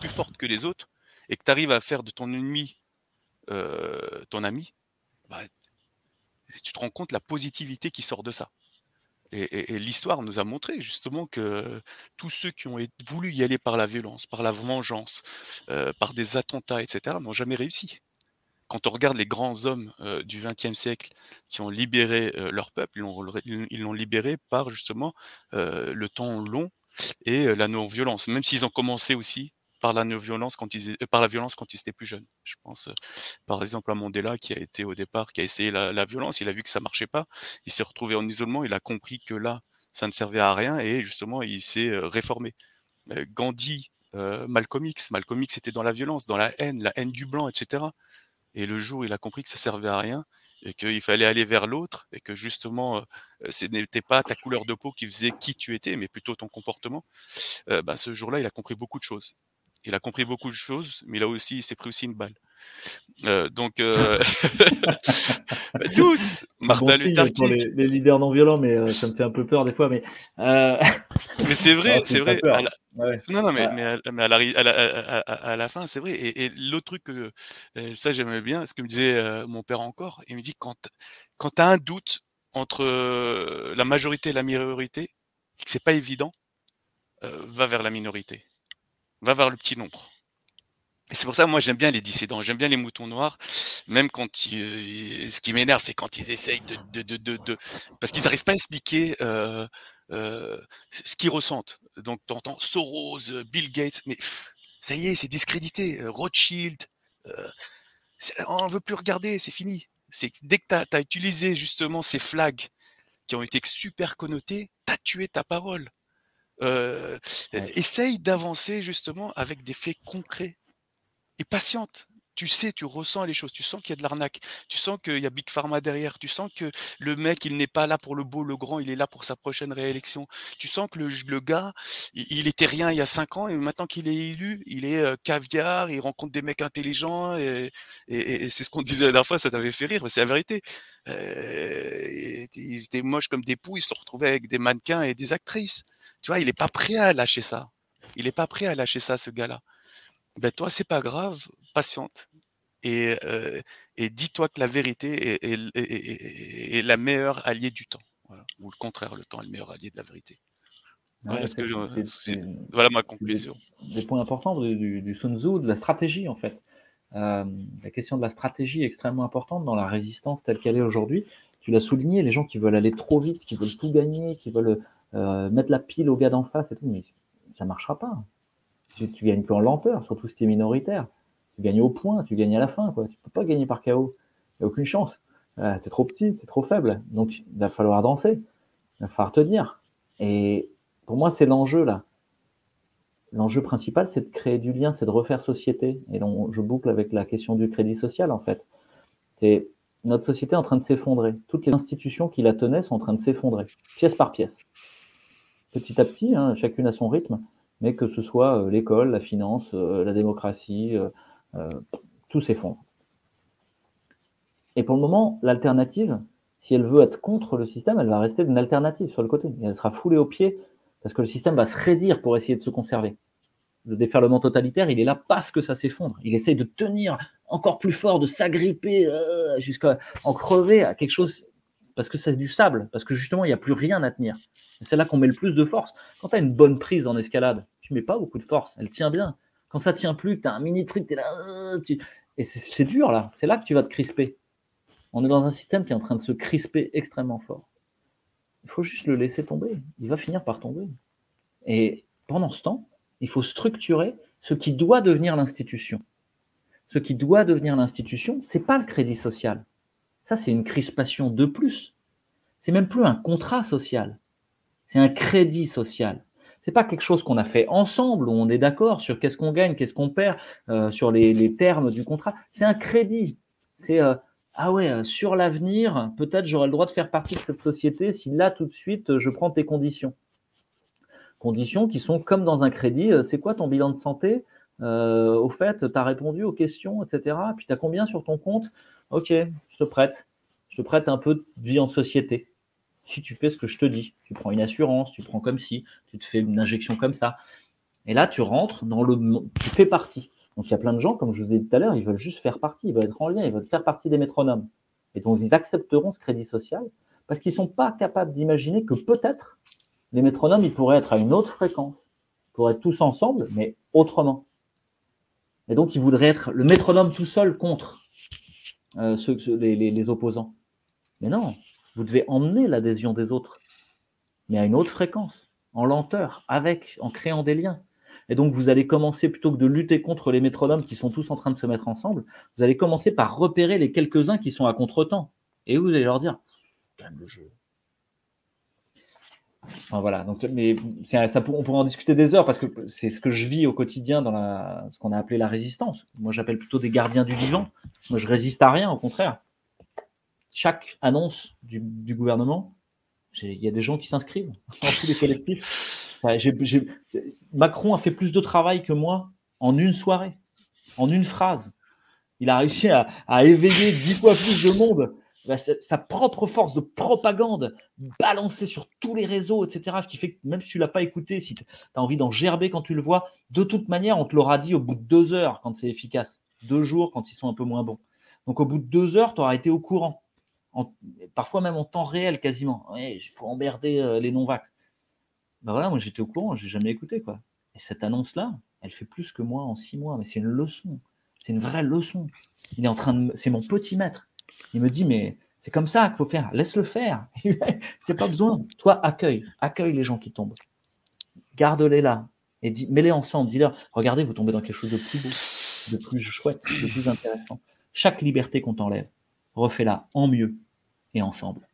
plus forte que les autres, et que tu arrives à faire de ton ennemi ton ami, bah, tu te rends compte la positivité qui sort de ça. Et, l'histoire nous a montré justement que tous ceux qui ont voulu y aller par la violence, par la vengeance, euh, par des attentats, etc., n'ont jamais réussi. Quand on regarde les grands hommes euh, du XXe siècle qui ont libéré euh, leur peuple, ils l'ont libéré par justement le temps long et la non-violence. Même s'ils ont commencé aussi par la violence quand ils par la violence quand étaient plus jeunes. Je pense par exemple à Mandela qui a été au départ qui a essayé la, violence, il a vu que ça marchait pas, il s'est retrouvé en isolement, il a compris que là ça ne servait à rien et justement il s'est réformé. Gandhi, Malcolm X, Malcolm X était dans la violence, dans la haine, la haine du blanc, etc. Et le jour il a compris que ça servait à rien et qu'il fallait aller vers l'autre et que justement ce n'était pas ta couleur de peau qui faisait qui tu étais, mais plutôt ton comportement, bah, ce jour-là il a compris beaucoup de choses il a compris beaucoup de choses, mais là aussi, il s'est pris aussi une balle. Euh, donc, euh... tous Martin Luther King. Les, les, leaders non violents, mais euh, ça me fait un peu peur des fois. Mais Mais c'est vrai, c'est vrai. peur. à la- Ouais. Non, non, mais, à, mais à la, à- fin, c'est vrai. Et, et l'autre truc, que, ça j'aimais bien, ce que me disait mon père encore, il me dit quand, quand tu as un doute entre la majorité et la minorité, que c'est pas évident, va vers la minorité, va vers le petit nombre. Et c'est pour ça, moi, j'aime bien les dissidents, j'aime bien les moutons noirs, même quand ils, euh, ce qui m'énerve, c'est quand ils essayent de, parce qu'ils n'arrivent pas à expliquer euh, euh, ce qu'ils ressentent. Donc, tu entends Soros, Bill Gates, mais ça y est, c'est discrédité. Rothschild, on veut plus regarder, c'est fini. C'est que dès que tu as, utilisé justement ces flags qui ont été super connotés, tu as tué ta parole. Euh, Ouais. Essaye d'avancer justement avec des faits concrets et patiente. Tu sais, tu ressens les choses, tu sens qu'il y a de l'arnaque, tu sens qu'il y a Big Pharma derrière, tu sens que le mec, il n'est pas là pour le beau, le grand, il est là pour sa prochaine réélection. Tu sens que le, le gars, il, il était rien il y a cinq ans et maintenant qu'il est élu, il est euh, caviar, il rencontre des mecs intelligents et, et- et c'est ce qu'on disait la dernière fois, ça t'avait fait rire, mais c'est la vérité. Euh, ils étaient moches comme des poux, ils se retrouvaient avec des mannequins et des actrices. Tu vois, il n'est pas prêt à lâcher ça. Il n'est pas prêt à lâcher ça, ce gars-là. Ben toi, c'est pas grave, patiente. Et, euh, et dis-toi que la vérité est, est- est- est- est la meilleure alliée du temps. Voilà. Ou le contraire, le temps est le meilleur allié de la vérité. Ouais, Voilà, que je- ma des- conclusion. des points importants du, du, du Sun Tzu, de la stratégie en fait. Euh, la question de la stratégie est extrêmement importante dans la résistance telle qu'elle est aujourd'hui. Tu l'as souligné, les gens qui veulent aller trop vite, qui veulent tout gagner, qui veulent euh, mettre la pile au gars d'en face et tout, mais ça marchera pas. Tu, gagnes que en lenteur, surtout si tu es minoritaire. Tu gagnes au point, tu gagnes à la fin. Quoi. Tu peux pas gagner par KO. Il n'y a aucune chance. Euh, tu trop petit, tu trop faible. Donc il va falloir danser. Il va falloir te dire. Et pour moi, c'est l'enjeu là. L'enjeu principal, c'est de créer du lien, c'est de refaire société. Et je boucle avec la question du crédit social, en fait. C'est notre société est en train de s'effondrer. Toutes les institutions qui la tenaient sont en train de s'effondrer, pièce par pièce. Petit à petit, hein, chacune à son rythme, mais que ce soit euh, l'école, la finance, euh, la démocratie, euh, tout s'effondre. Et pour le moment, l'alternative, si elle veut être contre le système, elle va rester une alternative sur le côté. Elle sera foulée aux pieds parce que le système va se raidir pour essayer de se conserver. Le déferlement totalitaire, il est là parce que ça s'effondre. Il essaye de tenir encore plus fort, de s'agripper jusqu'à en crever à quelque chose, parce que c'est du sable, parce que justement, il n'y a plus rien à tenir. C'est là qu'on met le plus de force. Quand tu as une bonne prise en escalade, tu mets pas beaucoup de force, elle tient bien. Quand ça tient plus, tu as un mini truc, tu es là, euh, et c'est dur là, c'est là que tu vas te crisper. On est dans un système qui est en train de se crisper extrêmement fort. Il faut juste le laisser tomber. Il va finir par tomber. Et pendant ce temps, il faut structurer ce qui doit devenir l'institution. Ce qui doit devenir l'institution, c'est pas le crédit social. Ça, c'est une crispation de plus. C'est même plus un contrat social. C'est un crédit social. C'est pas quelque chose qu'on a fait ensemble où on est d'accord sur qu'est-ce qu'on gagne, qu'est-ce qu'on perd, euh, sur les, termes du contrat. C'est un crédit. C'est euh, ah ouais, sur l'avenir, peut-être j'aurai le droit de faire partie de cette société si là tout de suite je prends tes conditions. Conditions qui sont comme dans un crédit, c'est quoi ton bilan de santé? Euh, Au fait, tu as répondu aux questions, etc. Puis tu as combien sur ton compte? Ok, je te prête. Je te prête un peu de vie en société. Si tu fais ce que je te dis, tu prends une assurance, tu prends comme si, tu te fais une injection comme ça. Et là, tu rentres dans le. Tu fais partie. Donc il y a plein de gens, comme je vous ai dit tout à l'heure, ils veulent juste faire partie, ils veulent être en lien, ils veulent faire partie des métronomes. Et donc ils accepteront ce crédit social parce qu'ils ne sont pas capables d'imaginer que peut-être les métronomes, ils pourraient être à une autre fréquence, ils pourraient être tous ensemble, mais autrement. Et donc ils voudraient être le métronome tout seul contre euh, ceux, les, les, les opposants. Mais non, vous devez emmener l'adhésion des autres, mais à une autre fréquence, en lenteur, avec, en créant des liens. Et donc, vous allez commencer, plutôt que de lutter contre les métronomes qui sont tous en train de se mettre ensemble, vous allez commencer par repérer les quelques-uns qui sont à contre-temps. Et vous allez leur dire, calme le jeu. Enfin, voilà. Donc, mais ça, on pourrait en discuter des heures parce que c'est ce que je vis au quotidien dans la, ce qu'on a appelé la résistance. Moi, j'appelle plutôt des gardiens du vivant. Moi, je résiste à rien, au contraire. Chaque annonce du, du gouvernement, il y a des gens qui s'inscrivent dans tous les collectifs. Enfin. Macron a fait plus de travail que moi en une soirée, en une phrase. Il a réussi à, à éveiller dix fois plus de monde bah, sa, sa propre force de propagande balancée sur tous les réseaux, etc. Ce qui fait que même si tu l'as pas écouté, si tu as envie d'en gerber quand tu le vois, de toute manière, on te l'aura dit au bout de deux heures quand c'est efficace, deux jours quand ils sont un peu moins bons. Donc au bout de deux heures, tu auras été au courant, parfois même en temps réel quasiment. Il faut emmerder euh, les non-vax. Ben voilà, moi j'étais au courant, j'ai jamais écouté quoi. Et cette annonce-là, elle fait plus que moi en six mois, mais c'est une leçon. C'est une vraie leçon. Il est en train de, c'est mon petit maître. Il me dit, mais c'est comme ça qu'il faut faire. Laisse-le faire. c'est pas besoin. Toi, accueille, accueille les gens qui tombent. Garde-les là et mets-les ensemble. Dis-leur, regardez, vous tombez dans quelque chose de plus beau, de plus chouette, de plus intéressant. Chaque liberté qu'on t'enlève, refais-la en mieux et ensemble.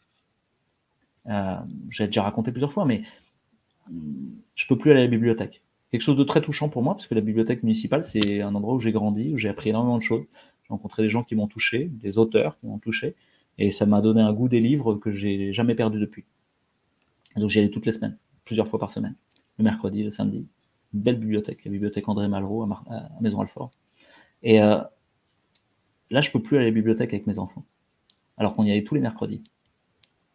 Euh, J'ai déjà raconté plusieurs fois, mais je peux plus aller à la bibliothèque. Quelque chose de très touchant pour moi, parce que la bibliothèque municipale, c'est un endroit où j'ai grandi, où j'ai appris énormément de choses. J'ai rencontré des gens qui m'ont touché, des auteurs qui m'ont touché, et ça m'a donné un goût des livres que j'ai jamais perdu depuis. Donc j'y allais toutes les semaines, plusieurs fois par semaine, le mercredi, le samedi. Belle bibliothèque, la bibliothèque André Malraux à Maison Alfort. Et euh, là, je peux plus aller à la bibliothèque avec mes enfants, alors qu'on y allait tous les mercredis.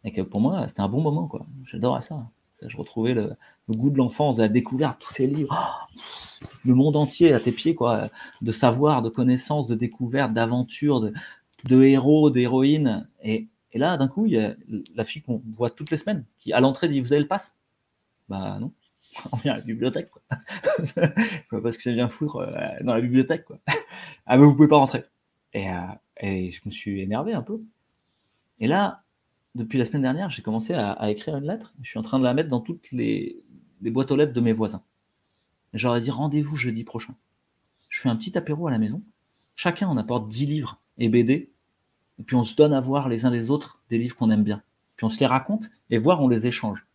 Et que pour moi, c'était un bon moment, quoi. J'adorais ça. Je retrouvais le, goût de l'enfance, de la découverte, tous ces livres, Oh, le monde entier à tes pieds, quoi, de savoir, de connaissances, de découvertes, d'aventures, de, héros, d'héroïnes. Et, là, d'un coup, il y a la fille qu'on voit toutes les semaines, qui à l'entrée dit Vous avez le pass? Bah non, on vient à la bibliothèque, quoi. Je vois pas ce que ça vient foutre euh, dans la bibliothèque, quoi. ah, mais vous pouvez pas rentrer. Et, euh, et je me suis énervé un peu. Et là, depuis la semaine dernière, j'ai commencé à, écrire une lettre. Je suis en train de la mettre dans toutes les, boîtes aux lettres de mes voisins. J'aurais dit rendez-vous jeudi prochain. Je fais un petit apéro à la maison. Chacun en apporte 10 livres et BD. Et puis on se donne à voir les uns les autres des livres qu'on aime bien. Puis on se les raconte et voir, on les échange.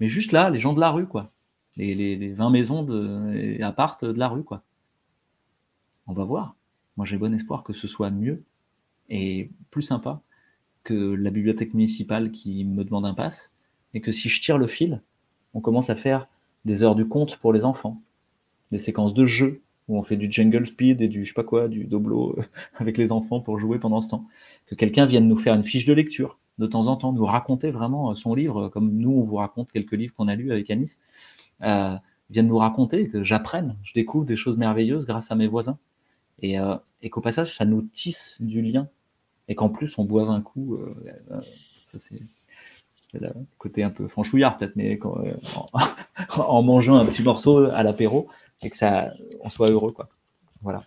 Mais juste là, les gens de la rue, quoi. Les, les, les 20 maisons de, et de la rue, quoi. On va voir. Moi, j'ai bon espoir que ce soit mieux et plus sympa que la bibliothèque municipale qui me demande un pass, et que si je tire le fil, on commence à faire des heures du compte pour les enfants, des séquences de jeux où on fait du jungle speed et du je sais pas quoi, du doblo euh, avec les enfants pour jouer pendant ce temps, que quelqu'un vienne nous faire une fiche de lecture de temps en temps, nous raconter vraiment son livre, comme nous on vous raconte quelques livres qu'on a lus avec Anis, euh, vienne nous raconter, que j'apprenne, je découvre des choses merveilleuses grâce à mes voisins, et, euh, et qu'au passage ça nous tisse du lien et qu'en plus on boive un coup, euh, euh, ça c'est le côté un peu franchouillard peut-être, mais quand, en, en mangeant un petit morceau à l'apéro et que ça, on soit heureux quoi. Voilà.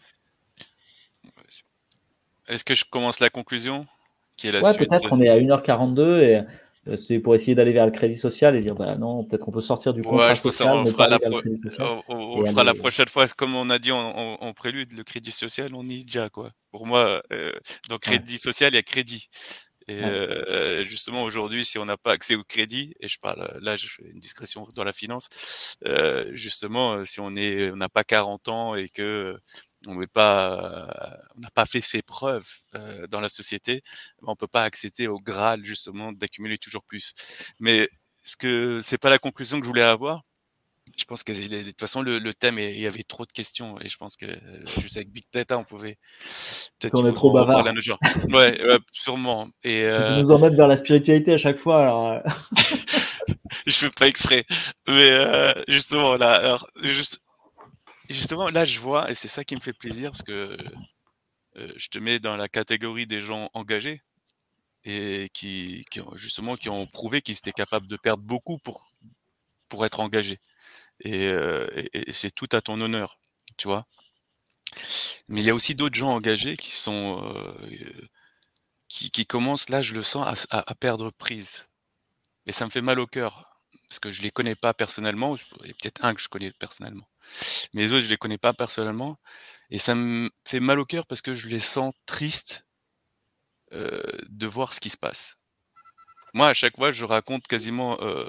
Est-ce que je commence la conclusion? Qui est la Ouais, peut-être. On est à 1h42 et euh, c'est pour essayer d'aller vers le crédit social et dire bah non, peut-être qu'on peut sortir du contrat Ouais, je pense social, fera la, pro- on, fera la aller- prochaine fois, comme on a dit en, prélude, le crédit social, on y est déjà quoi. Pour moi, euh, dans crédit social, il y a crédit. Et Ouais. euh, justement aujourd'hui, si on n'a pas accès au crédit, et je parle euh, là, je fais une discrétion dans la finance, euh, justement, euh, si on est, on n'a pas 40 ans et que euh, on n'est pas, on n'a pas fait ses preuves euh, dans la société, on peut pas accéder au graal justement d'accumuler toujours plus. Mais ce que c'est pas la conclusion que je voulais avoir. Je pense que de toute façon le, le thème, il y avait trop de questions et je pense que juste avec Big Data, on pouvait peut-être On est trop bavard. à. Ouais, ouais, sûrement. Et Tu euh, nous emmènes vers la spiritualité à chaque fois. Alors, euh, je fais pas exprès. Mais euh, justement là, alors, juste- justement là, je vois et c'est ça qui me fait plaisir parce que euh, je te mets dans la catégorie des gens engagés et qui, ont, justement qui ont prouvé qu'ils étaient capables de perdre beaucoup pour être engagés. Et, euh, et- c'est tout à ton honneur, tu vois. Mais il y a aussi d'autres gens engagés qui sont euh, qui, commencent là, je le sens, à, perdre prise. Et ça me fait mal au cœur parce que je les connais pas personnellement. Il y a peut-être un que je connais personnellement, mais les autres je les connais pas personnellement. Et ça me fait mal au cœur parce que je les sens tristes euh, de voir ce qui se passe. Moi, à chaque fois, je raconte quasiment euh,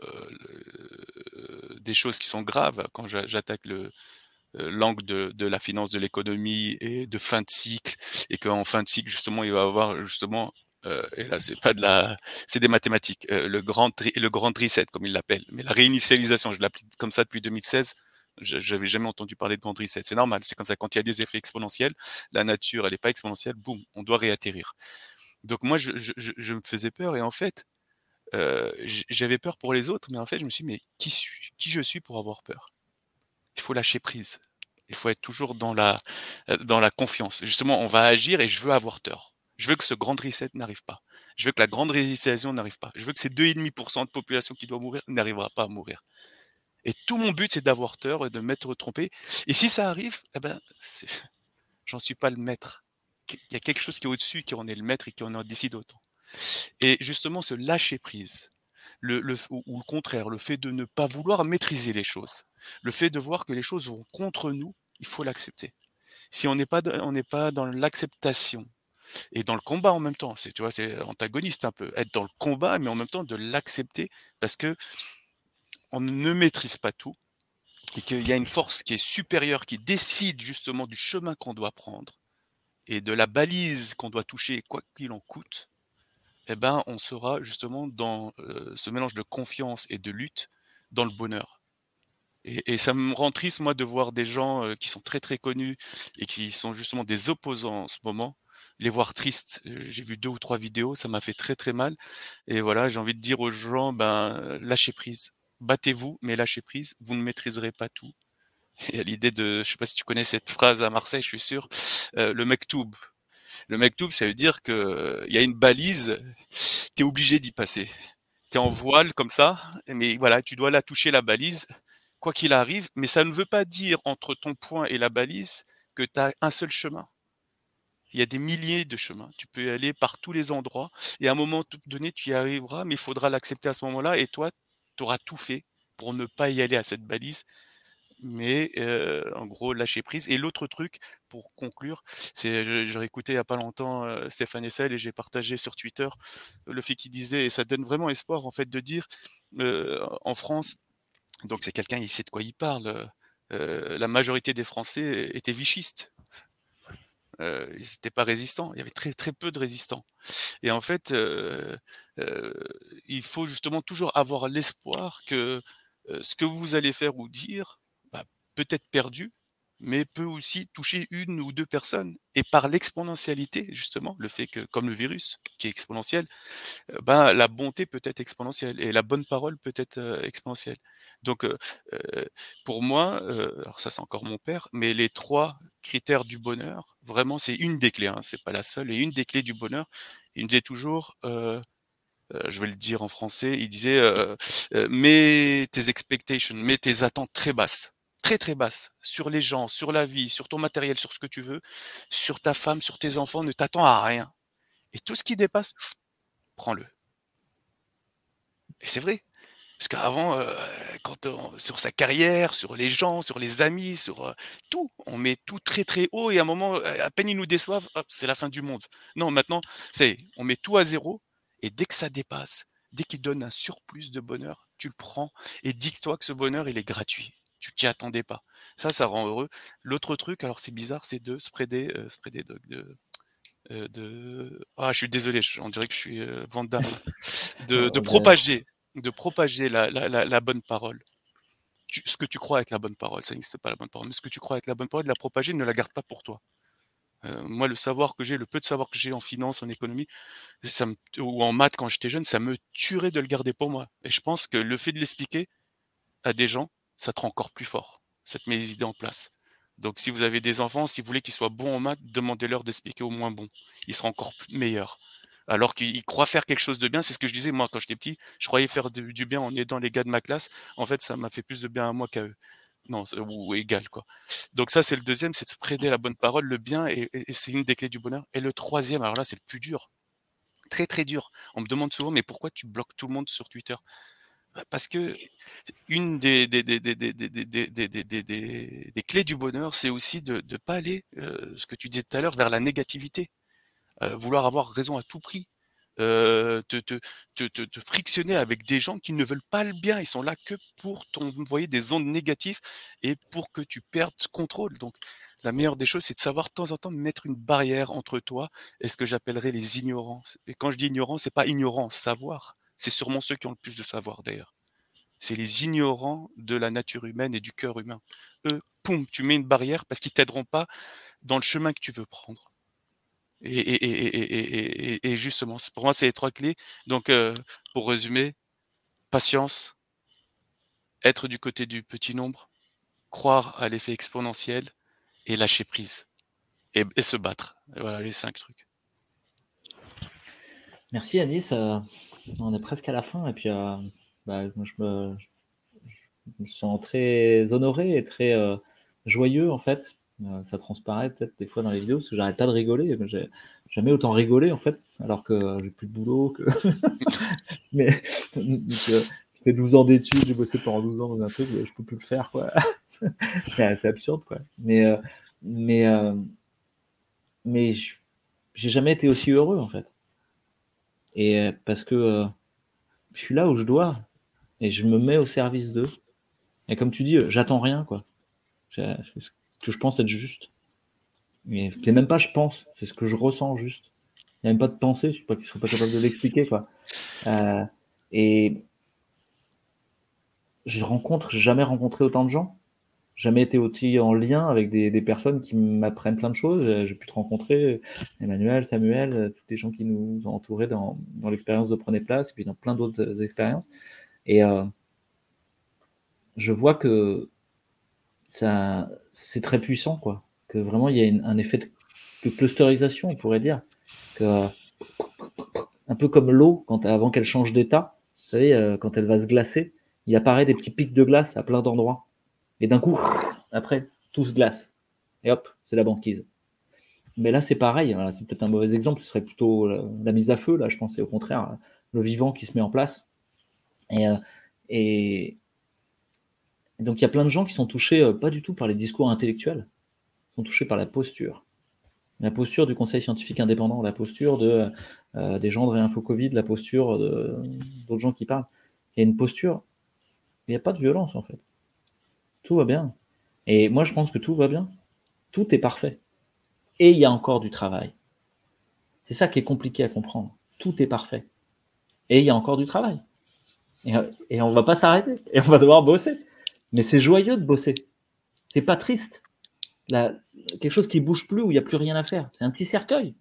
des choses qui sont graves quand j'a- j'attaque le euh, l'angle de, la finance, de l'économie et de fin de cycle, et qu'en fin de cycle, justement, il va y avoir justement, et là, c'est pas de la, c'est des mathématiques, le grand le grand reset, comme il l'appelle, mais la réinitialisation, je l'applique comme ça depuis 2016. J'avais jamais entendu parler de grand reset. C'est normal. C'est comme ça. Quand il y a des effets exponentiels, la nature, elle n'est pas exponentielle. Boum, on doit réatterrir. Donc moi, je, me faisais peur et en fait, euh, j'avais peur pour les autres, mais en fait, je me suis dit, mais qui, suis, qui je suis pour avoir peur? Il faut lâcher prise. Il faut être toujours dans la, euh, dans la confiance. Justement, on va agir et je veux avoir tort. Je veux que ce grand reset n'arrive pas. Je veux que la grande réalisation n'arrive pas. Je veux que ces 2,5% de population qui doit mourir n'arrivera pas à mourir. Et tout mon but, c'est d'avoir tort et de m'être trompé. Et si ça arrive, eh ben, j'en suis pas le maître. Il y a quelque chose qui est au-dessus, qui en est le maître et qui en décide autant. Et justement, ce lâcher prise, le, ou, le contraire, le fait de ne pas vouloir maîtriser les choses, le fait de voir que les choses vont contre nous, il faut l'accepter. Si on n'est pas, on n'est pas dans l'acceptation et dans le combat en même temps, c'est tu vois, c'est antagoniste un peu, être dans le combat, mais en même temps de l'accepter parce que on ne maîtrise pas tout et qu'il y a une force qui est supérieure, qui décide justement du chemin qu'on doit prendre et de la balise qu'on doit toucher, quoi qu'il en coûte, eh ben, on sera justement dans euh, ce mélange de confiance et de lutte dans le bonheur. Et, ça me rend triste, moi, de voir des gens euh, qui sont très très connus et qui sont justement des opposants en ce moment, les voir tristes. Euh, J'ai vu deux ou trois vidéos, ça m'a fait très très mal. Et voilà, j'ai envie de dire aux gens, ben, lâchez prise. Battez-vous, mais lâchez prise. Vous ne maîtriserez pas tout. Et l'idée de, je sais pas si tu connais cette phrase à Marseille, je suis sûr, euh, le mektoub. Le mektoub, ça veut dire que euh, il y a une balise, tu es obligé d'y passer. Tu es en voile comme ça, mais voilà, tu dois la toucher la balise, quoi qu'il arrive, mais ça ne veut pas dire entre ton point et la balise que tu as un seul chemin. Il y a des milliers de chemins. Tu peux aller par tous les endroits et à un moment donné, tu y arriveras, mais il faudra l'accepter à ce moment-là et toi, tu auras tout fait pour ne pas y aller à cette balise mais en gros lâcher prise. Et l'autre truc, pour conclure, c'est j'ai écouté il y a pas longtemps Stéphane Essel et j'ai partagé sur Twitter le fait qu'il disait, et ça donne vraiment espoir en fait de dire en France, donc c'est quelqu'un, il sait de quoi il parle, la majorité des Français étaient vichistes. Euh, ils n'étaient pas résistants, il y avait très très peu de résistants. Et en fait, euh, euh, il faut justement toujours avoir l'espoir que euh, ce que vous allez faire ou dire, bah, peut être perdu, mais peut aussi toucher une ou deux personnes. Et par l'exponentialité, justement, le fait que, comme le virus, qui est exponentiel, euh, ben, la bonté peut être exponentielle et la bonne parole peut être euh, exponentielle. Donc, euh, pour moi, alors ça c'est encore mon père, mais les trois critères du bonheur, vraiment, c'est une des clés, hein, c'est pas la seule, et une des clés du bonheur, il me disait toujours, je vais le dire en français, il disait, mets tes expectations, mets tes attentes très basses, très basses, sur les gens, sur la vie, sur ton matériel, sur ce que tu veux, sur ta femme, sur tes enfants, ne t'attends à rien. Et tout ce qui dépasse, prends-le. Et c'est vrai. Parce qu'avant, euh, sur sa carrière, sur les gens, sur les amis, sur euh, tout, on met tout très très haut et à un moment, à peine ils nous déçoivent, c'est la fin du monde. Non, maintenant, c'est, on met tout à zéro et dès que ça dépasse, dès qu'il donne un surplus de bonheur, tu le prends et dis-toi que ce bonheur, il est gratuit. Tu t'y attendais pas. Ça, ça rend heureux. L'autre truc, alors c'est bizarre, c'est de spreader, euh, spreader de, de, euh, de- Ah, je suis désolé, je- on dirait que je suis euh. De, de propager, de propager la, la, la, la bonne parole. Tu- ce que tu crois être la bonne parole, ça n'existe pas la bonne parole, mais ce que tu crois être la bonne parole, de la propager, ne la garde pas pour toi. Euh, moi, le savoir que j'ai, le peu de savoir que j'ai en finance, en économie, ça me, ou en maths quand j'étais jeune, ça me tuerait de le garder pour moi. Et je pense que le fait de l'expliquer à des gens, ça te rend encore plus fort. Ça te met les idées en place. Donc, si vous avez des enfants, si vous voulez qu'ils soient bons en maths, demandez-leur d'expliquer au moins bon. Ils seront encore meilleurs. Alors qu'ils croient faire quelque chose de bien, c'est ce que je disais moi quand j'étais petit. Je croyais faire du, bien en aidant les gars de ma classe. En fait, ça m'a fait plus de bien à moi qu'à eux. Non, ou, égal quoi. Donc ça, c'est le deuxième, c'est de spreader la bonne parole, le bien, et, c'est une des clés du bonheur. Et le troisième, alors là, c'est le plus dur, très très dur. On me demande souvent, mais pourquoi tu bloques tout le monde sur Twitter? Parce que une des, des, des, des clés du bonheur, c'est aussi de ne pas aller, ce que tu disais tout à l'heure, vers la négativité. Vouloir avoir raison à tout prix. Te, te, te, te, frictionner avec des gens qui ne veulent pas le bien. Ils sont là que pour t'envoyer des ondes négatives et pour que tu perdes contrôle. Donc, la meilleure des choses, c'est de savoir de temps en temps mettre une barrière entre toi et ce que j'appellerais les ignorances. Et quand je dis ignorance, c'est pas ignorance, savoir. C'est sûrement ceux qui ont le plus de savoir d'ailleurs. C'est les ignorants de la nature humaine et du cœur humain. Eux, poum, tu mets une barrière parce qu'ils t'aideront pas dans le chemin que tu veux prendre. Et, justement, pour moi, c'est les trois clés. Donc, euh, pour résumer, patience, être du côté du petit nombre, croire à l'effet exponentiel et lâcher prise. Et, se battre. Voilà les cinq trucs. Merci Anis. On est presque à la fin et puis euh, bah, je, me, sens très honoré et très euh, joyeux en fait. Euh, ça transparaît peut-être des fois dans les vidéos parce que j'arrête pas de rigoler. J'ai jamais autant rigolé en fait, alors que j'ai plus de boulot. Mais j'ai fait 12 ans d'études, j'ai bossé pendant 12 ans dans un truc, je peux plus le faire quoi. c'est absurde quoi. Mais mais mais j'ai jamais été aussi heureux en fait. Et parce que je suis là où je dois et je me mets au service d'eux. Et comme tu dis, j'attends rien, quoi. C'est ce que je pense être juste. Mais c'est même pas je pense, c'est ce que je ressens juste. Il n'y a même pas de pensée, je sais pas pas capables de l'expliquer, quoi. Euh, et je rencontre, jamais rencontré autant de gens, jamais été aussi en lien avec des, personnes qui m'apprennent plein de choses. J'ai pu te rencontrer, Emmanuel, Samuel, tous les gens qui nous ont entourés dans, l'expérience de Prenez Place et puis dans plein d'autres expériences. Et euh, je vois que ça, c'est très puissant, quoi. Que vraiment, il y a une, un effet de, de, clusterisation, on pourrait dire. Que, un peu comme l'eau, quand, avant qu'elle change d'état, vous savez, euh, quand elle va se glacer, il apparaît des petits pics de glace à plein d'endroits. Et d'un coup, après, tout se glace. Et hop, c'est la banquise. Mais là, c'est pareil. Voilà, c'est peut-être un mauvais exemple. Ce serait plutôt la, mise à feu. Là, je pensais au contraire le vivant qui se met en place. Et, euh, et, donc il y a plein de gens qui sont touchés euh, pas du tout par les discours intellectuels, sont touchés par la posture. La posture du Conseil scientifique indépendant, la posture de, euh, des gens de Réinfo Covid, la posture d'autres gens qui parlent. Il y a une posture, il n'y a pas de violence en fait. Tout va bien. Et moi je pense que tout va bien. Tout est parfait. Et il y a encore du travail. C'est ça qui est compliqué à comprendre. Tout est parfait. Et il y a encore du travail. Et, on va pas s'arrêter. Et on va devoir bosser. Mais c'est joyeux de bosser. C'est pas triste. Quelque chose qui bouge plus, où il n'y a plus rien à faire. C'est un petit cercueil.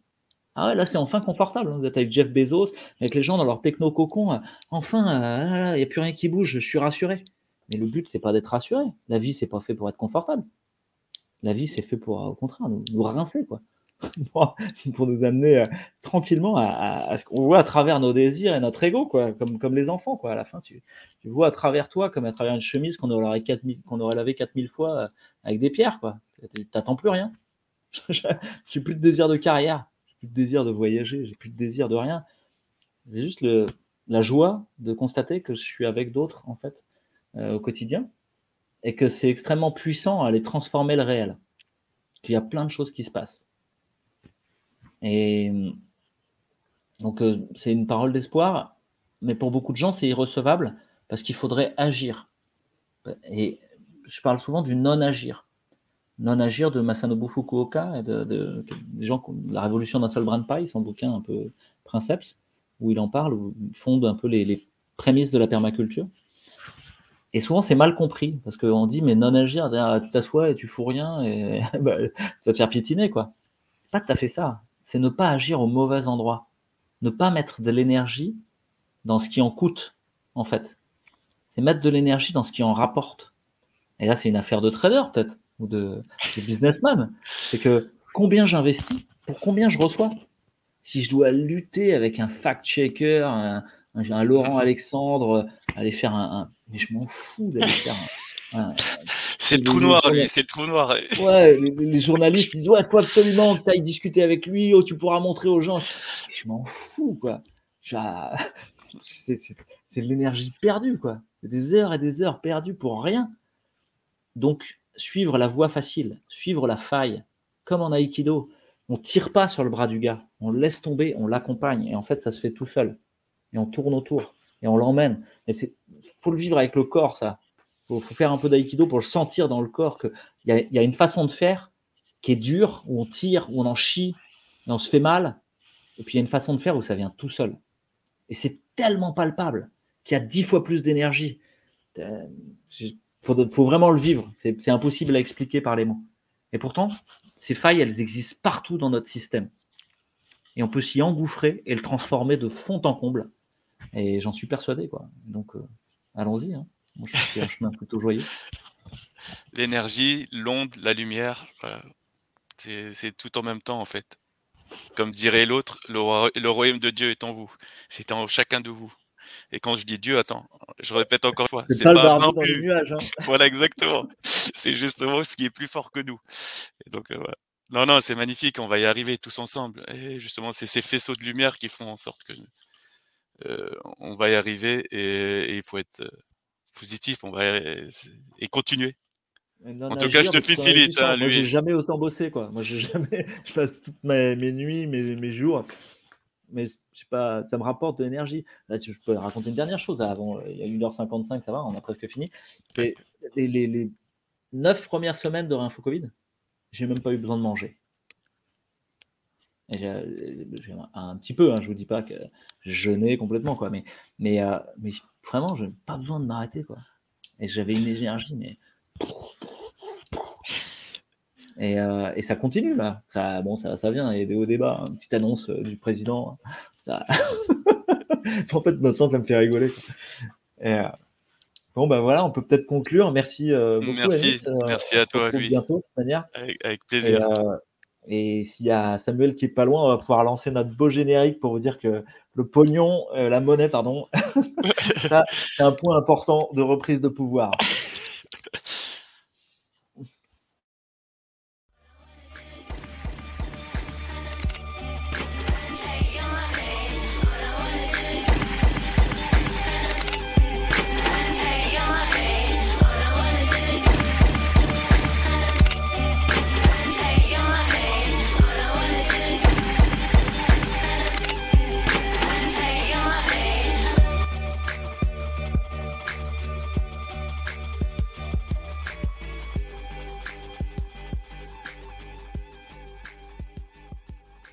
Ah ouais, là, c'est enfin confortable. Vous êtes avec Jeff Bezos, avec les gens dans leur techno-cocon. Enfin, il n'y a plus rien qui bouge, je suis rassuré. Mais le but, c'est pas d'être rassuré. La vie, c'est pas fait pour être confortable. La vie, c'est fait pour, au contraire, nous, rincer, quoi. pour nous amener euh, tranquillement à, ce qu'on voit à travers nos désirs et notre ego, quoi, comme, comme les enfants, quoi. À la fin, tu, tu vois à travers toi, comme à travers une chemise qu'on aurait, 4000, qu'on aurait lavé 4000 fois euh, avec des pierres, quoi. T'attends plus rien. j'ai plus de désir de carrière, j'ai plus de désir de voyager, j'ai plus de désir de rien. J'ai juste le, la joie de constater que je suis avec d'autres, en fait, euh, au quotidien, et que c'est extrêmement puissant à aller transformer le réel. Qu'il y a plein de choses qui se passent. Et donc, euh, c'est une parole d'espoir, mais pour beaucoup de gens, c'est irrecevable parce qu'il faudrait agir. Et je parle souvent du non-agir. Non-agir de Masanobu Fukuoka et de, de, des la révolution d'un seul brin de paille, son bouquin un peu Princeps, où il en parle, où il fonde un peu les prémices de la permaculture. Et souvent, c'est mal compris, parce qu'on dit, mais non-agir, tu t'assois et tu fous rien, et bah, tu vas te faire piétiner, quoi. Pas tout à fait ça c'est ne pas agir au mauvais endroit, ne pas mettre de l'énergie dans ce qui en coûte, en fait. C'est mettre de l'énergie dans ce qui en rapporte. Et là, c'est une affaire de trader, peut-être, ou de, businessman. C'est que combien j'investis pour combien je reçois? Si je dois lutter avec un fact-checker, un, un, Laurent Alexandre, aller faire un, un mais je m'en fous d'aller faire un, c'est le trou noir, lui, c'est le trou noir. Ouais, les, les journalistes disent Ouais, faut absolument que tu ailles discuter avec lui, oh, tu pourras montrer aux gens. Je m'en fous, quoi. C'est de l'énergie perdue, quoi. Des heures et des heures perdues pour rien. Donc, suivre la voie facile, suivre la faille, comme en aïkido. On tire pas sur le bras du gars, on le laisse tomber, on l'accompagne, et en fait, ça se fait tout seul. Et on tourne autour, et on l'emmène. Et c'est faut le vivre avec le corps, ça faut, faut faire un peu d'aïkido pour le sentir dans le corps qu'il y a, y a une façon de faire qui est dure, où on tire, où on en chie, et on se fait mal. Et puis il y a une façon de faire où ça vient tout seul. Et c'est tellement palpable qu'il y a dix fois plus d'énergie. Il euh, faut, vraiment le vivre. C'est impossible à expliquer par les mots. Et pourtant, ces failles, elles existent partout dans notre système. et on peut s'y engouffrer et le transformer de fond en comble. Et j'en suis persuadé, quoi. Donc, euh, allons-y. Hein. Moi, je pense que c'est un chemin plutôt joyeux. L'énergie, l'onde, la lumière, voilà. c'est c'est tout en même temps en fait. Comme dirait l'autre, le, le royaume de Dieu est en vous. C'est en chacun de vous. Et quand je dis Dieu, attends, je répète encore une fois, C'est c'est pas le pas barbu dans les nuages. Hein. Voilà, exactement. C'est justement ce qui est plus fort que nous. Et donc, euh, voilà. Non, non, c'est magnifique, on va y arriver tous ensemble. Et justement, c'est ces faisceaux de lumière qui font en sorte que on va y arriver et, et il faut être euh, positif, on va y- et continuer. En tout cas, je te réfléchit, hein, Moi, j'ai lui. jamais autant bossé, quoi. Moi, j'ai jamais. Je passe toutes mes, mes nuits, mes, mes jours. Mais je sais pas, ça me rapporte de l'énergie. Là, je peux raconter une dernière chose. Avant, il y a 1h55, ça va, on a presque fini. C'est les, les, les 9 premières semaines de Réinfo Covid, j'ai même pas eu besoin de manger. J'ai un, petit peu, hein, je vous dis pas que je jeûnais complètement, quoi. Mais, mais, euh, mais vraiment, je n'ai pas besoin de m'arrêter, quoi. Et j'avais une énergie, mais et, euh, et ça continue là. Ça, bon, ça, ça vient. Il y a des hauts débats. Une petite annonce euh, du président. Ça- en fait, maintenant, ça me fait rigoler. quoi. Et, euh, bon, ben voilà, on peut peut-être conclure. Merci euh, beaucoup. Merci. Euh, merci à toi, retrouve lui. bientôt, de toute manière. Avec, avec Et, plaisir. euh, et s'il y a Samuel qui est pas loin, on va pouvoir lancer notre beau générique pour vous dire que le pognon, euh, la monnaie, pardon, ça, c'est un point important de reprise de pouvoir.